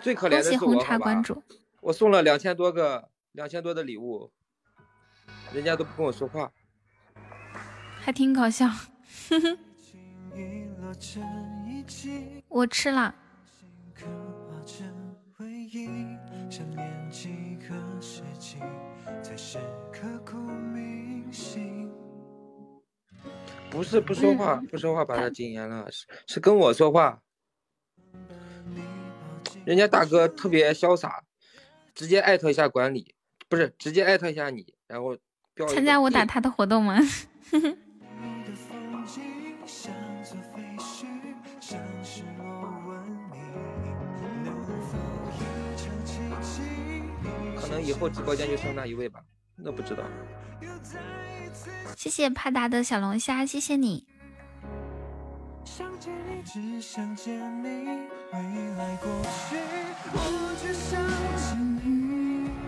最可怜的是我，好吧？我送了两千多个、两千多的礼物，人家都不跟我说话，还挺搞笑。我吃了。不是不说话，不说话把他禁言了，是是跟我说话。人家大哥特别潇洒，直接艾特一下管理，不是直接艾特一下你，然后参加我打他的活动吗？可能以后直播间就剩那一位吧，那不知道。谢谢帕达的小龙虾，谢谢你。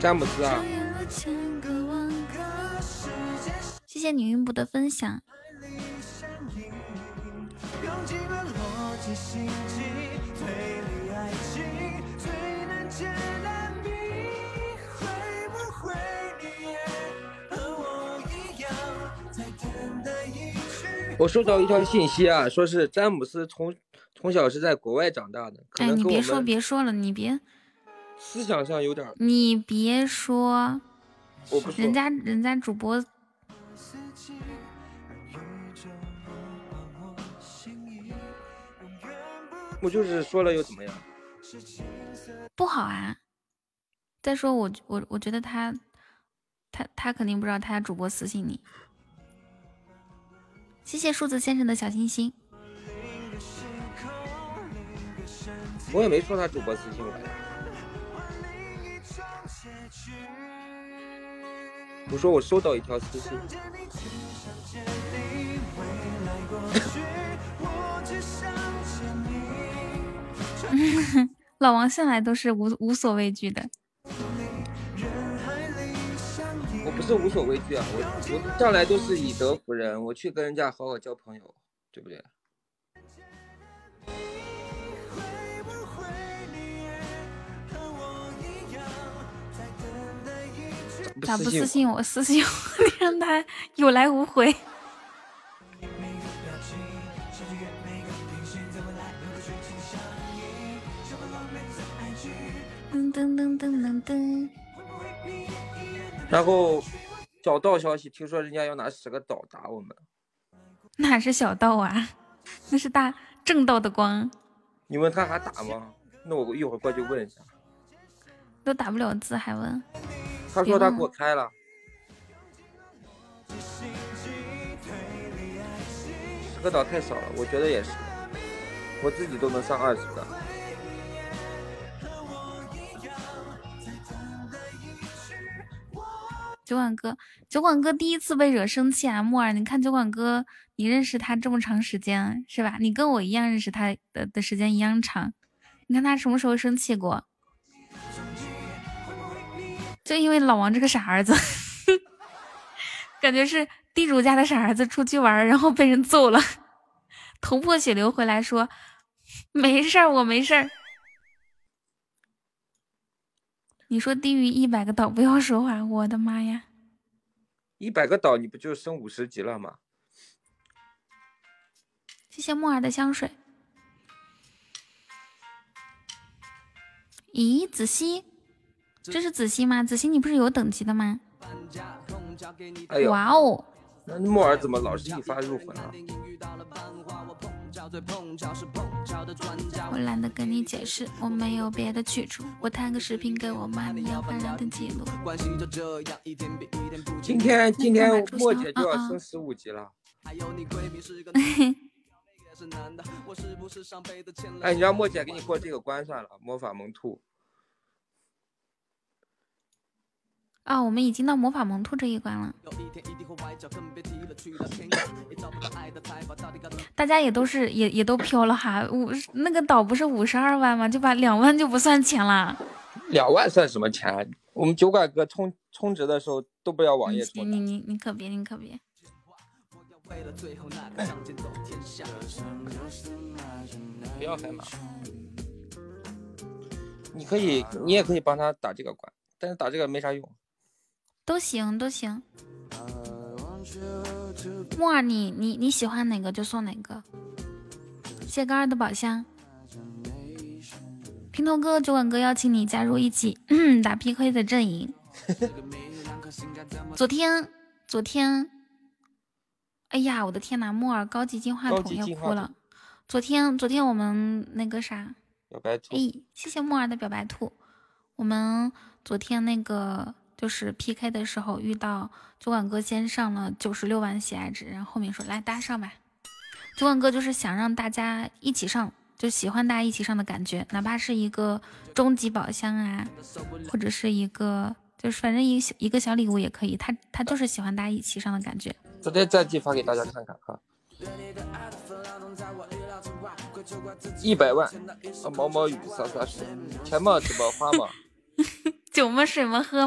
詹姆斯啊。谢谢你云布的分享。我收到一条信息啊，说是詹姆斯从从小是在国外长大的，哎，你别说别说了，你别思想上有点儿，你别说，我不说人家人家主播我就是说了又怎么样？不好啊。再说我我我觉得他他他肯定不知道他家主播私信你。谢谢数字先生的小心心。我也没说他主播私信我呀。我说我收到一条私信，老王向来都是无无所畏惧的。我不是无所畏惧啊，我我向来都是以德服人，我去跟人家好好交朋友，对不对？咋不私信我？私信我，你让他有来无回。噔噔噔噔噔噔，然后小道消息，听说人家要拿十个岛打我们，哪是小道啊？那是大正道的光，你问他还打吗？那我一会儿过去问一下。都打不了字还问。他说他给我开了，十个岛太少了，我觉得也是，我自己都能上二十个。酒馆哥，酒馆哥第一次被惹生气啊！木耳，你看酒馆哥，你认识他这么长时间是吧？你跟我一样认识他的的时间一样长，你看他什么时候生气过？就因为老王这个傻儿子，感觉是地主家的傻儿子出去玩，然后被人揍了，头破血流回来说没事儿，我没事儿。你说低于一百个岛不要说话，我的妈呀！一百个岛你不就升五十级了吗？谢谢木耳的香水。咦，子熙，这是子熙吗？子熙，你不是有等级的吗？哎呦，哇哦，那木耳怎么老是一发入魂啊？我懒得跟你解释，我没有别的去处。我弹个视频给我妈，你要本人的记录。今天今天莫姐就要升十五级了。哎，你让莫姐给你过这个关算了，魔法萌兔。啊、我们已经到魔法萌兔这一关了，大家也都是也也都飘了哈。五那个岛不是五十二万吗？就把两万就不算钱了。两万算什么钱啊？我们酒馆哥充充值的时候都不要网页充。你你你可别你可别。不要海马。你可以，你也可以帮他打这个关，但是打这个没啥用。都行都行。木耳，你你你喜欢哪个就送哪个。谢高二的宝箱。平头哥、酒馆哥邀请你加入一起 打 PK 的阵营。昨天，昨天，哎呀，我的天呐，木耳高级进化高筒要哭了。昨天，昨天我们那个啥，表白兔，哎，谢谢木耳的表白兔。我们昨天那个就是 PK 的时候遇到酒馆哥先上了九十六万喜爱值，然后后面说来大家上吧。酒馆哥就是想让大家一起上，就喜欢大家一起上的感觉，哪怕是一个终极宝箱啊，或者是一个就是反正一个小一个小礼物也可以。他他就是喜欢大家一起上的感觉。昨天战绩发给大家看看哈。一百万，啊毛毛雨洒洒水，钱嘛怎么花嘛？酒嘛水嘛喝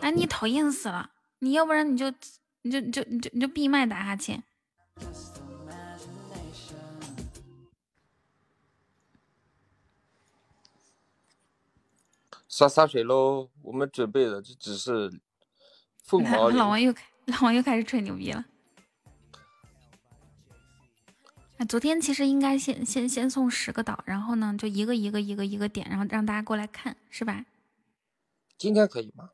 哎，你讨厌死了！你要不然你就你就你就你就你就闭麦打哈欠。洒洒水喽！我们准备的这只是凤毛。老王又开，老王又开始吹牛逼了。啊，昨天其实应该先先先送十个岛，然后呢，就一个一个一个一个点，然后让大家过来看，是吧？今天可以吗？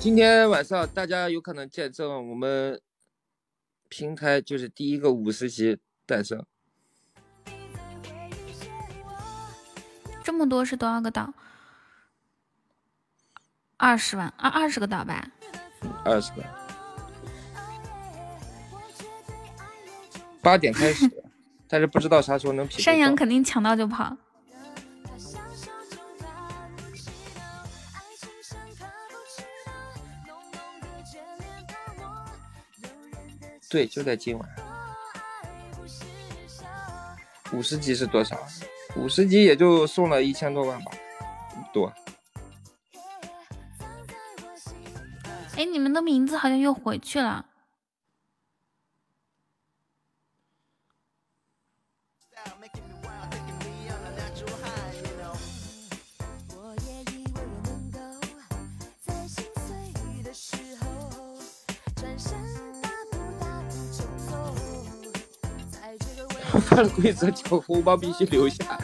今天晚上大家有可能见证我们平台就是第一个五十级诞生。这么多是多少个岛？二十万，二二十个岛吧。二十个。八点开始，但是不知道啥时候能匹。山羊肯定抢到就跑。对，就在今晚。五十级是多少？五十级也就送了一千多万吧，多。哎，你们的名字好像又回去了。犯了规则，抢红包必须留下。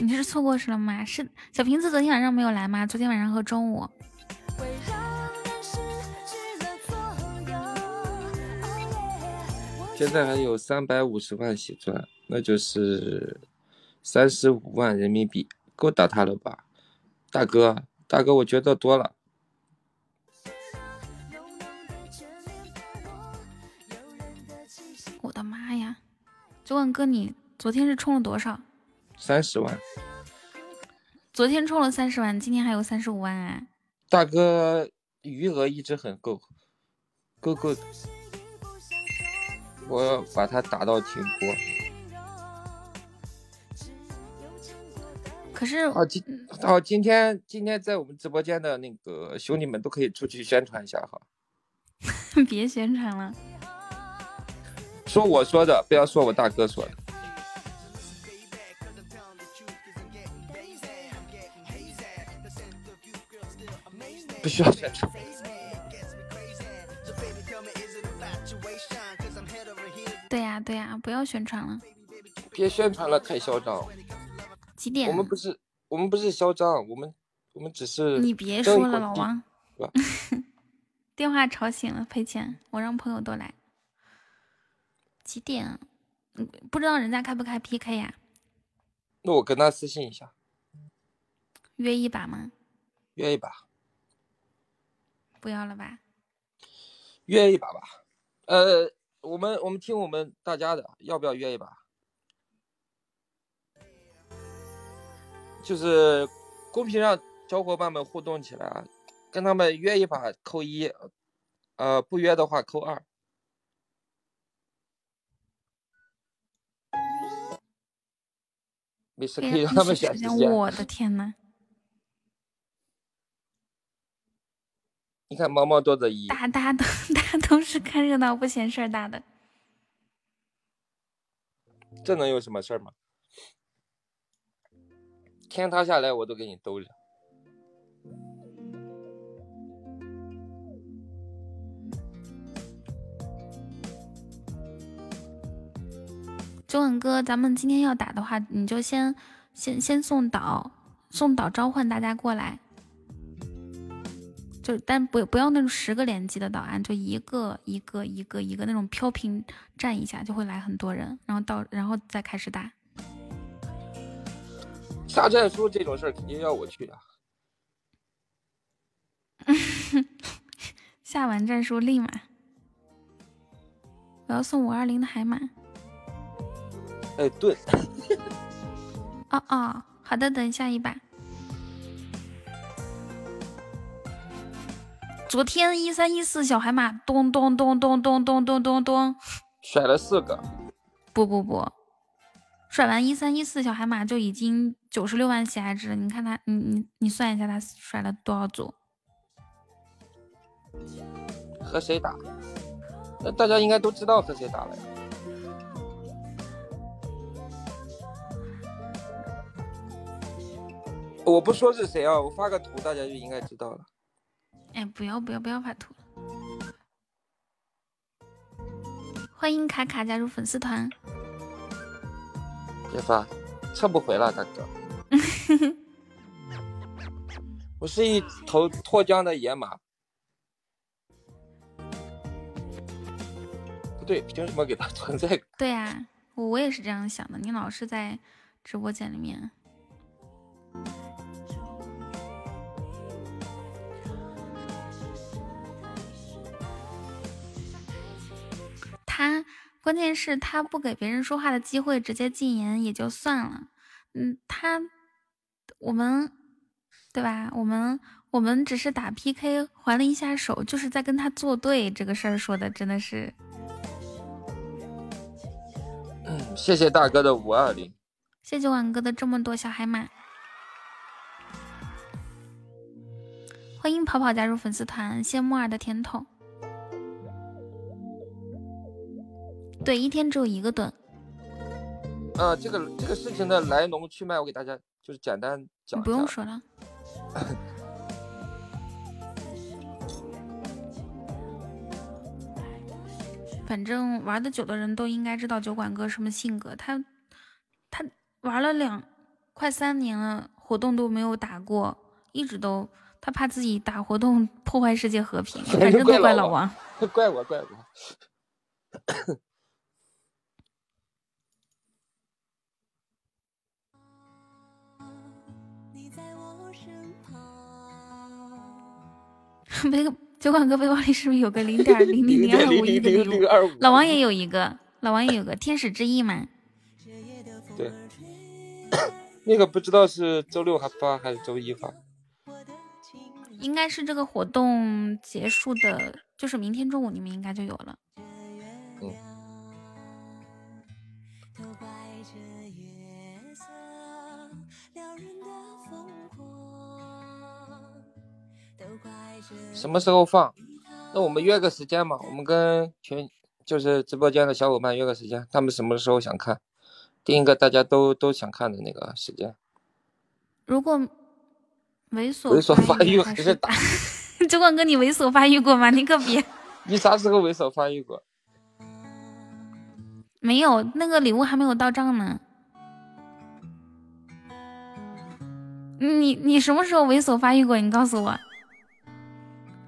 你这是错过时了吗？是小瓶子昨天晚上没有来吗？昨天晚上和中午。现在还有三百五十万血钻，那就是三十五万人民币，够打他了吧？大哥，大哥，我觉得多了。就问哥，你昨天是充了多少？三十万。昨天充了三十万，今天还有三十五万啊！大哥，余额一直很够，够够的。我要把它打到停播。可是哦今哦今天今天在我们直播间的那个兄弟们都可以出去宣传一下哈。别宣传了。说我说的，不要说我大哥说的。不需要宣传。对呀对呀，不要宣传了。别宣传了，太嚣张。几点？我们不是我们不是嚣张，我们我们只是。你别说了，老王。电话吵醒了，赔钱。我让朋友都来。几点？嗯，不知道人家开不开 PK 呀？那我跟他私信一下，约一把吗？约一把。不要了吧？约一把吧。呃，我们我们听我们大家的，要不要约一把？就是公屏上小伙伴们互动起来啊，跟他们约一把扣一，呃，不约的话扣二。没事，可以让他们选时间。我的天呐！你看，毛毛多的一，大 大都大都是看热闹不嫌事儿大的。这能有什么事儿吗？天塌下来我都给你兜着。九稳哥，咱们今天要打的话，你就先先先送岛，送岛召唤大家过来。就但不不要那种十个连击的岛啊，就一个一个一个一个那种飘屏站一下就会来很多人，然后到然后再开始打。下战书这种事儿肯定要我去啊。下完战书立马，我要送五二零的海马。哎，盾，哦哦，好的，等下一把。昨天一三一四小海马咚咚咚咚咚咚咚咚咚，甩了四个。不不不，甩完一三一四小海马就已经九十六万喜爱值了。你看他，你你你算一下他甩了多少组？和谁打？那大家应该都知道和谁打了呀。我不说是谁啊，我发个图，大家就应该知道了。哎，不要不要不要发图！欢迎卡卡加入粉丝团。别发，撤不回了，大哥。我是一头脱缰的野马。不对，凭什么给他存在？对呀，我我也是这样想的。你老是在直播间里面。他关键是，他不给别人说话的机会，直接禁言也就算了。嗯，他我们对吧？我们我们只是打 PK 还了一下手，就是在跟他作对。这个事儿说的真的是。嗯，谢谢大哥的五二零，谢谢晚哥的这么多小海马，欢迎跑跑加入粉丝团，谢木耳的甜筒。对，一天只有一个盾。呃，这个这个事情的来龙去脉，我给大家就是简单讲。不用说了。反正玩的久的人都应该知道酒馆哥什么性格。他他玩了两快三年了，活动都没有打过，一直都他怕自己打活动破坏世界和平，反正都怪老王。怪我，怪我。背酒馆哥背包里是不是有个零点零零 零二五亿的礼物？老王也有一个，老王也有个天使之翼嘛。对，那个不知道是周六还发还是周一发？应该是这个活动结束的，就是明天中午你们应该就有了。什么时候放？那我们约个时间嘛。我们跟群就是直播间的小伙伴约个时间，他们什么时候想看，定一个大家都都想看的那个时间。如果猥琐猥琐发育还是打？周冠哥，你猥琐发育过吗？你可别。你啥时候猥琐发育过？没有，那个礼物还没有到账呢。你你什么时候猥琐发育过？你告诉我。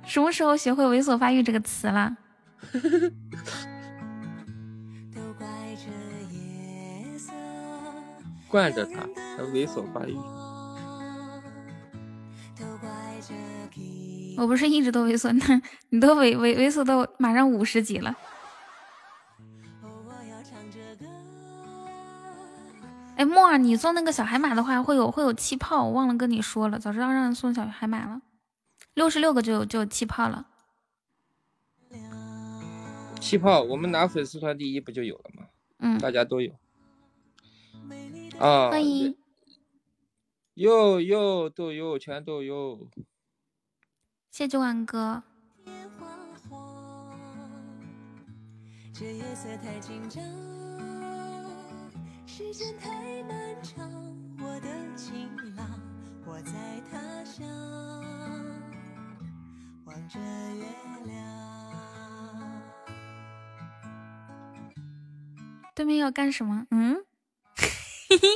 什么时候学会“猥琐发育”这个词了？惯着他，他猥琐发育。我不是一直都猥琐，那你都猥猥猥琐到马上五十级了。哎，木儿，你送那个小海马的话，会有会有气泡，我忘了跟你说了，早知道让你送小海马了。六十六个就就气泡了。气泡我们拿粉丝团第一不就有了吗嗯。大家都有。啊欢迎哟哟都有全都有。谢谢万哥。这夜色太紧张时间太漫长我的情郎我在他乡着月亮。对面要干什么？嗯？嘿嘿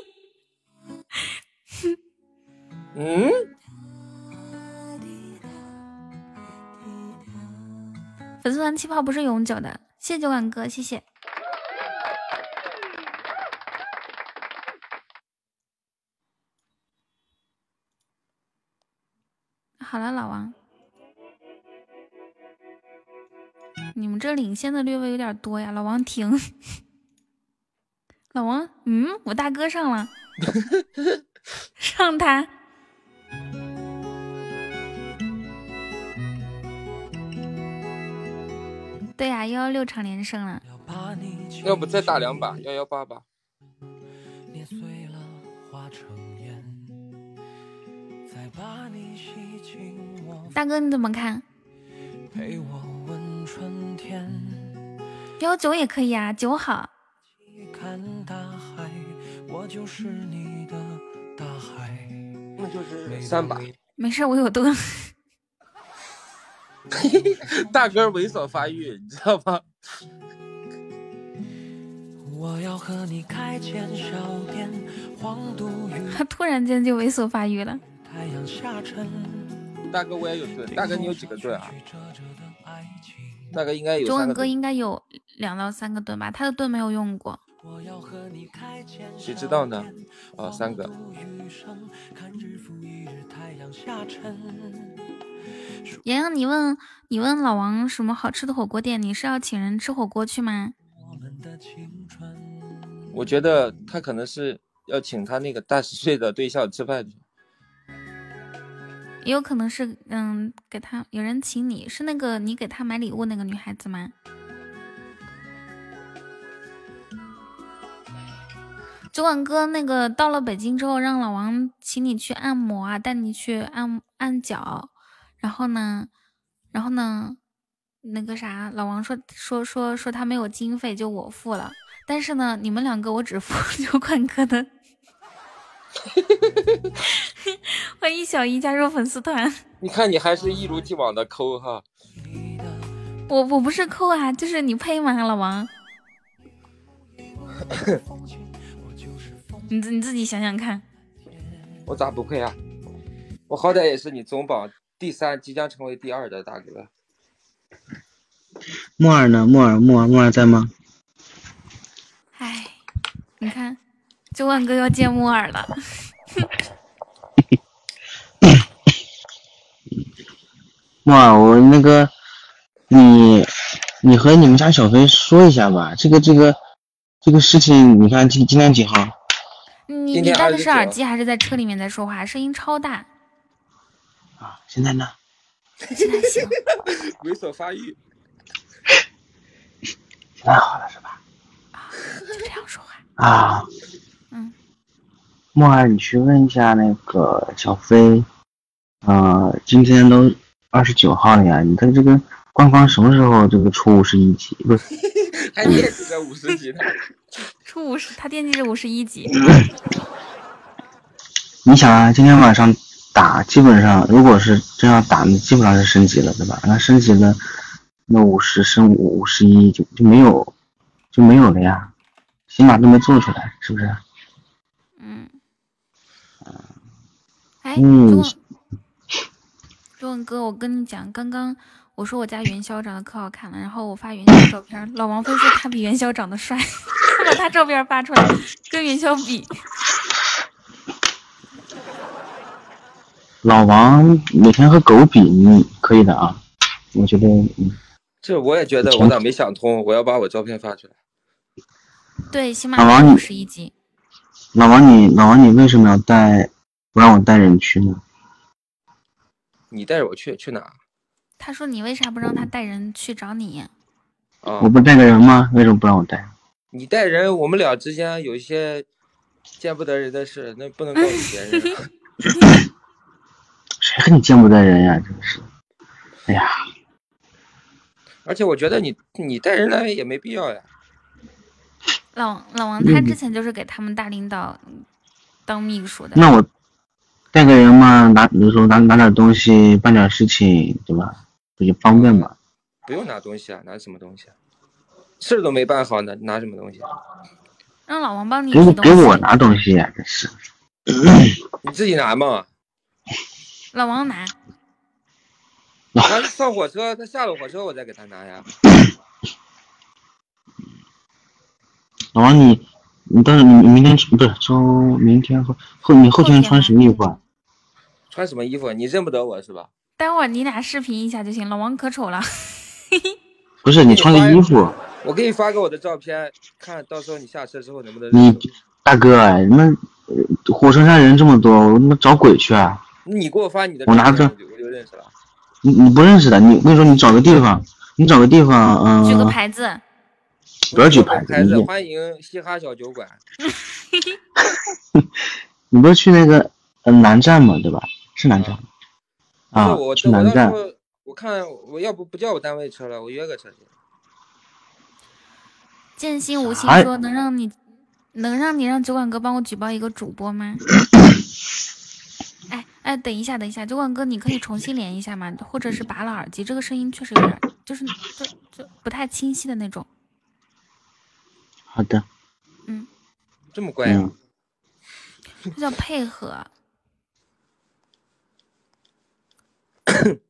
嗯？粉丝团气泡不是永久的，谢谢九碗哥，谢谢。好了，老王。你们这领先的略微有点多呀，老王停。老王，嗯，我大哥上了，上他。对呀，幺幺六场连胜了。要不再打两把幺幺八吧。大哥你怎么看？幺九也可以啊，九好。那就是三把。没事，我有盾。大哥猥琐发育，你知道吗？他突然间就猥琐发育了。大哥我也有盾，大哥你有几个盾啊？大哥应该有。中文歌应该有两到三个盾吧？他的盾没有用过。谁知道呢？哦，三个。洋洋，你问你问老王什么好吃的火锅店？你是要请人吃火锅去吗？我觉得他可能是要请他那个大十岁的对象吃饭去。也有可能是嗯，给他有人请你是那个你给他买礼物那个女孩子吗？酒馆哥，那个到了北京之后，让老王请你去按摩啊，带你去按按脚。然后呢，然后呢，那个啥，老王说说说说他没有经费，就我付了。但是呢，你们两个我只付 九款哥的。欢迎小姨加入粉丝团。你看，你还是一如既往的抠哈。我我不是抠啊，就是你配吗，老王？你自你自己想想看。我咋不配啊？我好歹也是你总榜。第三即将成为第二的大哥，木耳呢？木耳，木耳，木耳在吗？哎，你看，九万哥要见木耳了。木耳，我那个，你，你和你们家小飞说一下吧。这个，这个，这个事情，你看今今天几号？你你戴的是耳机还是在车里面在说话？声音超大。啊，现在呢？现在行。猥琐发育。现在好了是吧？啊，就这样说话。啊。嗯。木儿，你去问一下那个小飞，呃，今天都二十九号了呀，你的这个官方什么时候这个出五十一级？不是？还惦记着五十级呢。出五十，他惦记着五十一级。你想啊，今天晚上。打基本上，如果是这样打，那基本上是升级了，对吧？那升级了，那五十升五五十一就就没有就没有了呀，起码都没做出来，是不是？哎，中中文哥，我跟你讲，刚刚我说我家元宵长得可好看了，然后我发元宵照片，老王非说他比元宵长得帅，他把他照片发出来，跟元宵比。老王每天和狗比，你可以的啊，我觉得，嗯，这我也觉得，我咋没想通？我要把我照片发出来。对，起码老王五十一级。老王，你老王，你为什么要带不让我带人去呢？你带着我去去哪？他说你为啥不让他带人去找你？啊，我不带个人吗？为什么不让我带？你带人，我们俩之间有一些见不得人的事，那不能告诉别人。谁和你见不得人呀？真是，哎呀！而且我觉得你你带人来也没必要呀。老老王他之前就是给他们大领导当秘书的。那我带个人嘛，拿比如说拿拿点东西，办点事情，对吧？不就方便嘛。不用拿东西啊，拿什么东西啊？事都没办好呢，拿什么东西？让老王帮你给我给我拿东西呀，真是。你自己拿嘛。老王拿，他上火车，他下了火车，我再给他拿呀。老王，你你到时你明天不是周明天后后你后天穿什么衣服啊？穿什么衣服？你认不得我是吧？待会儿你俩视频一下就行。老王可丑了。不是你穿个衣服。我给你发个我的照片，看到时候你下车之后能不能。你大哥，你们火车站人这么多，我他妈找鬼去啊！你给我发你的，我拿着，我就认识了。你你不认识的，你我跟你说，你找个地方，你找个地方，嗯。举个牌子。不要举牌子。欢迎嘻哈小酒馆。你不是去那个嗯南站吗？对吧？是南站。啊，去南站。我看我要不不叫我单位车了，我约个车去。剑心无心说：“能让你能让你让酒馆哥帮我举报一个主播吗？” 哎哎，等一下等一下，酒馆哥，你可以重新连一下吗？或者是拔了耳机，这个声音确实有点，就是就就不太清晰的那种。好的。嗯。这么乖啊？这叫配合。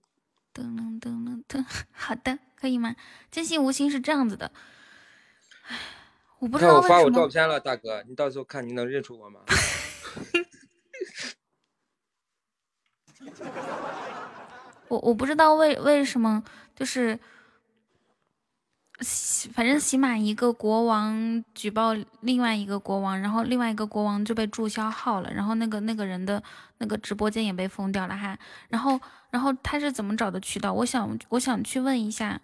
噔噔噔噔，好的，可以吗？真心无心是这样子的，我不知道我发我照片了，大哥，你到时候看你能认出我吗？我我不知道为为什么就是。反正起码一个国王举报另外一个国王，然后另外一个国王就被注销号了，然后那个那个人的那个直播间也被封掉了哈。然后然后他是怎么找的渠道？我想我想去问一下，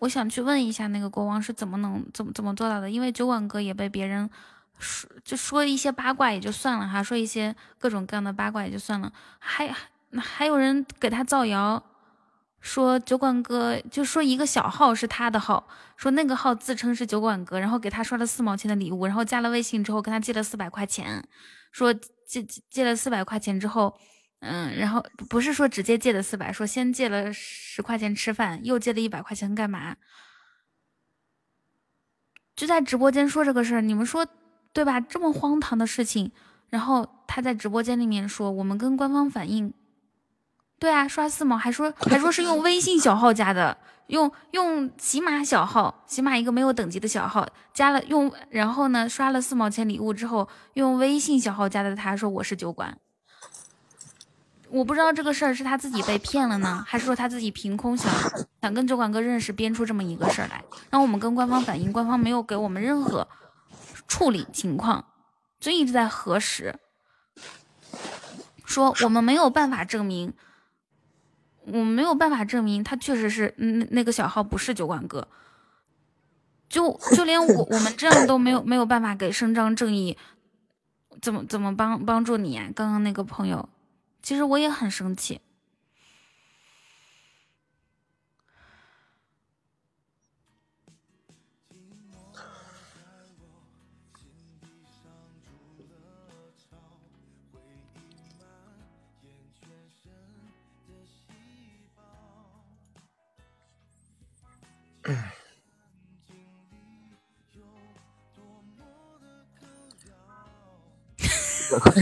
我想去问一下那个国王是怎么能怎么怎么做到的？因为酒馆哥也被别人说就说一些八卦也就算了哈，说一些各种各样的八卦也就算了，还还有人给他造谣。说酒馆哥就说一个小号是他的号，说那个号自称是酒馆哥，然后给他刷了四毛钱的礼物，然后加了微信之后跟他借了四百块钱，说借借了四百块钱之后，嗯，然后不是说直接借的四百，说先借了十块钱吃饭，又借了一百块钱干嘛？就在直播间说这个事儿，你们说对吧？这么荒唐的事情，然后他在直播间里面说，我们跟官方反映。对啊，刷四毛还说 还说是用微信小号加的，用用喜马小号，喜马一个没有等级的小号加了用，然后呢刷了四毛钱礼物之后，用微信小号加的。他说我是酒馆，我不知道这个事儿是他自己被骗了呢，还是说他自己凭空想想跟酒馆哥认识，编出这么一个事儿来，然后我们跟官方反映，官方没有给我们任何处理情况，就一直在核实，说我们没有办法证明。我没有办法证明他确实是，那，那个小号不是酒馆哥，就就连我我们这样都没有没有办法给伸张正义，怎么怎么帮帮助你呀？刚刚那个朋友，其实我也很生气。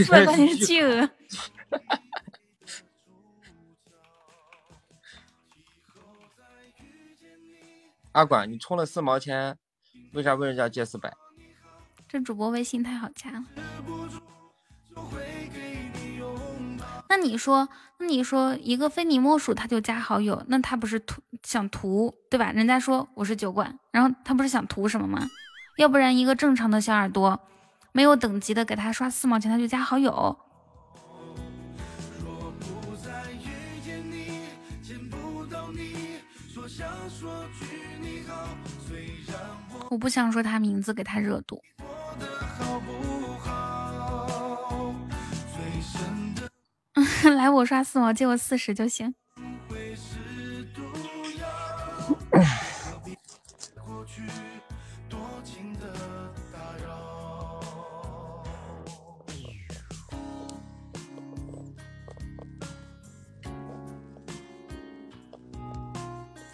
万块钱是 巨额。阿管，你充了四毛钱，为啥问人家借四百？这主播微信太好加了。那你说，那你说，一个非你莫属他就加好友，那他不是图想图对吧？人家说我是酒馆，然后他不是想图什么吗？要不然一个正常的小耳朵。没有等级的，给他刷四毛钱，他就加好友。我不想说他名字，给他热度。来，我刷四毛，借我四十就行。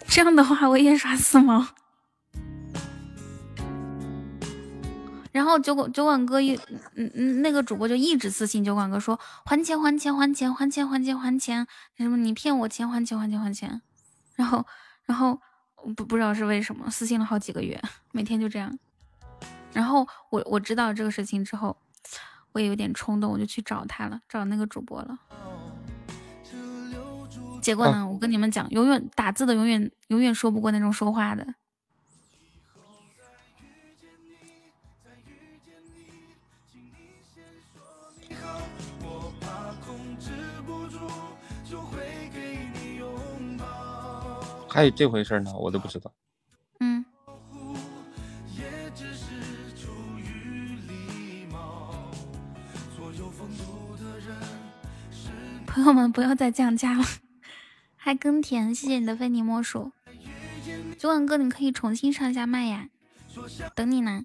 这样的话我也刷四毛，然后酒馆酒馆哥一嗯嗯那个主播就一直私信酒馆哥说还钱还钱还钱还钱还钱还钱什么你骗我钱还钱还钱还钱，然后然后不不知道是为什么私信了好几个月，每天就这样，然后我我知道这个事情之后，我也有点冲动，我就去找他了，找那个主播了。结果呢？我跟你们讲，永远打字的永远永远说不过那种说话的。还有这回事呢，我都不知道。嗯。朋友们，不要再降价了。还耕田，谢谢你的非你莫属。九晚哥，你可以重新上一下麦呀，等你呢。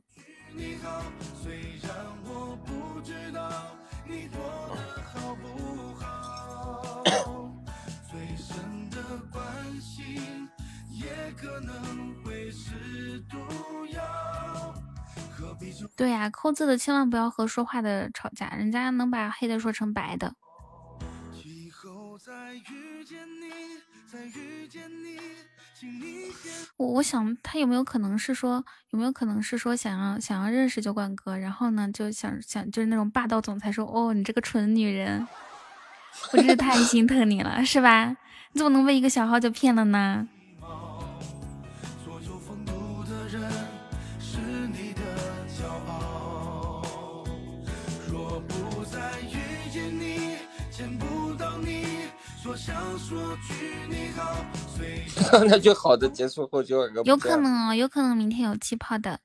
也可能会是毒药对呀，扣字的千万不要和说话的吵架，人家能把黑的说成白的。我我想他有没有可能是说，有没有可能是说想要想要认识酒馆哥，然后呢就想想就是那种霸道总裁说，哦你这个蠢女人，我真是太心疼你了，是吧？你怎么能被一个小号就骗了呢？那就好的结束后就有可能哦，有可能明天有气泡的。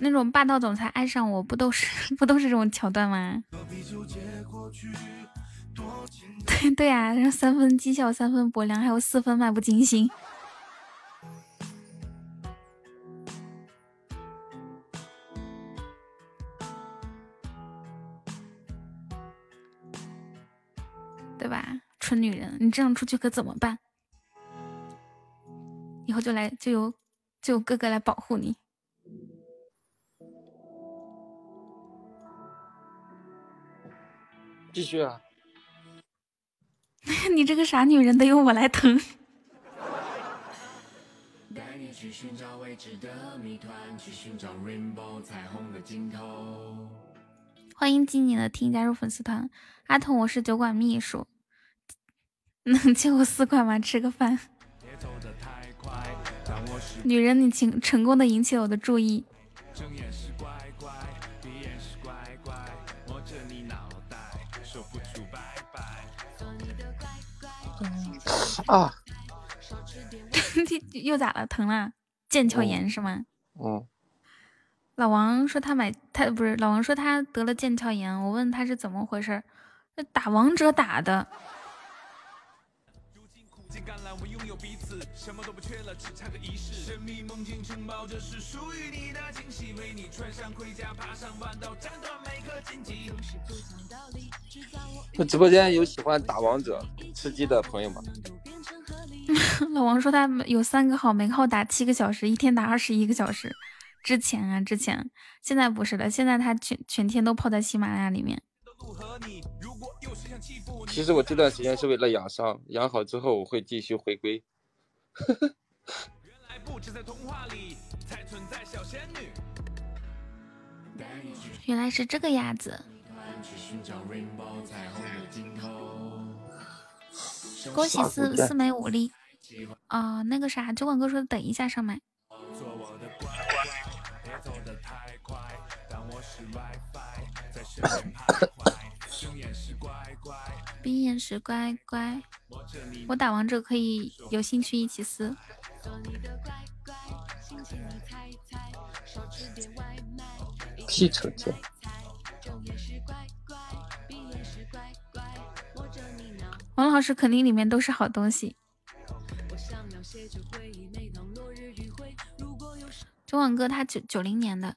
那种霸道总裁爱上我不都是 不都是这种桥段吗？对对呀，三分讥笑，三分薄凉，还有四分漫不经心。对吧，蠢女人，你这样出去可怎么办？以后就来就有就有哥哥来保护你。继续啊！你这个傻女人，得由我来疼。欢迎今年的听加入粉丝团，阿童，我是酒馆秘书。能借我四块吗？吃个饭。女人，你请成功的引起了我的注意。啊！又咋了？疼了？腱鞘炎是吗？嗯。老王说他买他不是老王说他得了腱鞘炎，我问他是怎么回事？那打王者打的。我拥有彼此，什么都不缺了，只差个仪式。就直播间有喜欢打王者吃鸡的朋友吗？老王说他有三个号，每个号打七个小时，一天打二十一个小时。之前啊，之前，现在不是了，现在他全全天都泡在喜马拉雅里面。其实我这段时间是为了养伤，养好之后我会继续回归。原来是这个样子。恭喜四四枚武力。啊，那个啥，酒馆哥说等一下上麦。冰眼石乖乖，我打王者可以有兴趣一起撕。屁成天。王老师肯定里面都是好东西。中网哥他九九零年的。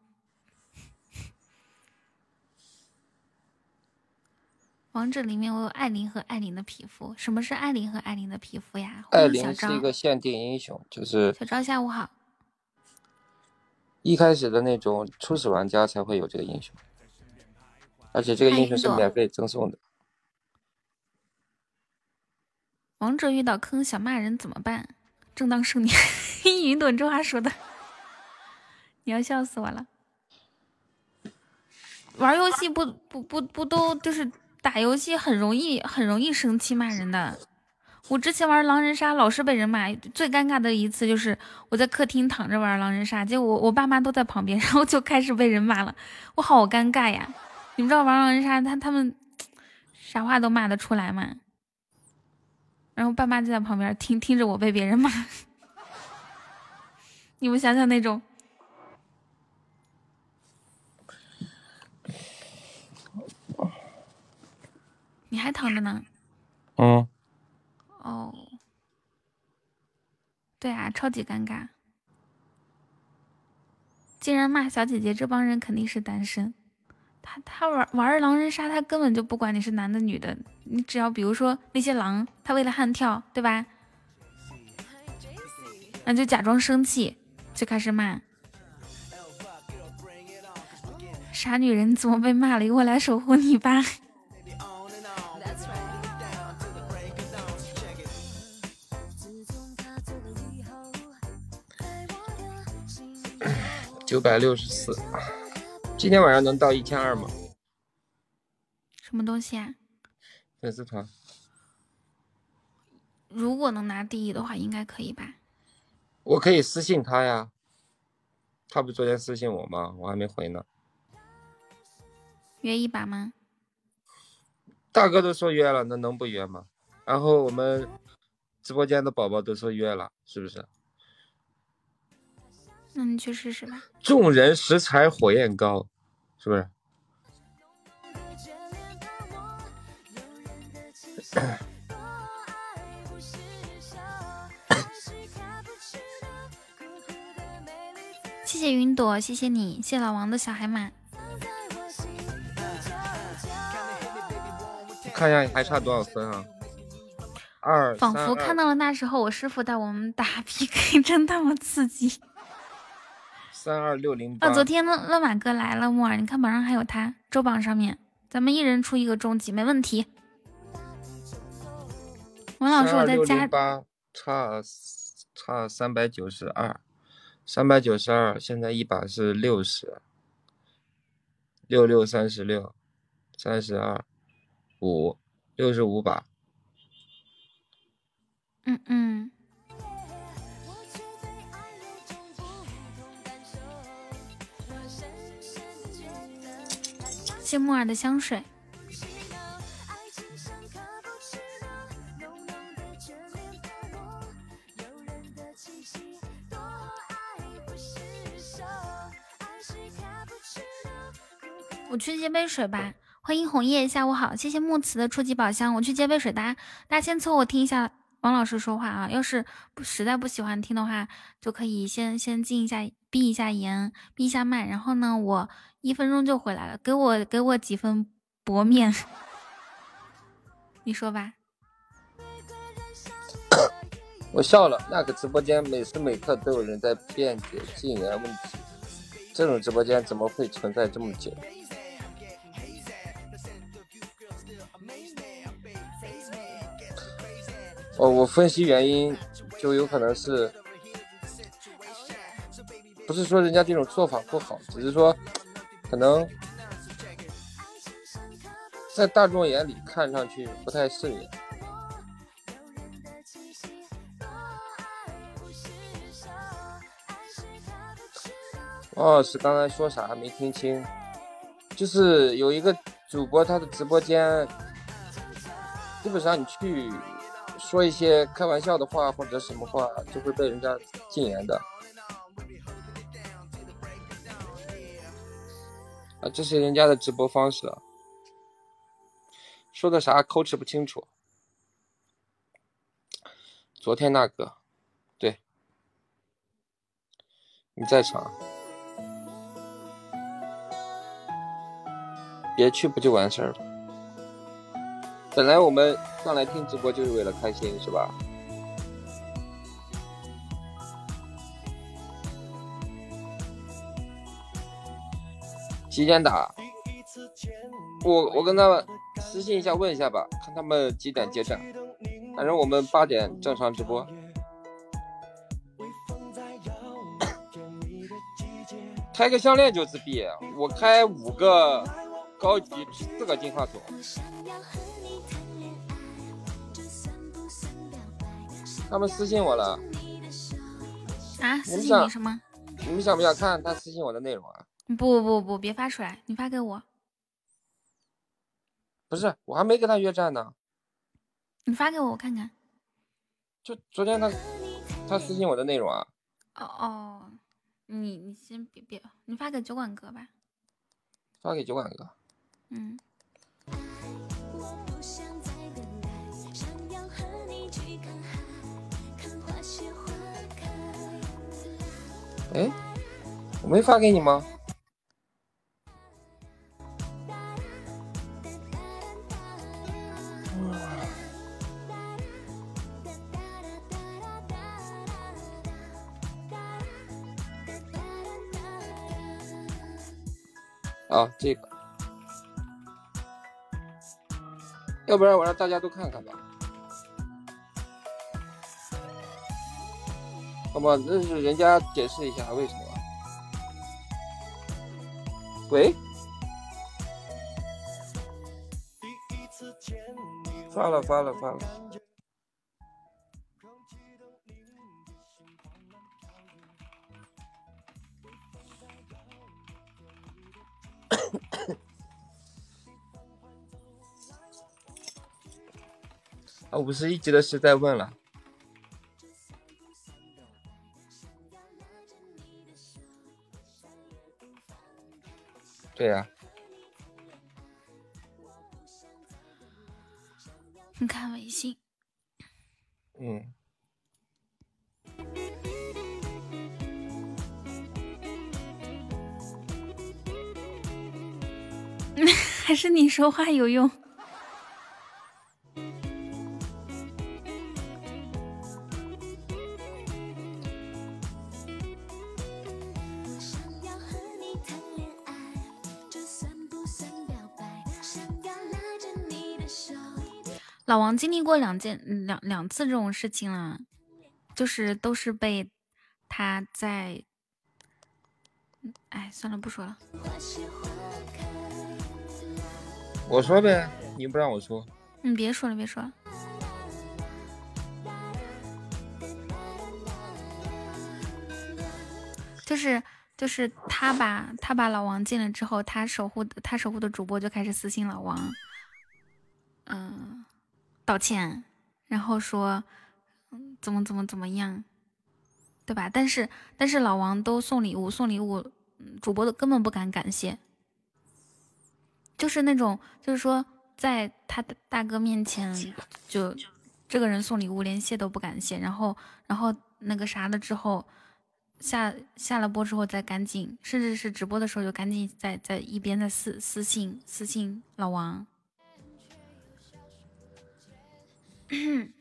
王者里面我有艾琳和艾琳的皮肤，什么是艾琳和艾琳的皮肤呀？艾琳是一个限定英雄，就是小昭下午好。一开始的那种初始玩家才会有这个英雄，而且这个英雄是免费赠送的。王者遇到坑想骂人怎么办？正当盛年，云朵这话说的，你要笑死我了。玩游戏不不不不都就是打游戏很容易很容易生气骂人的。我之前玩狼人杀老是被人骂，最尴尬的一次就是我在客厅躺着玩狼人杀，结果我我爸妈都在旁边，然后就开始被人骂了，我好尴尬呀！你们知道玩狼人杀他他们啥话都骂得出来吗？然后爸妈就在旁边听听着我被别人骂，你们想想那种。你还躺着呢？嗯。哦。对啊，超级尴尬。竟然骂小姐姐，这帮人肯定是单身。他他玩玩狼人杀，他根本就不管你是男的女的，你只要比如说那些狼，他为了悍跳，对吧？那就假装生气，就开始骂。傻女人怎么被骂了？我来守护你吧。九百六十四，今天晚上能到一千二吗？什么东西啊？粉丝团。如果能拿第一的话，应该可以吧？我可以私信他呀。他不昨天私信我吗？我还没回呢。约一把吗？大哥都说约了，那能不约吗？然后我们直播间的宝宝都说约了，是不是？那你去试试吧。众人拾柴火焰高，是不是？谢谢云朵，谢谢你，谢老王的小海马。看一下还差多少分啊？二。仿佛看到了那时候我师傅带我们打 PK，真他妈刺激。三二六零八。啊，昨天乐乐马哥来了，木耳，你看榜上还有他，周榜上面，咱们一人出一个终极，没问题。王老师，我在加。八差差三百九十二，三百九十二，现在一把是六十，六六三十六，三十二，五六十五把。嗯嗯。谢木耳的香水。我去接杯水吧。欢迎红叶，下午好。谢谢木慈的初级宝箱。我去接杯水，大家大家先凑合听一下王老师说话啊。要是不实在不喜欢听的话，就可以先先静一下，闭一下眼，闭一下麦。然后呢，我。一分钟就回来了，给我给我几分薄面，你说吧。我笑了，那个直播间每时每刻都有人在辩解禁言问题，这种直播间怎么会存在这么久？哦，我分析原因，就有可能是，不是说人家这种做法不好，只是说。可能在大众眼里看上去不太顺眼。王老师刚才说啥没听清？就是有一个主播他的直播间，基本上你去说一些开玩笑的话或者什么话，就会被人家禁言的。啊，这是人家的直播方式，说的啥口齿不清楚。昨天那个，对，你在场，别去不就完事儿了？本来我们上来听直播就是为了开心，是吧？几点打？我我跟他们私信一下问一下吧，看他们几点接站。反正我们八点正常直播。开个项链就自闭，我开五个高级，四个金话筒。他们私信我了。啊？私信你什么？你们想不想看他私信我的内容啊？不不不，别发出来，你发给我。不是，我还没跟他约战呢。你发给我，我看看。就昨天他他私信我的内容啊。哦哦，你你先别别，你发给酒馆哥吧。发给酒馆哥。嗯。哎，我没发给你吗？啊，这个，要不然我让大家都看看吧。好吧，那是人家解释一下为什么。喂，发了发了发了。五十一级的是在问了。对呀。你看微信。嗯。还是你说话有用。老王经历过两件两两次这种事情了，就是都是被他在，哎，算了，不说了。我说呗，你不让我说。你别说了，别说了。就是就是他把他把老王禁了之后，他守护他守护的主播就开始私信老王，嗯。道歉，然后说，怎么怎么怎么样，对吧？但是但是老王都送礼物送礼物，主播都根本不敢感谢，就是那种就是说在他的大哥面前，就这个人送礼物连谢都不敢谢，然后然后那个啥了之后，下下了播之后再赶紧，甚至是直播的时候就赶紧在在一边在私私信私信老王。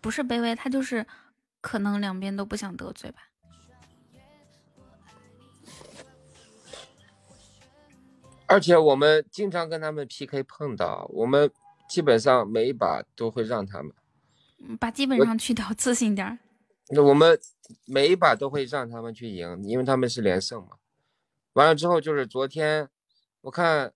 不是卑微，他就是可能两边都不想得罪吧。而且我们经常跟他们 PK 碰到，我们基本上每一把都会让他们。把基本上去掉，自信点儿。那我们每一把都会让他们去赢，因为他们是连胜嘛。完了之后就是昨天，我看。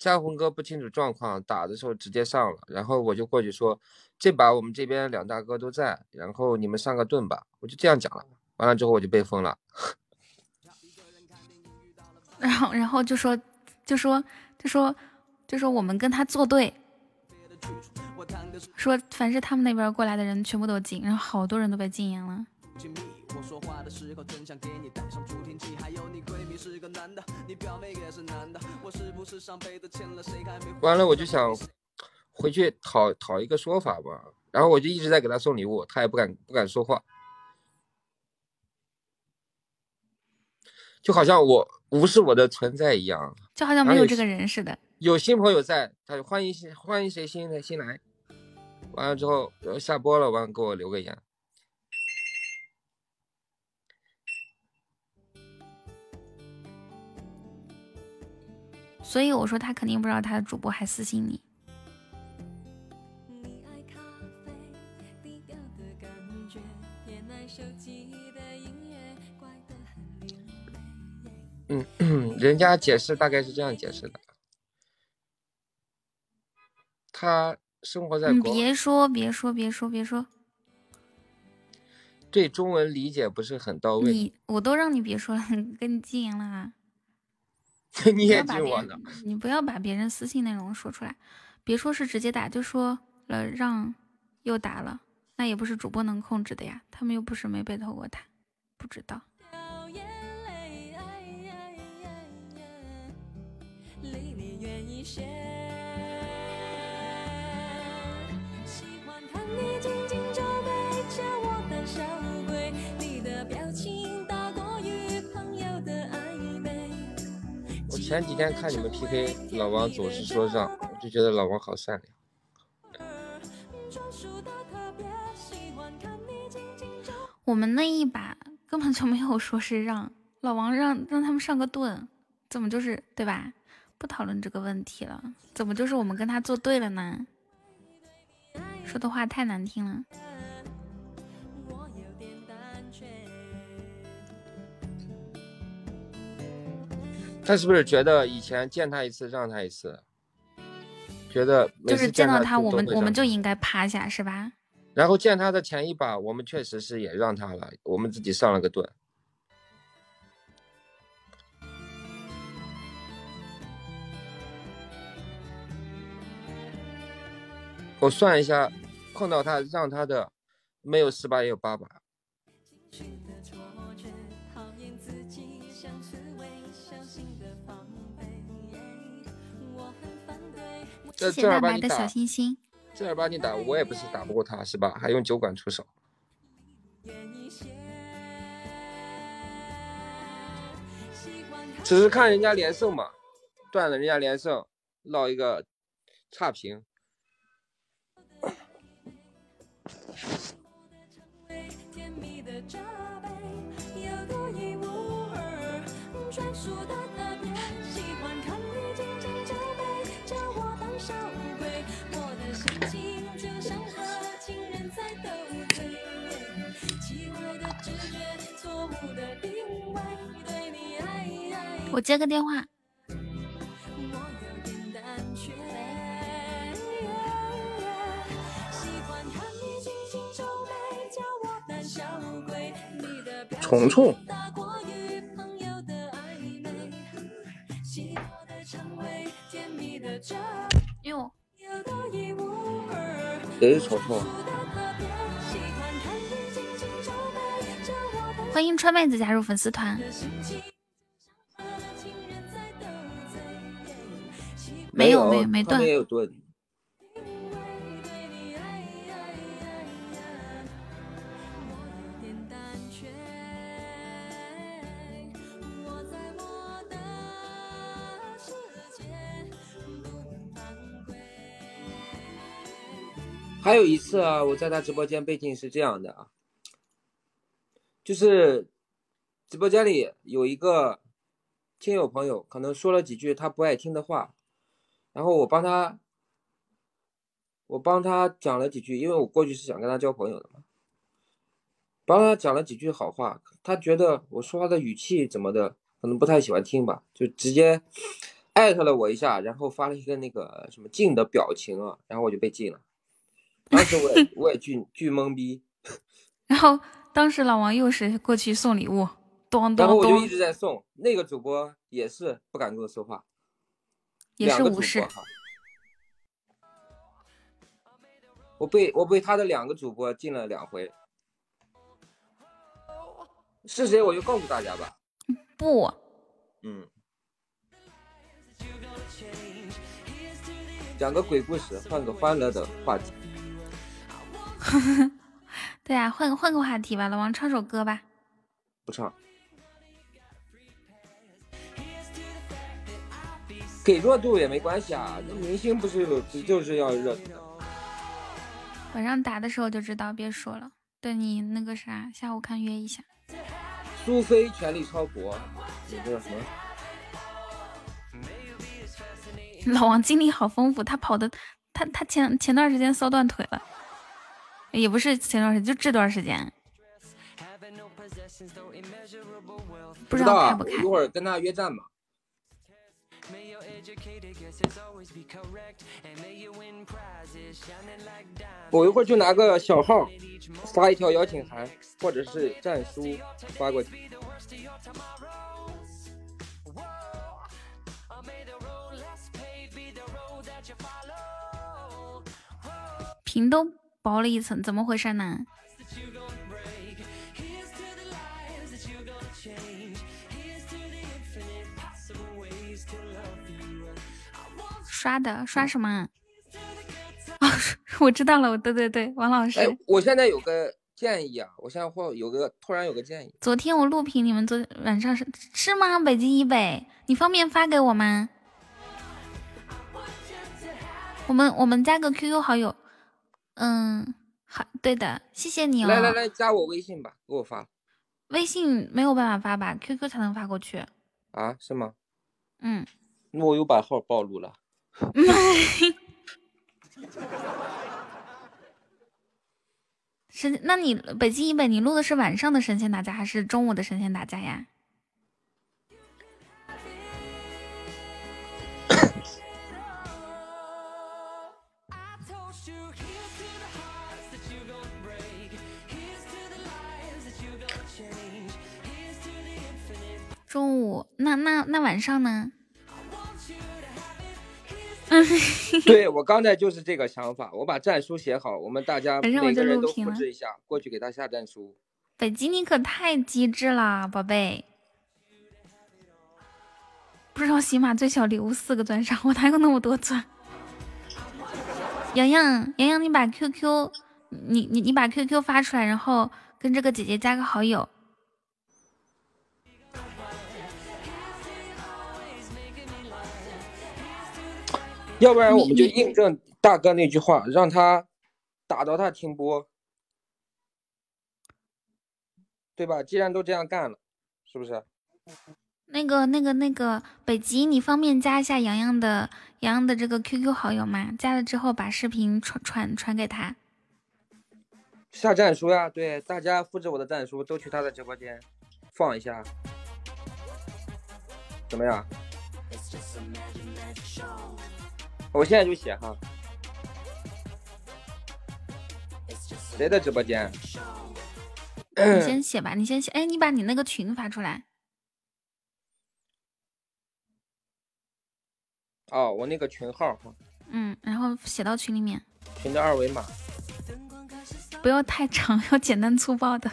嘉宏哥不清楚状况，打的时候直接上了，然后我就过去说，这把我们这边两大哥都在，然后你们上个盾吧，我就这样讲了。完了之后我就被封了，然后然后就说就说就说就说我们跟他作对，说凡是他们那边过来的人全部都禁，然后好多人都被禁言了。完了，我就想回去讨讨一个说法吧，然后我就一直在给他送礼物，他也不敢不敢说话。就好像我无视我的存在一样，就好像没有这个人似的。有新朋友在，他就欢迎新欢迎谁新的新来，完了之后下播了，完了给我留个言。所以我说他肯定不知道他的主播还私信你。嗯，人家解释大概是这样解释的。他生活在……你别说，别说，别说，别说。对中文理解不是很到位。你我都让你别说了，跟你禁言了。你也听我的？你不要把别人私信内容说出来，别说是直接打，就说了让又打了，那也不是主播能控制的呀。他们又不是没被偷过塔，不知道。我前几天看你们 PK，老王总是说让，我就觉得老王好善良。我们那一把根本就没有说是让老王让让他们上个盾，怎么就是对吧？不讨论这个问题了，怎么就是我们跟他作对了呢？说的话太难听了。他是不是觉得以前见他一次让他一次？觉得就是见到他我们我们就应该趴下是吧？然后见他的前一把，我们确实是也让他了，我们自己上了个盾。我算一下，碰到他让他的没有十把也有八把。谢谢白白的小心心。正儿八经打我也不是打不过他，是吧？还用酒馆出手。只是看人家连胜嘛，断了人家连胜，落一个差评。我接个电话。虫虫。哟。谁是虫虫？欢迎川妹子加入粉丝团。没有，没没断。还有一次啊，我在他直播间背景是这样的啊，就是直播间里有一个亲友朋友，可能说了几句他不爱听的话，然后我帮他，我帮他讲了几句，因为我过去是想跟他交朋友的嘛，帮他讲了几句好话，他觉得我说话的语气怎么的，可能不太喜欢听吧，就直接艾特了我一下，然后发了一个那个什么禁的表情啊，然后我就被禁了。当时我也我也巨巨懵逼，然后当时老王又是过去送礼物，咚咚咚，然后我就一直在送，那个主播也是不敢跟我说话，也是无视。我被我被他的两个主播禁了两回，是谁我就告诉大家吧。不，嗯，讲个鬼故事，换个欢乐的话题。对啊，换个换个话题吧，老王唱首歌吧。不唱。给热度也没关系啊，那明星不是不就是要热度？晚上打的时候就知道，别说了。对你那个啥，下午看约一下。苏菲全力超国，你这什么？老王经历好丰富，他跑的，他他前前段时间骚断腿了，也不是前段时间，就这段时间。不知道开不开？一会儿跟他约战吧。我一会儿就拿个小号发一条邀请函，或者是战书发过去。屏都薄了一层，怎么回事呢？刷的刷什么？啊，我知道了，我对对对，王老师。哎，我现在有个建议啊，我现在会有个突然有个建议。昨天我录屏，你们昨晚上是是吗？北京以北，你方便发给我吗？我们我们加个 QQ 好友。嗯，好，对的，谢谢你哦。来来来，加我微信吧，给我发。微信没有办法发吧？QQ 才能发过去。啊？是吗？嗯。那我又把号暴露了。神，那你北京以北，你录的是晚上的神仙打架还是中午的神仙打架呀？中午，那那那晚上呢？对我刚才就是这个想法，我把战书写好，我们大家每个人都复制一下，过去给他下战书。北极，你可太机智了，宝贝！不知道喜马最小礼物四个钻上，我哪有那么多钻？洋洋，洋洋，你把 QQ，你你你把 QQ 发出来，然后跟这个姐姐加个好友。要不然我们就印证大哥那句话，让他打到他停播，对吧？既然都这样干了，是不是？那个、那个、那个，北极，你方便加一下洋洋的洋洋的这个 QQ 好友吗？加了之后把视频传传传给他。下战书呀，对，大家复制我的战书，都去他的直播间放一下，怎么样？我现在就写哈，谁的直播间？你先写吧，你先写。哎，你把你那个群发出来。哦，我那个群号哈。嗯，然后写到群里面。群的二维码。不要太长，要简单粗暴的。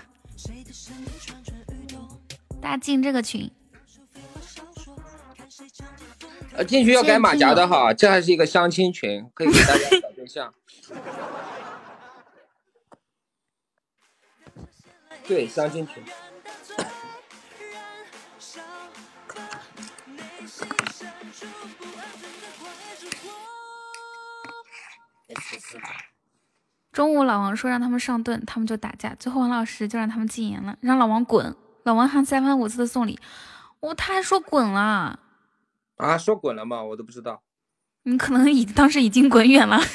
大家进这个群。呃，进去要改马甲的哈，这还是一个相亲群，可以给大家找对象。对，相亲群。中午老王说让他们上盾，他们就打架，最后王老师就让他们禁言了，让老王滚。老王还三番五次的送礼，我他还说滚了。啊，说滚了吗？我都不知道。你可能已当时已经滚远了。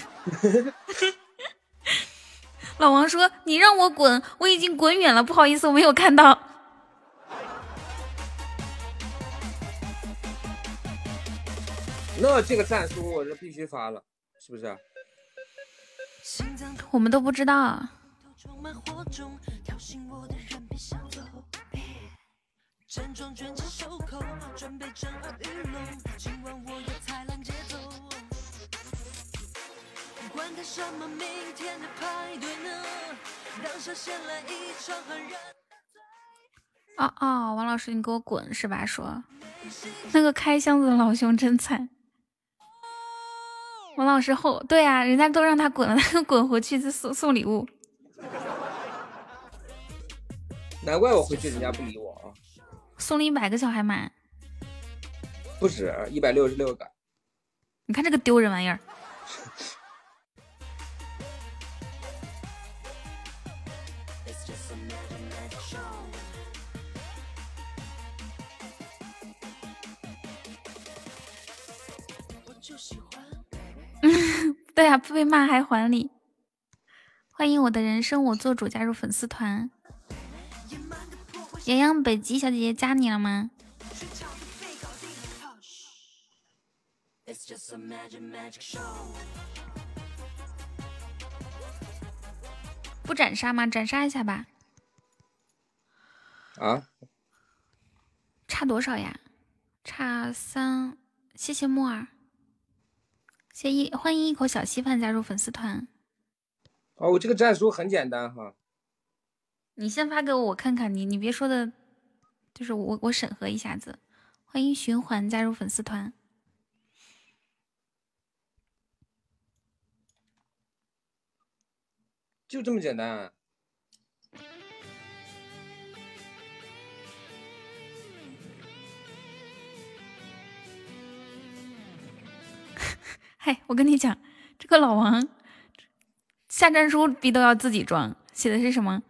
老王说：“你让我滚，我已经滚远了，不好意思，我没有看到。”那这个战书我是必须发了，是不是？我们都不知道。山庄卷起袖口，准备震耳欲聋。今晚我要踩烂节奏。管他什么明天的派对呢？当下先来一场狠人。哦哦，王老师，你给我滚是吧？说那个开箱子的老兄真惨。王老师后对啊，人家都让他滚了，他滚回去送送礼物。难怪我回去人家不理我啊。送了一百个小海马，不止一百六十六个。你看这个丢人玩意儿。对呀，不被骂还还礼。欢迎我的人生我做主加入粉丝团。洋洋北极小姐姐加你了吗？不斩杀吗？斩杀一下吧。啊？差多少呀？差三。谢谢木耳。谢一欢迎一口小稀饭加入粉丝团。哦，我这个战术很简单哈。你先发给我，我看看。你你别说的，就是我我审核一下子。欢迎循环加入粉丝团。就这么简单。啊 嘿，我跟你讲，这个老王下战书逼都要自己装，写的是什么？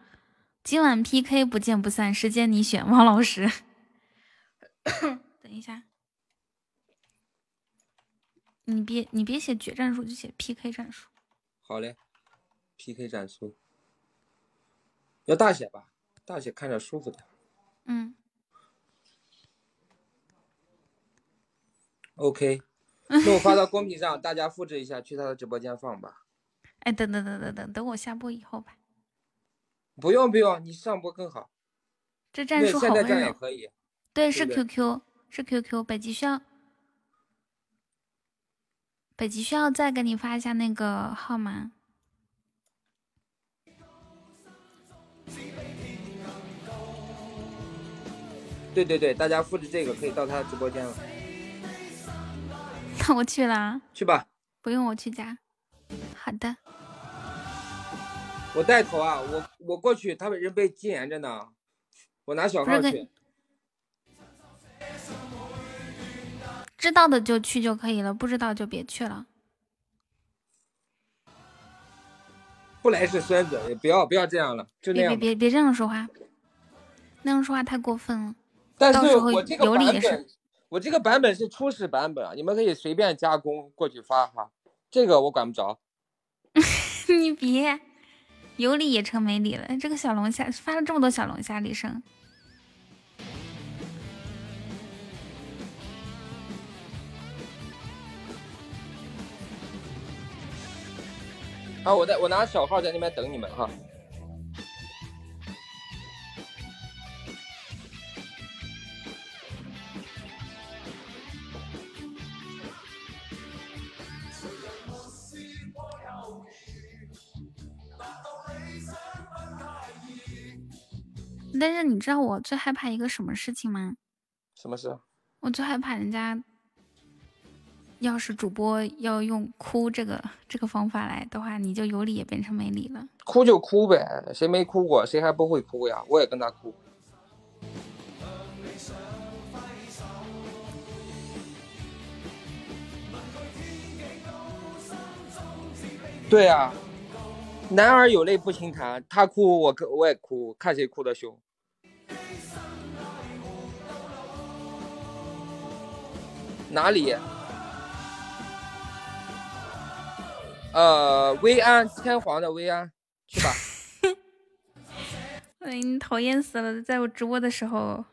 今晚 PK 不见不散，时间你选，王老师。等一下，你别你别写决战术，就写 PK 战术。好嘞，PK 战术要大写吧，大写看着舒服点。嗯。OK。那我发到公屏上，大家复制一下，去他的直播间放吧。哎，等等等等等等，我下播以后吧。不用不用，你上播更好。这战术好温柔。也可以。对，是 QQ，是 QQ。北极需要，北极需要再给你发一下那个号码。对对对，大家复制这个可以到他的直播间了。那我去了，去吧，不用我去加。好的，我带头啊，我我过去，他们人被禁言着呢，我拿小号去。知道的就去就可以了，不知道就别去了。不来是孙子，也不要不要这样了，就那样。别别别别这样说话，那样说话太过分了。但是我这个版本。我这个版本是初始版本啊，你们可以随便加工过去发哈，这个我管不着。你别有理也成没理了，这个小龙虾发了这么多小龙虾李生。啊，我在我拿小号在那边等你们哈。但是你知道我最害怕一个什么事情吗？什么事？我最害怕人家，要是主播要用哭这个这个方法来的话，你就有理也变成没理了。哭就哭呗，谁没哭过？谁还不会哭呀？我也跟他哭。对呀，男儿有泪不轻弹，他哭我我也哭，看谁哭的凶。哪里？呃，薇安，天皇的薇安，去吧。哎，你讨厌死了！在我直播的时候，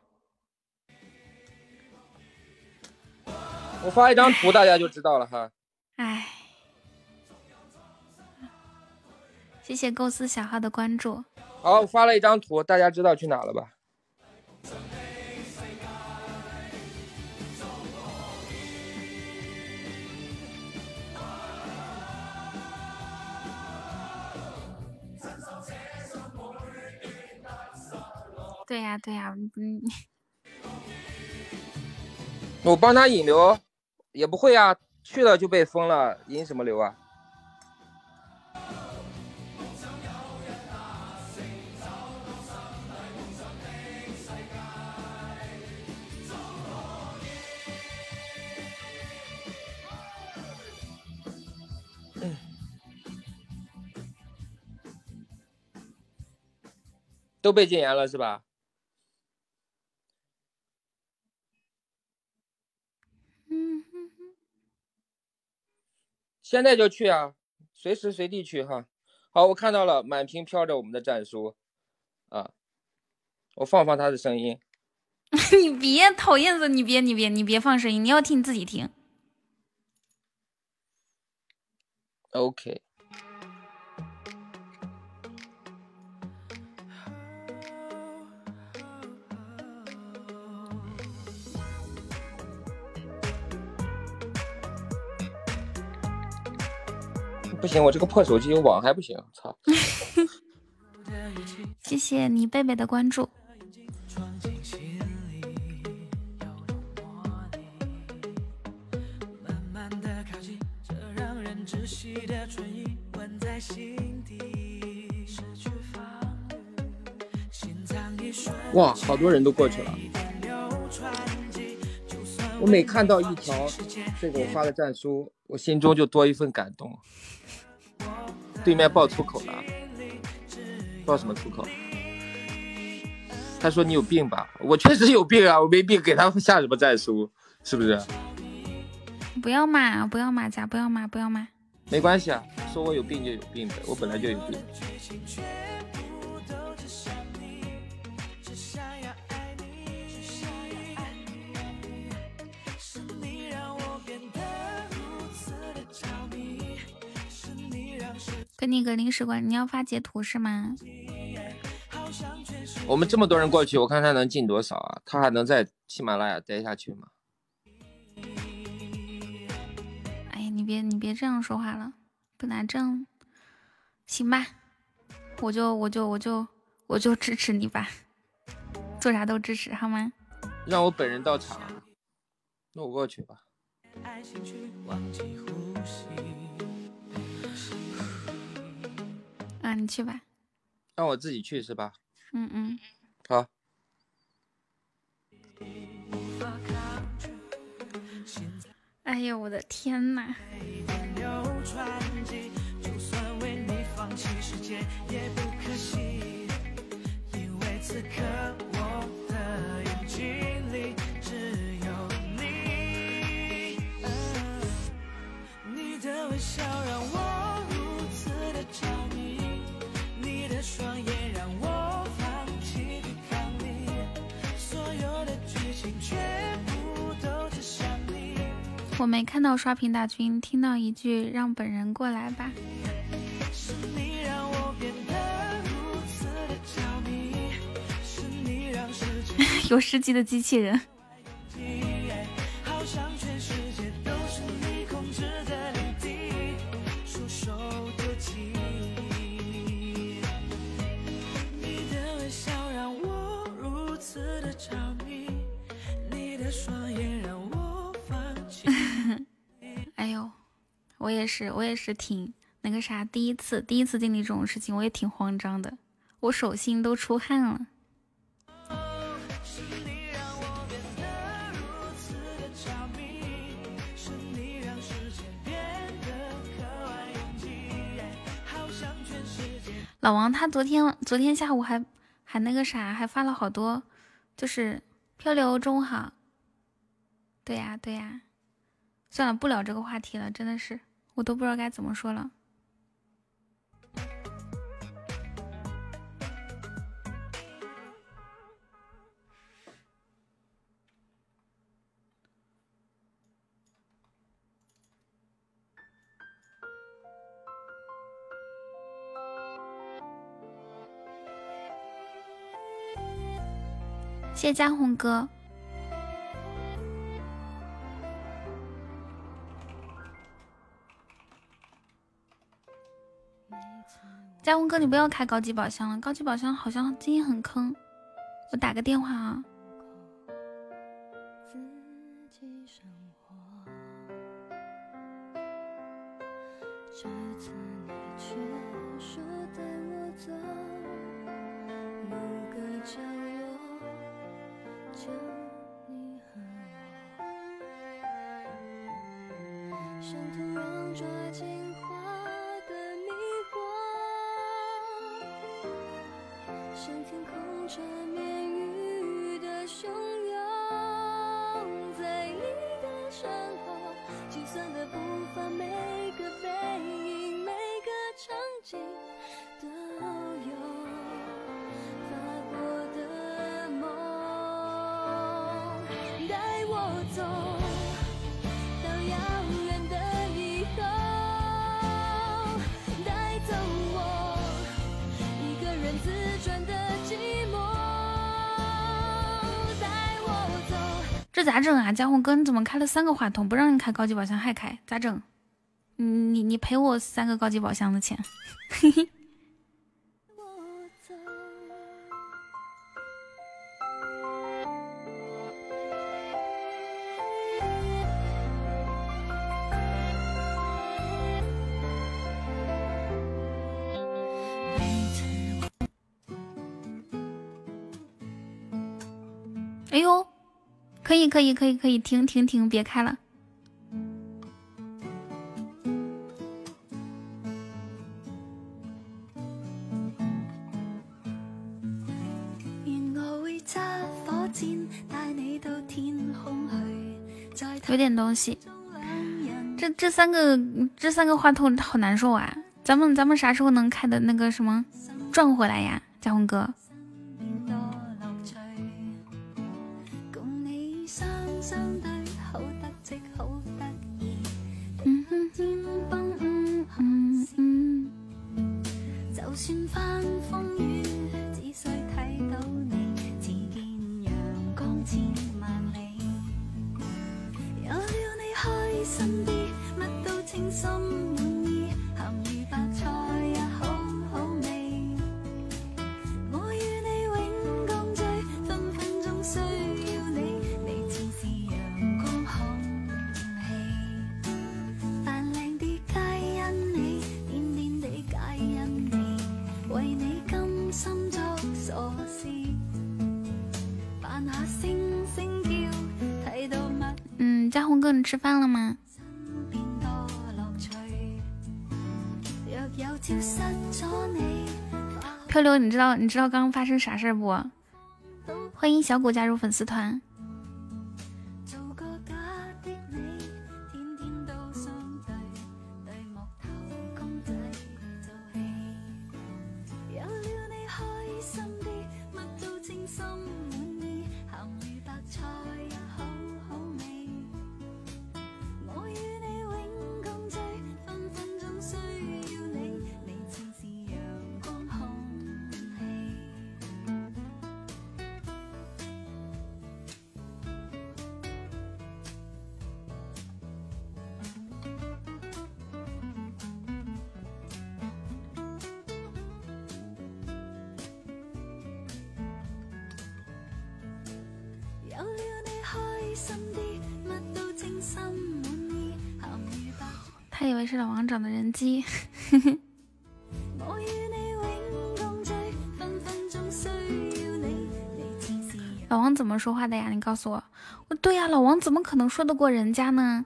我发一张图，大家就知道了哈。哎，谢谢构思小号的关注。好，我发了一张图，大家知道去哪了吧？对呀对呀嗯。我帮他引流也不会呀去了就被封了引什么流啊？都被禁言了是吧？现在就去啊，随时随地去哈。好，我看到了，满屏飘着我们的战书，啊，我放放他的声音。你别讨厌死，你别你别你别放声音，你要听你自己听。OK。不行，我这个破手机有网还不行，操！谢谢你贝贝的关注。哇，好多人都过去了。我每看到一条这个我发的战书，我心中就多一份感动。对面爆粗口了，爆什么粗口？他说你有病吧？我确实有病啊，我没病，给他下什么战书？是不是？不要骂，不要骂咋，不要骂，不要骂。没关系啊，说我有病就有病呗，我本来就有病。跟你个临时管，你要发截图是吗？我们这么多人过去，我看他能进多少啊？他还能在喜马拉雅待下去吗？哎呀，你别你别这样说话了，不拿证，行吧？我就我就我就我就支持你吧，做啥都支持，好吗？让我本人到场，那我过去吧。啊，你去吧。让我自己去是吧？嗯嗯。好。哎呦，我的天呐！我没看到刷屏大军，听到一句让本人过来吧。有十级的机器人。也是，我也是挺那个啥，第一次，第一次经历这种事情，我也挺慌张的，我手心都出汗了。老王他昨天昨天下午还还那个啥，还发了好多，就是漂流中好。对呀对呀。算了，不聊这个话题了，真的是，我都不知道该怎么说了。谢谢江红哥。佳文哥，你不要开高级宝箱了，高级宝箱好像经验很坑。我打个电话啊。像天空缠绵雨的汹涌在你的身后计算的步伐每个背影每个场景都有发过的梦。带我走这咋整啊？江红哥，你怎么开了三个话筒？不让你开高级宝箱还开，咋整？你你你赔我三个高级宝箱的钱。嘿嘿。可以可以可以，停停停，别开了。有点东西，这这三个这三个话筒好难受啊！咱们咱们啥时候能开的那个什么赚回来呀，嘉宏哥？你知道你知道刚刚发生啥事儿不？欢迎小谷加入粉丝团。说话的呀？你告诉我。对呀，老王怎么可能说得过人家呢？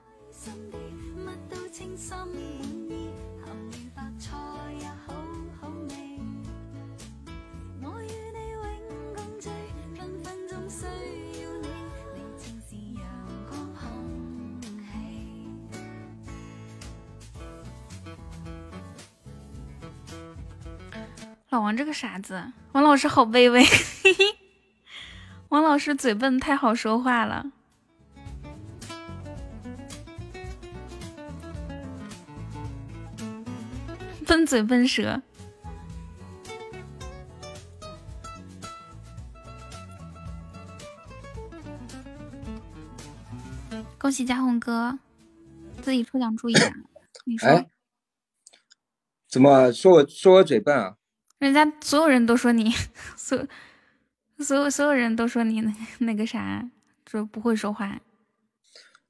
老王这个傻子，王老师好卑微。王老师嘴笨，太好说话了。笨嘴笨舌。恭喜嘉宏哥，自己抽奖注意啊！你说？怎么说我说我嘴笨啊？人家所有人都说你，所所有所有人都说你那那个啥，说不会说话。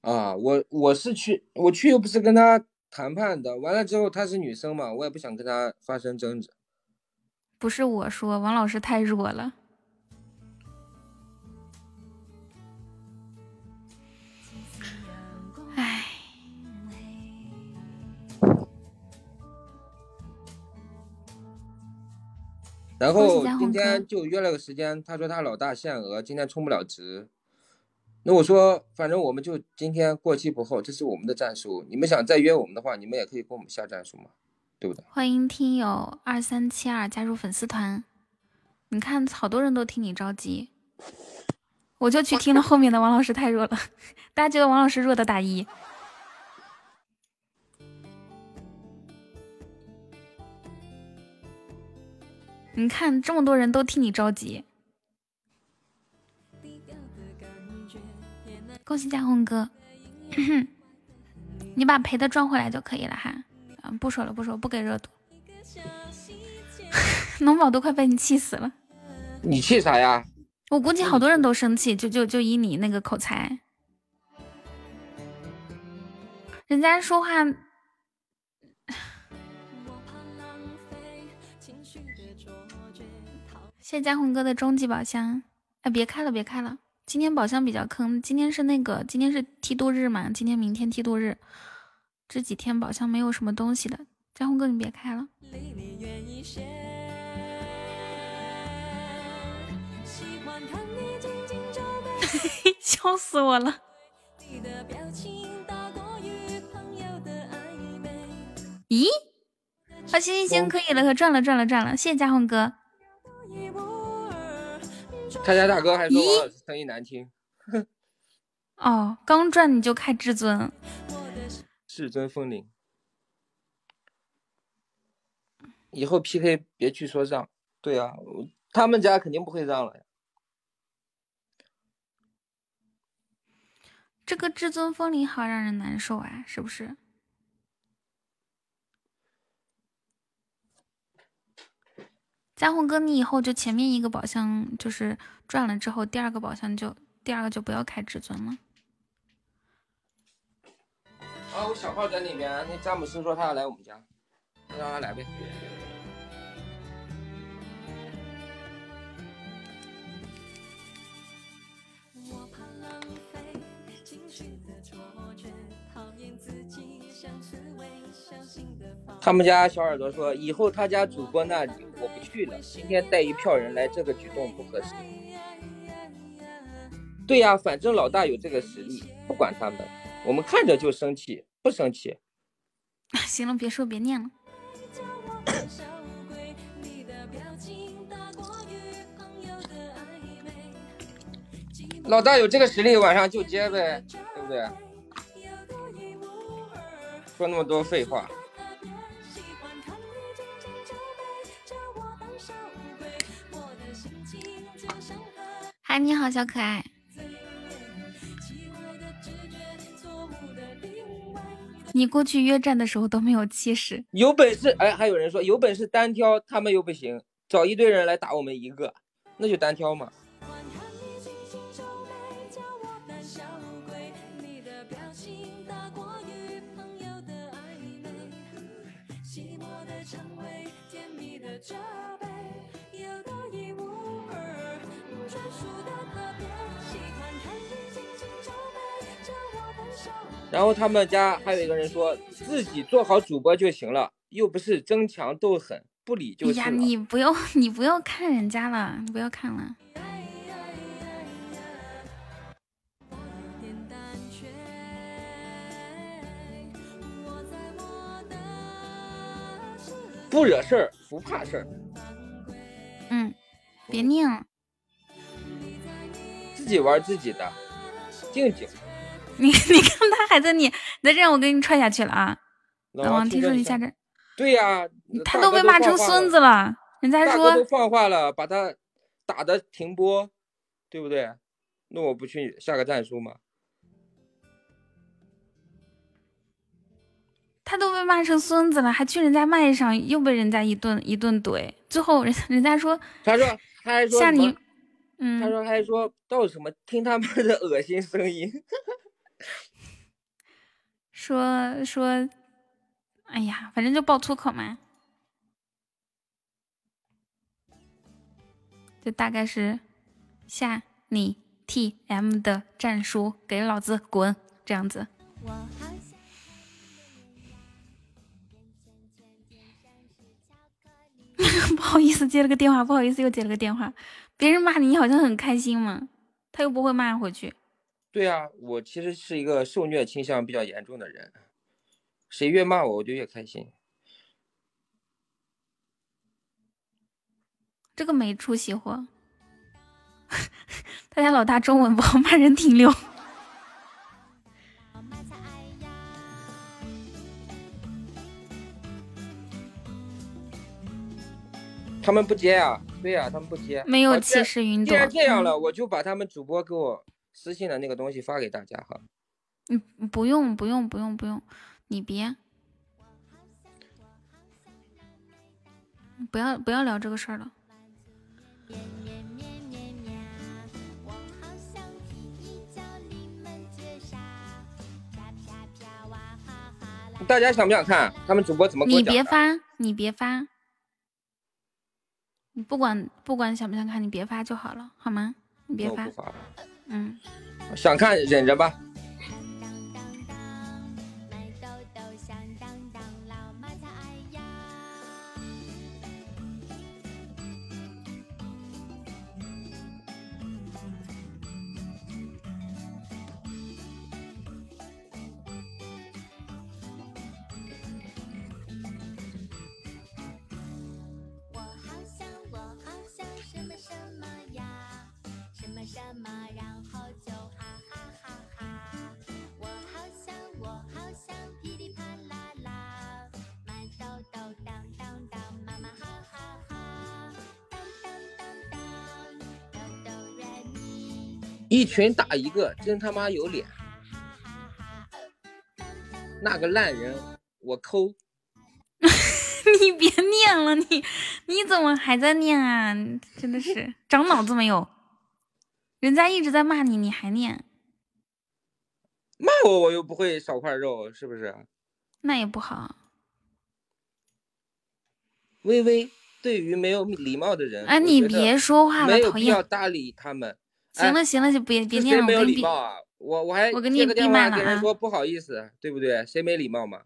啊，我我是去，我去又不是跟他谈判的。完了之后她是女生嘛，我也不想跟她发生争执。不是我说，王老师太弱了。然后今天就约了个时间，他说他老大限额，今天充不了值。那我说，反正我们就今天过期不候，这是我们的战术。你们想再约我们的话，你们也可以跟我们下战术嘛，对不对？欢迎听友二三七二加入粉丝团。你看，好多人都替你着急，我就去听了后面的。王老师太弱了，大家觉得王老师弱的打一。你看，这么多人都替你着急。恭喜嘉宏哥，你把赔的赚回来就可以了哈。嗯，不说了，不说，不给热度。农宝都快被你气死了。你气啥呀？我估计好多人都生气，就就就以你那个口才，人家说话。谢谢嘉宏哥的终极宝箱。哎，别开了，别开了。今天宝箱比较坑，今天是那个，今天是梯度日嘛，今天明天梯度日，这几天宝箱没有什么东西的。江红哥，你别开了。笑死我了。咦？好，行行行，可以了，可赚了赚了赚了，谢谢嘉宏哥。他家大哥还说我声音难听。哦，刚转你就开至尊，至尊风铃。以后 PK 别去说让，对啊，他们家肯定不会让了呀。这个至尊风铃好让人难受啊，是不是？嘉宏哥，你以后就前面一个宝箱就是赚了之后，第二个宝箱就第二个就不要开至尊了。啊，我小号在那边，那詹姆斯说他要来我们家，让他来呗。他们家小耳朵说，以后他家主播那里我不去了。今天带一票人来，这个举动不合适。对呀，反正老大有这个实力，不管他们，我们看着就生气，不生气。行了，别说，别念了。老大有这个实力，晚上就接呗，对不对？说那么多废话。嗨，你好，小可爱。你过去约战的时候都没有气势，有本事哎，还有人说有本事单挑他们又不行，找一堆人来打我们一个，那就单挑嘛。然后他们家还有一个人说自己做好主播就行了，又不是争强斗狠，不理就是呀，你不要 你不要看人家了，你不要看了。不惹事儿，不怕事儿。嗯，别念了。自己玩自己的，静静。你你看他还在你，再这样我给你踹下去了啊！老王，听说你下这。对呀，他都被骂成孙子了。人家说都放话了，把他打的停播，对不对？那我不去下个战书吗？他都被骂成孙子了，还去人家麦上又被人家一顿一顿怼，最后人人家说，他说他还说吓你，嗯，他说还说到什么听他们的恶心声音，说说，哎呀，反正就爆粗口嘛，就大概是下你 T M 的战书，给老子滚这样子。好意思接了个电话，不好意思又接了个电话。别人骂你，你好像很开心嘛，他又不会骂回去。对啊，我其实是一个受虐倾向比较严重的人，谁越骂我，我就越开心。这个没出息货，他家老大中文不好，骂人挺溜。他们不接啊？对呀，他们不接。没有歧视云朵。既然这样了，我就把他们主播给我私信的那个东西发给大家哈。嗯，不用，不用，不用，不用，你别，不要，不要聊这个事儿了。大家想不想看他们主播怎么？你别发，你别发。你不管不管想不想看，你别发就好了，好吗？你别发。嗯，想看忍着吧。一群打一个，真他妈有脸！那个烂人，我抠！你别念了，你你怎么还在念啊？真的是 长脑子没有？人家一直在骂你，你还念？骂我，我又不会少块肉，是不是？那也不好。微微，对于没有礼貌的人，哎，你别说话了，没有必要搭理他们。行了行了，就别别念了。谁没有礼貌啊？我我还我给你电话给人说不好意思，对不对？谁没礼貌嘛？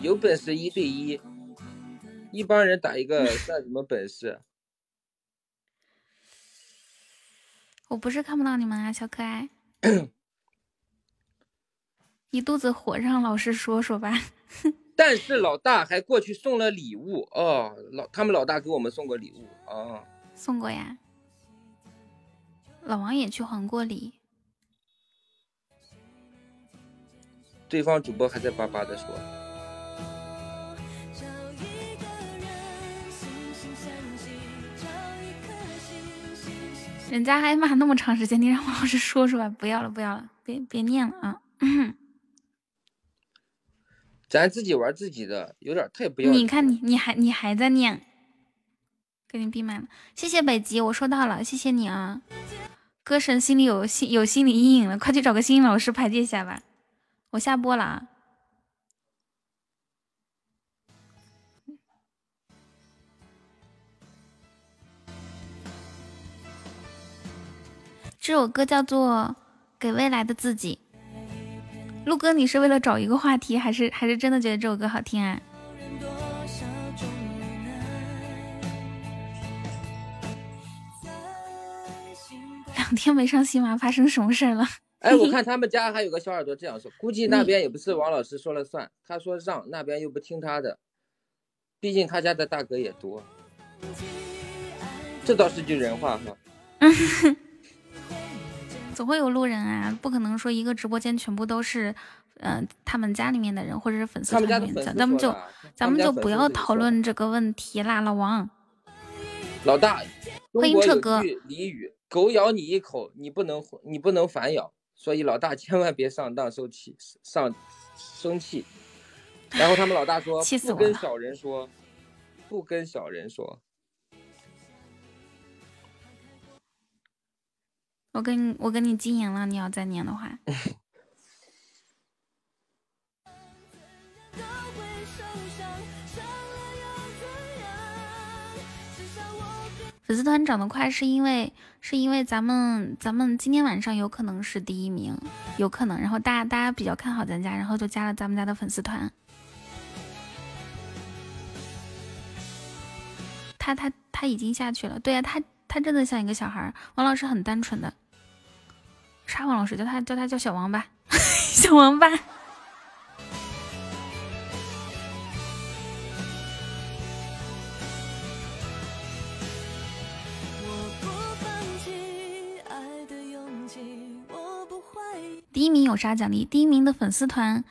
有本事一对一，一帮人打一个算什么本事？我不是看不到你们啊，小可爱，一肚子火，让老师说说吧。但是老大还过去送了礼物哦，老他们老大给我们送过礼物啊，送过呀。老王也去还过礼。对方主播还在巴巴的说。人家还骂那么长时间，你让王老师说说吧，不要了，不要了，别别念了啊！咱自己玩自己的，有点太不要。你看你，你还你还在念，给你闭麦了。谢谢北极，我收到了，谢谢你啊！歌神心里有心有心理阴影了，快去找个心理老师排解一下吧。我下播了啊。这首歌叫做《给未来的自己》。陆哥，你是为了找一个话题，还是还是真的觉得这首歌好听啊？两天没上新马，发生什么事了？哎，我看他们家还有个小耳朵这样说，估计那边也不是王老师说了算，他说让那边又不听他的，毕竟他家的大哥也多。这倒是句人话哈。总会有路人啊，不可能说一个直播间全部都是，嗯，他们家里面的人或者是粉丝团里面，咱们就咱们就不要讨论这个问题啦，老王。老大，欢迎彻哥。俚语：狗咬你一口，你不能你不能反咬，所以老大千万别上当受气上生气。然后他们老大说，不跟小人说，不跟小人说。我跟你，我跟你禁言了。你要再念的话，粉丝团涨得快是因为是因为咱们咱们今天晚上有可能是第一名，有可能，然后大家大家比较看好咱家，然后就加了咱们家的粉丝团。他他他已经下去了，对呀，他他真的像一个小孩。王老师很单纯的，啥王老师叫他叫他叫小王吧，小王八。第一名有啥奖励？第一名的粉丝团，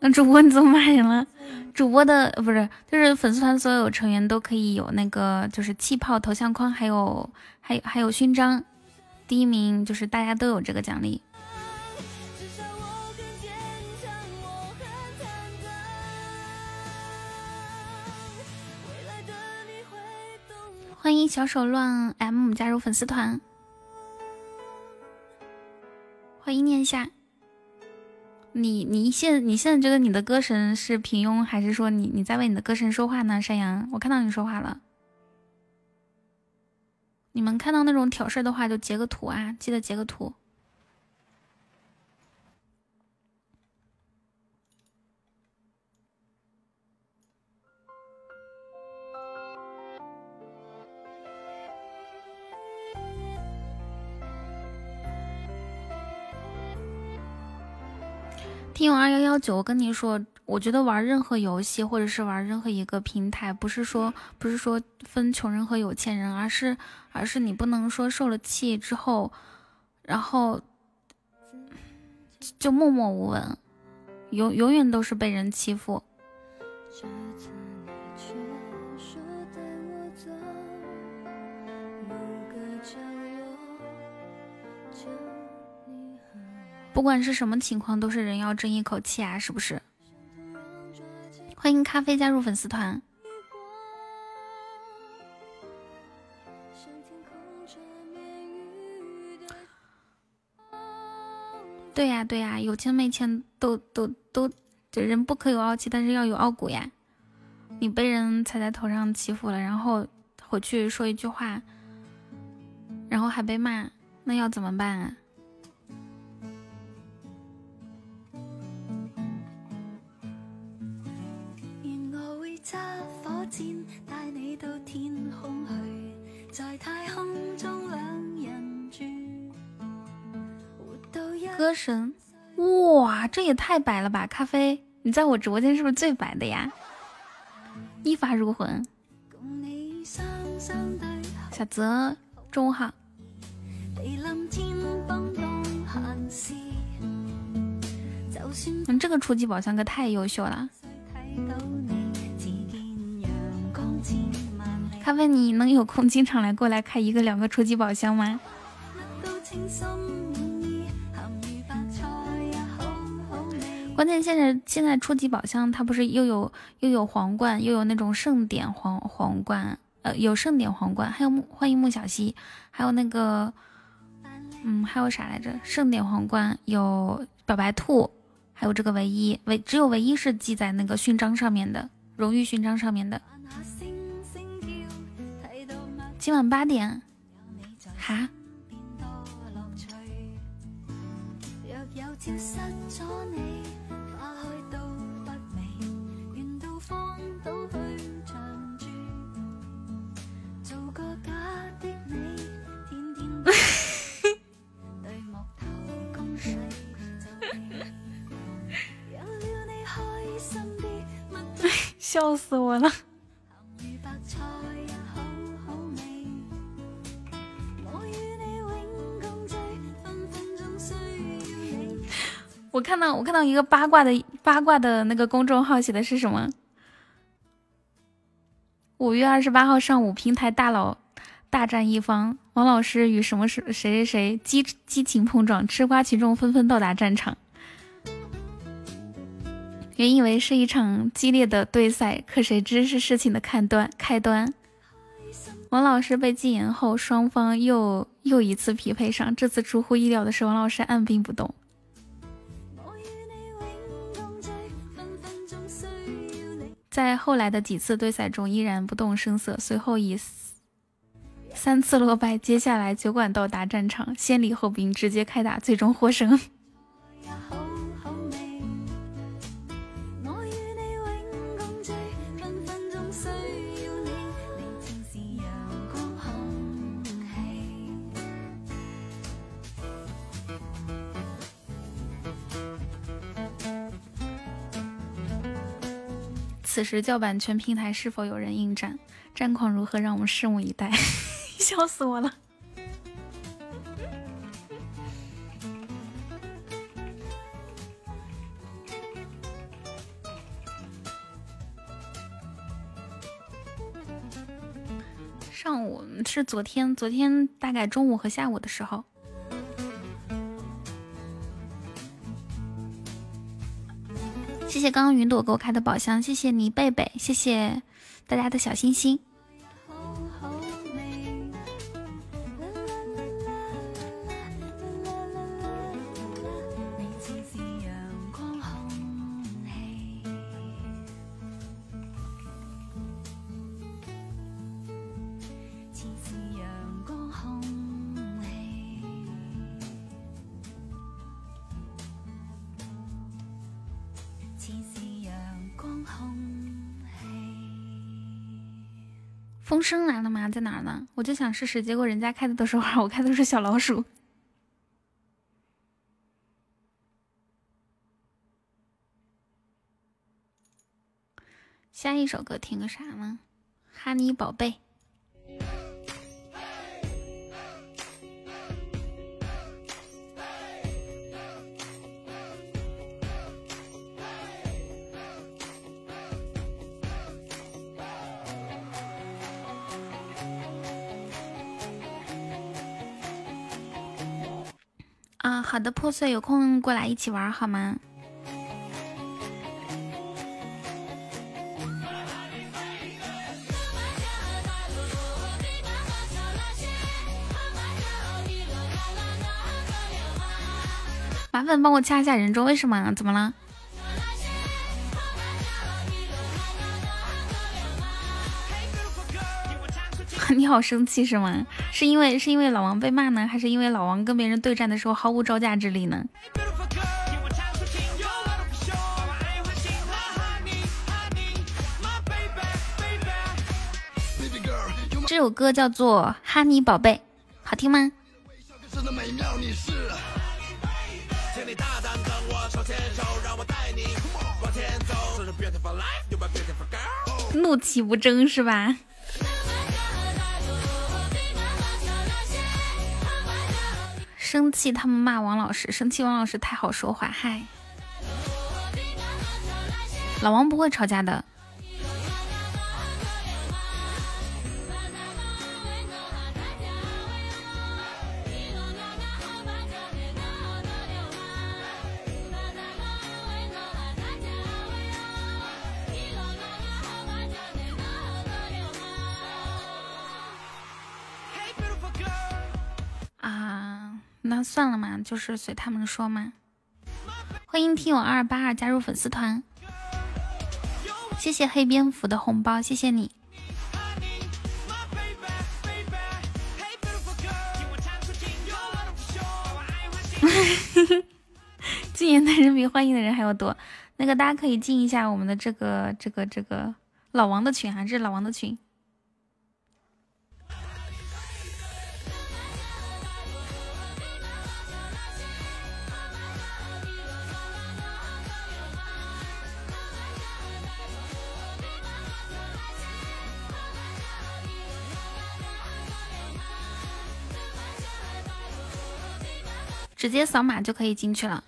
那主播你怎么骂人了？主播的不是，就是粉丝团所有成员都可以有那个，就是气泡头像框，还有还有还有勋章。第一名就是大家都有这个奖励。欢迎小手乱 M 加入粉丝团。欢迎念夏，你你现你现在觉得你的歌神是平庸，还是说你你在为你的歌神说话呢？山羊，我看到你说话了。你们看到那种挑事的话，就截个图啊，记得截个图。听友二幺幺九，我跟你说，我觉得玩任何游戏或者是玩任何一个平台，不是说不是说分穷人和有钱人，而是而是你不能说受了气之后，然后就默默无闻，永永远都是被人欺负。不管是什么情况，都是人要争一口气啊，是不是？欢迎咖啡加入粉丝团。对呀对呀，有钱没钱都都都，这人不可有傲气，但是要有傲骨呀。你被人踩在头上欺负了，然后回去说一句话，然后还被骂，那要怎么办啊？歌神，哇，这也太白了吧！咖啡，你在我直播间是不是最白的呀？一发入魂。小泽，中午好。嗯，这个初级宝箱哥太优秀了。他问，你能有空经常来过来开一个两个初级宝箱吗？关键现在现在初级宝箱它不是又有又有皇冠又有那种盛典皇皇冠，呃有盛典皇冠，还有木欢迎穆小溪，还有那个嗯还有啥来着？盛典皇冠有表白兔，还有这个唯一唯只有唯一是记在那个勋章上面的荣誉勋章上面的。今晚八点，哈。笑死我了！我看到，我看到一个八卦的八卦的那个公众号写的是什么？五月二十八号上午，平台大佬大战一方，王老师与什么谁谁谁激激情碰撞，吃瓜群众纷纷到达战场。原以为是一场激烈的对赛，可谁知是事情的开端。开端，王老师被禁言后，双方又又一次匹配上。这次出乎意料的是，王老师按兵不动。在后来的几次对赛中，依然不动声色。随后以三次落败，接下来酒馆到达战场，先礼后兵，直接开打，最终获胜。此时叫板全平台是否有人应战？战况如何？让我们拭目以待。笑死我了！上午是昨天，昨天大概中午和下午的时候。谢刚刚云朵给我开的宝箱，谢谢倪贝贝，谢谢大家的小心心。生来了吗？在哪呢？我就想试试，结果人家开的都是花，我开的都是小老鼠。下一首歌听个啥呢？哈尼宝贝。好的，破碎，有空过来一起玩好吗？麻烦帮我掐一下人中，为什么？怎么了？你好生气是吗？是因为是因为老王被骂呢，还是因为老王跟别人对战的时候毫无招架之力呢？这首歌叫做《哈尼宝贝》，好听吗？怒气不争是吧？生气，他们骂王老师。生气，王老师太好说话。嗨，老王不会吵架的。算了嘛，就是随他们说嘛。欢迎听友二八二加入粉丝团，谢谢黑蝙蝠的红包，谢谢你。禁言的人比欢迎的人还要多，那个大家可以进一下我们的这个这个这个老王的群啊，这是老王的群。直接扫码就可以进去了。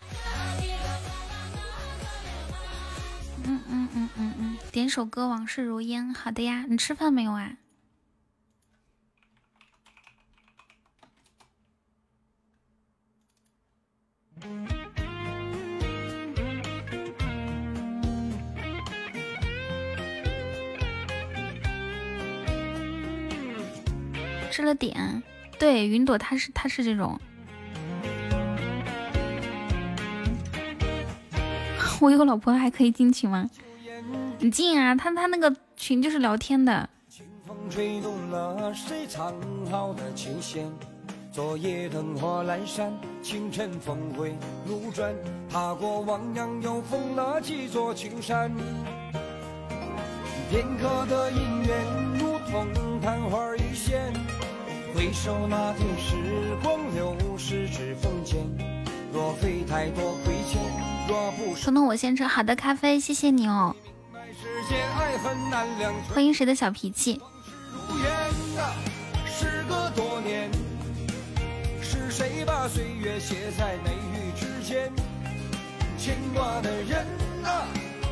嗯嗯嗯嗯嗯，点首歌《往事如烟》。好的呀，你吃饭没有啊？吃了点。对，云朵，他是他是这种。我有老婆还可以进群吗？你进啊，他他那个群就是聊天的。清风吹动了谁藏好的琴弦？昨夜灯火阑珊，清晨峰回路转，踏过汪洋，又逢了几座青山。片刻的姻缘，如同昙花一现。回首那天，时光流逝指缝间。若非太多亏欠，彤彤，我先吃好的咖啡，谢谢你哦。欢迎谁的小脾气？时隔多年，是谁把岁月写在眉宇之间？牵挂的人啊，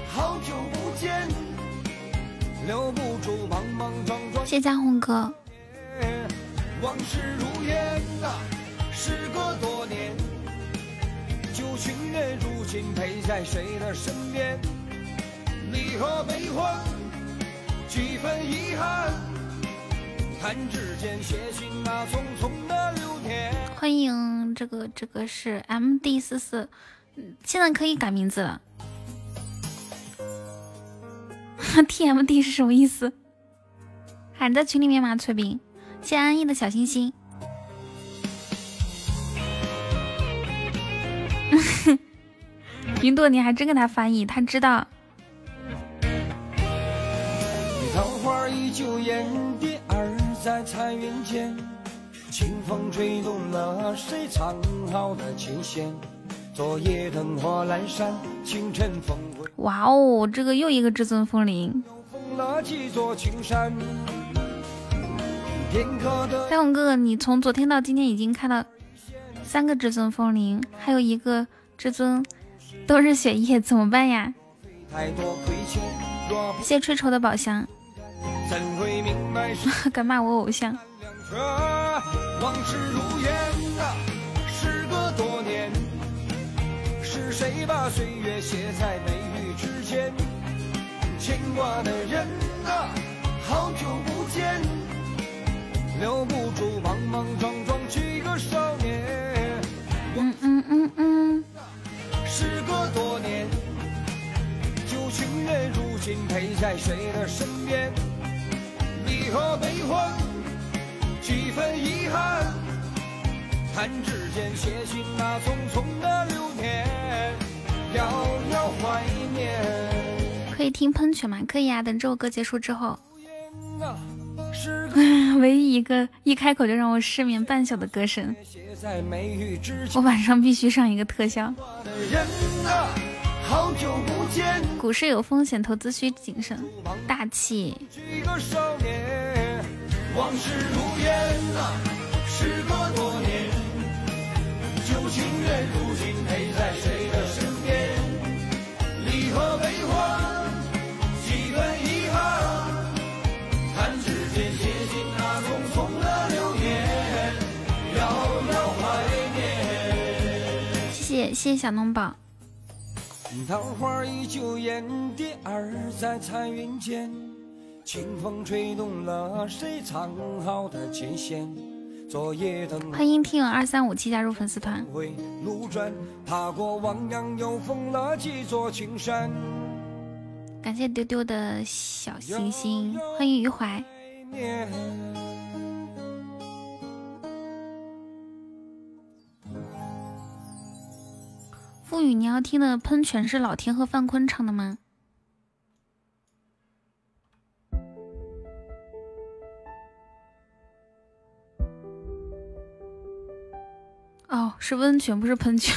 好久不见，留不住莽莽撞撞。谢家红哥。往事如烟啊，时隔多年，旧情人如今陪在谁的身边？离合悲欢，几分遗憾。弹指间写尽那匆匆的流年。欢迎这个这个是 M D 四四，现在可以改名字了。T M D 是什么意思？还在群里面吗？翠冰，谢安逸的小心心。云朵，你还真给他翻译，他知道。桃花依旧艳，蝶儿在彩云间。清风吹动了谁藏好的琴弦？昨夜灯火阑珊，清晨风归。哇哦，这个又一个至尊风铃。彩虹哥哥，你从昨天到今天已经看到三个至尊风铃，还有一个至尊都是血液，怎么办呀？谢吹愁的宝箱。敢骂我偶像？往事如烟啊，时隔多年，是谁把岁月写在眉宇之间？牵挂的人啊，好久不见，留不住莽莽撞撞几个少年。嗯嗯嗯嗯。时隔多年，旧情人如今陪在谁的身边？离合悲欢，几分遗憾。弹指间写尽那匆匆的流年，遥遥怀念。可以听喷泉吗？可以啊，等这首歌结束之后。唯一一个一开口就让我失眠半宿的歌声，我晚上必须上一个特效。股市有风险，投资需谨慎。大气。谢谢谢谢小农宝。桃花依旧艳，蝶儿在彩云间。清风吹动了谁藏好的琴弦？昨夜灯。欢迎听友二三五七加入粉丝团。路转，踏过汪洋，又逢了几座青山。感谢丢丢的小星星。欢迎余淮。风雨，你要听的喷泉是老天和范坤唱的吗？哦，是温泉，不是喷泉。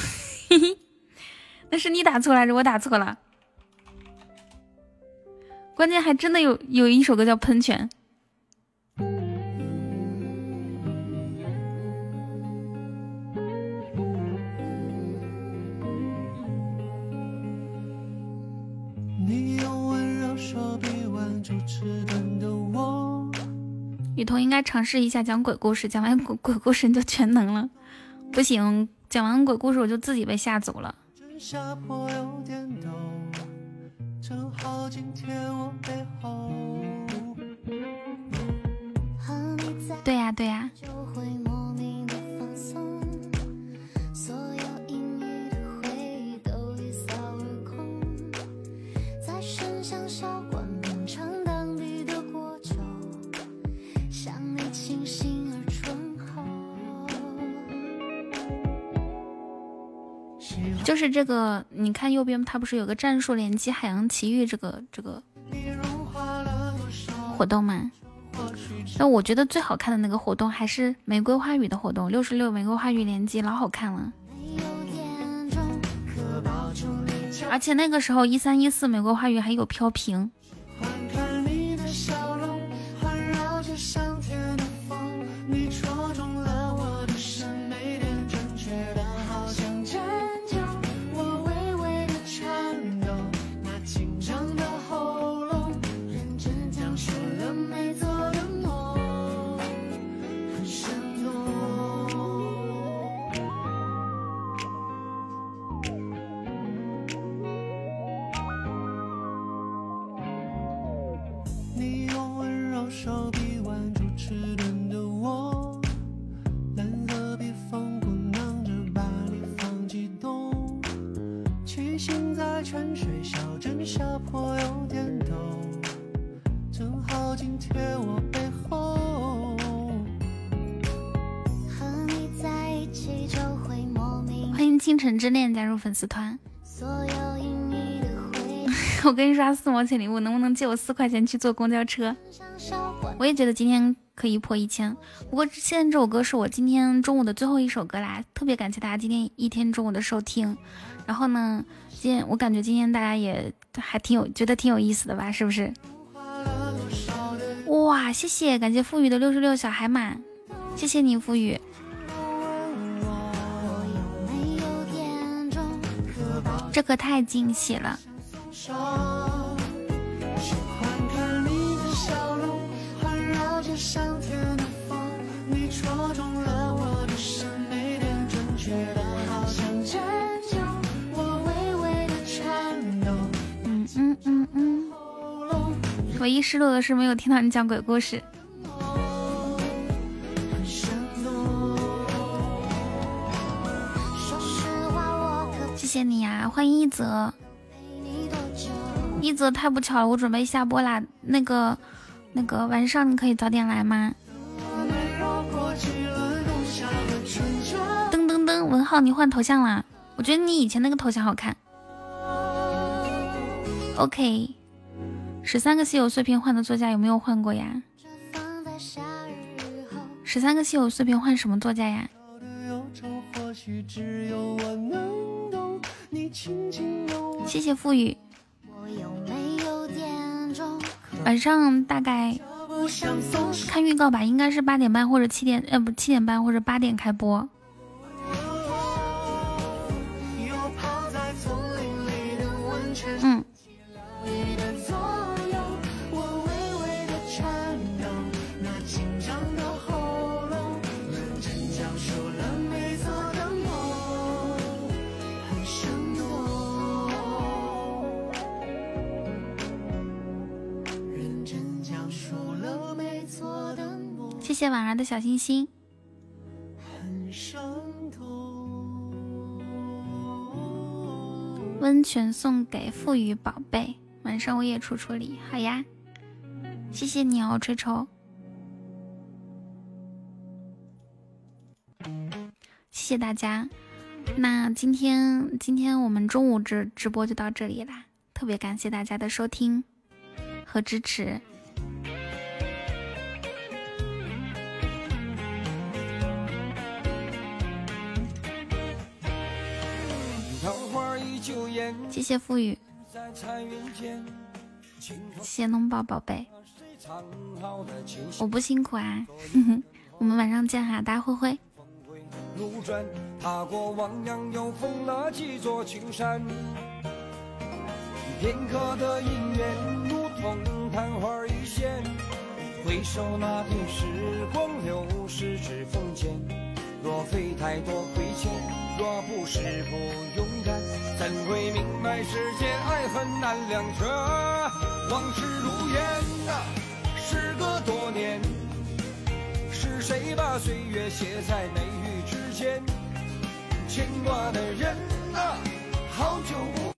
那是你打错了，还是我打错了？关键还真的有有一首歌叫《喷泉》。雨桐应该尝试一下讲鬼故事，讲完鬼 鬼故事你就全能了。不行，讲完鬼故事我就自己被吓走了。对呀对呀。就是这个，你看右边，它不是有个战术联机海洋奇遇这个这个活动吗？那我觉得最好看的那个活动还是玫瑰花语的活动，六十六玫瑰花语联机老好看了。而且那个时候一三一四玫瑰花语还有飘屏。倾城之恋加入粉丝团。我给你刷四毛钱礼物，能不能借我四块钱去坐公交车？我也觉得今天可以破一千。不过现在这首歌是我今天中午的最后一首歌啦，特别感谢大家今天一天中午的收听。然后呢，今天我感觉今天大家也还挺有，觉得挺有意思的吧？是不是？哇，谢谢，感谢富宇的六十六小海马，谢谢你富宇。这可太惊喜了！看你的笑容，环绕着嗯嗯嗯，唯一失落的是没有听到你讲鬼故事。谢谢你呀，欢迎一泽。一泽太不巧了，我准备下播啦。那个，那个晚上你可以早点来吗？噔噔噔，文浩你换头像啦？我觉得你以前那个头像好看。OK，十三个稀有碎片换的座驾有没有换过呀？十三个稀有碎片换什么座驾呀？谢谢富裕。晚上大概看预告吧，应该是八点半或者七点，呃，不，七点半或者八点开播。谢谢婉儿的小心心。温泉送给富裕宝贝，晚上我也出出礼，好呀。谢谢你哦，吹抽。谢谢大家。那今天今天我们中午直直播就到这里啦，特别感谢大家的收听和支持。谢谢富裕，谢谢龙宝宝贝，我不辛苦啊，我们晚上见哈，大家挥挥。片刻的姻缘，如同昙花一现，回首那天时光流逝指缝间，若非太多亏欠，若不是不勇敢。怎会明白世间爱恨难两全？往事如烟呐，时隔多年，是谁把岁月写在眉宇之间？牵挂的人呐，好久不。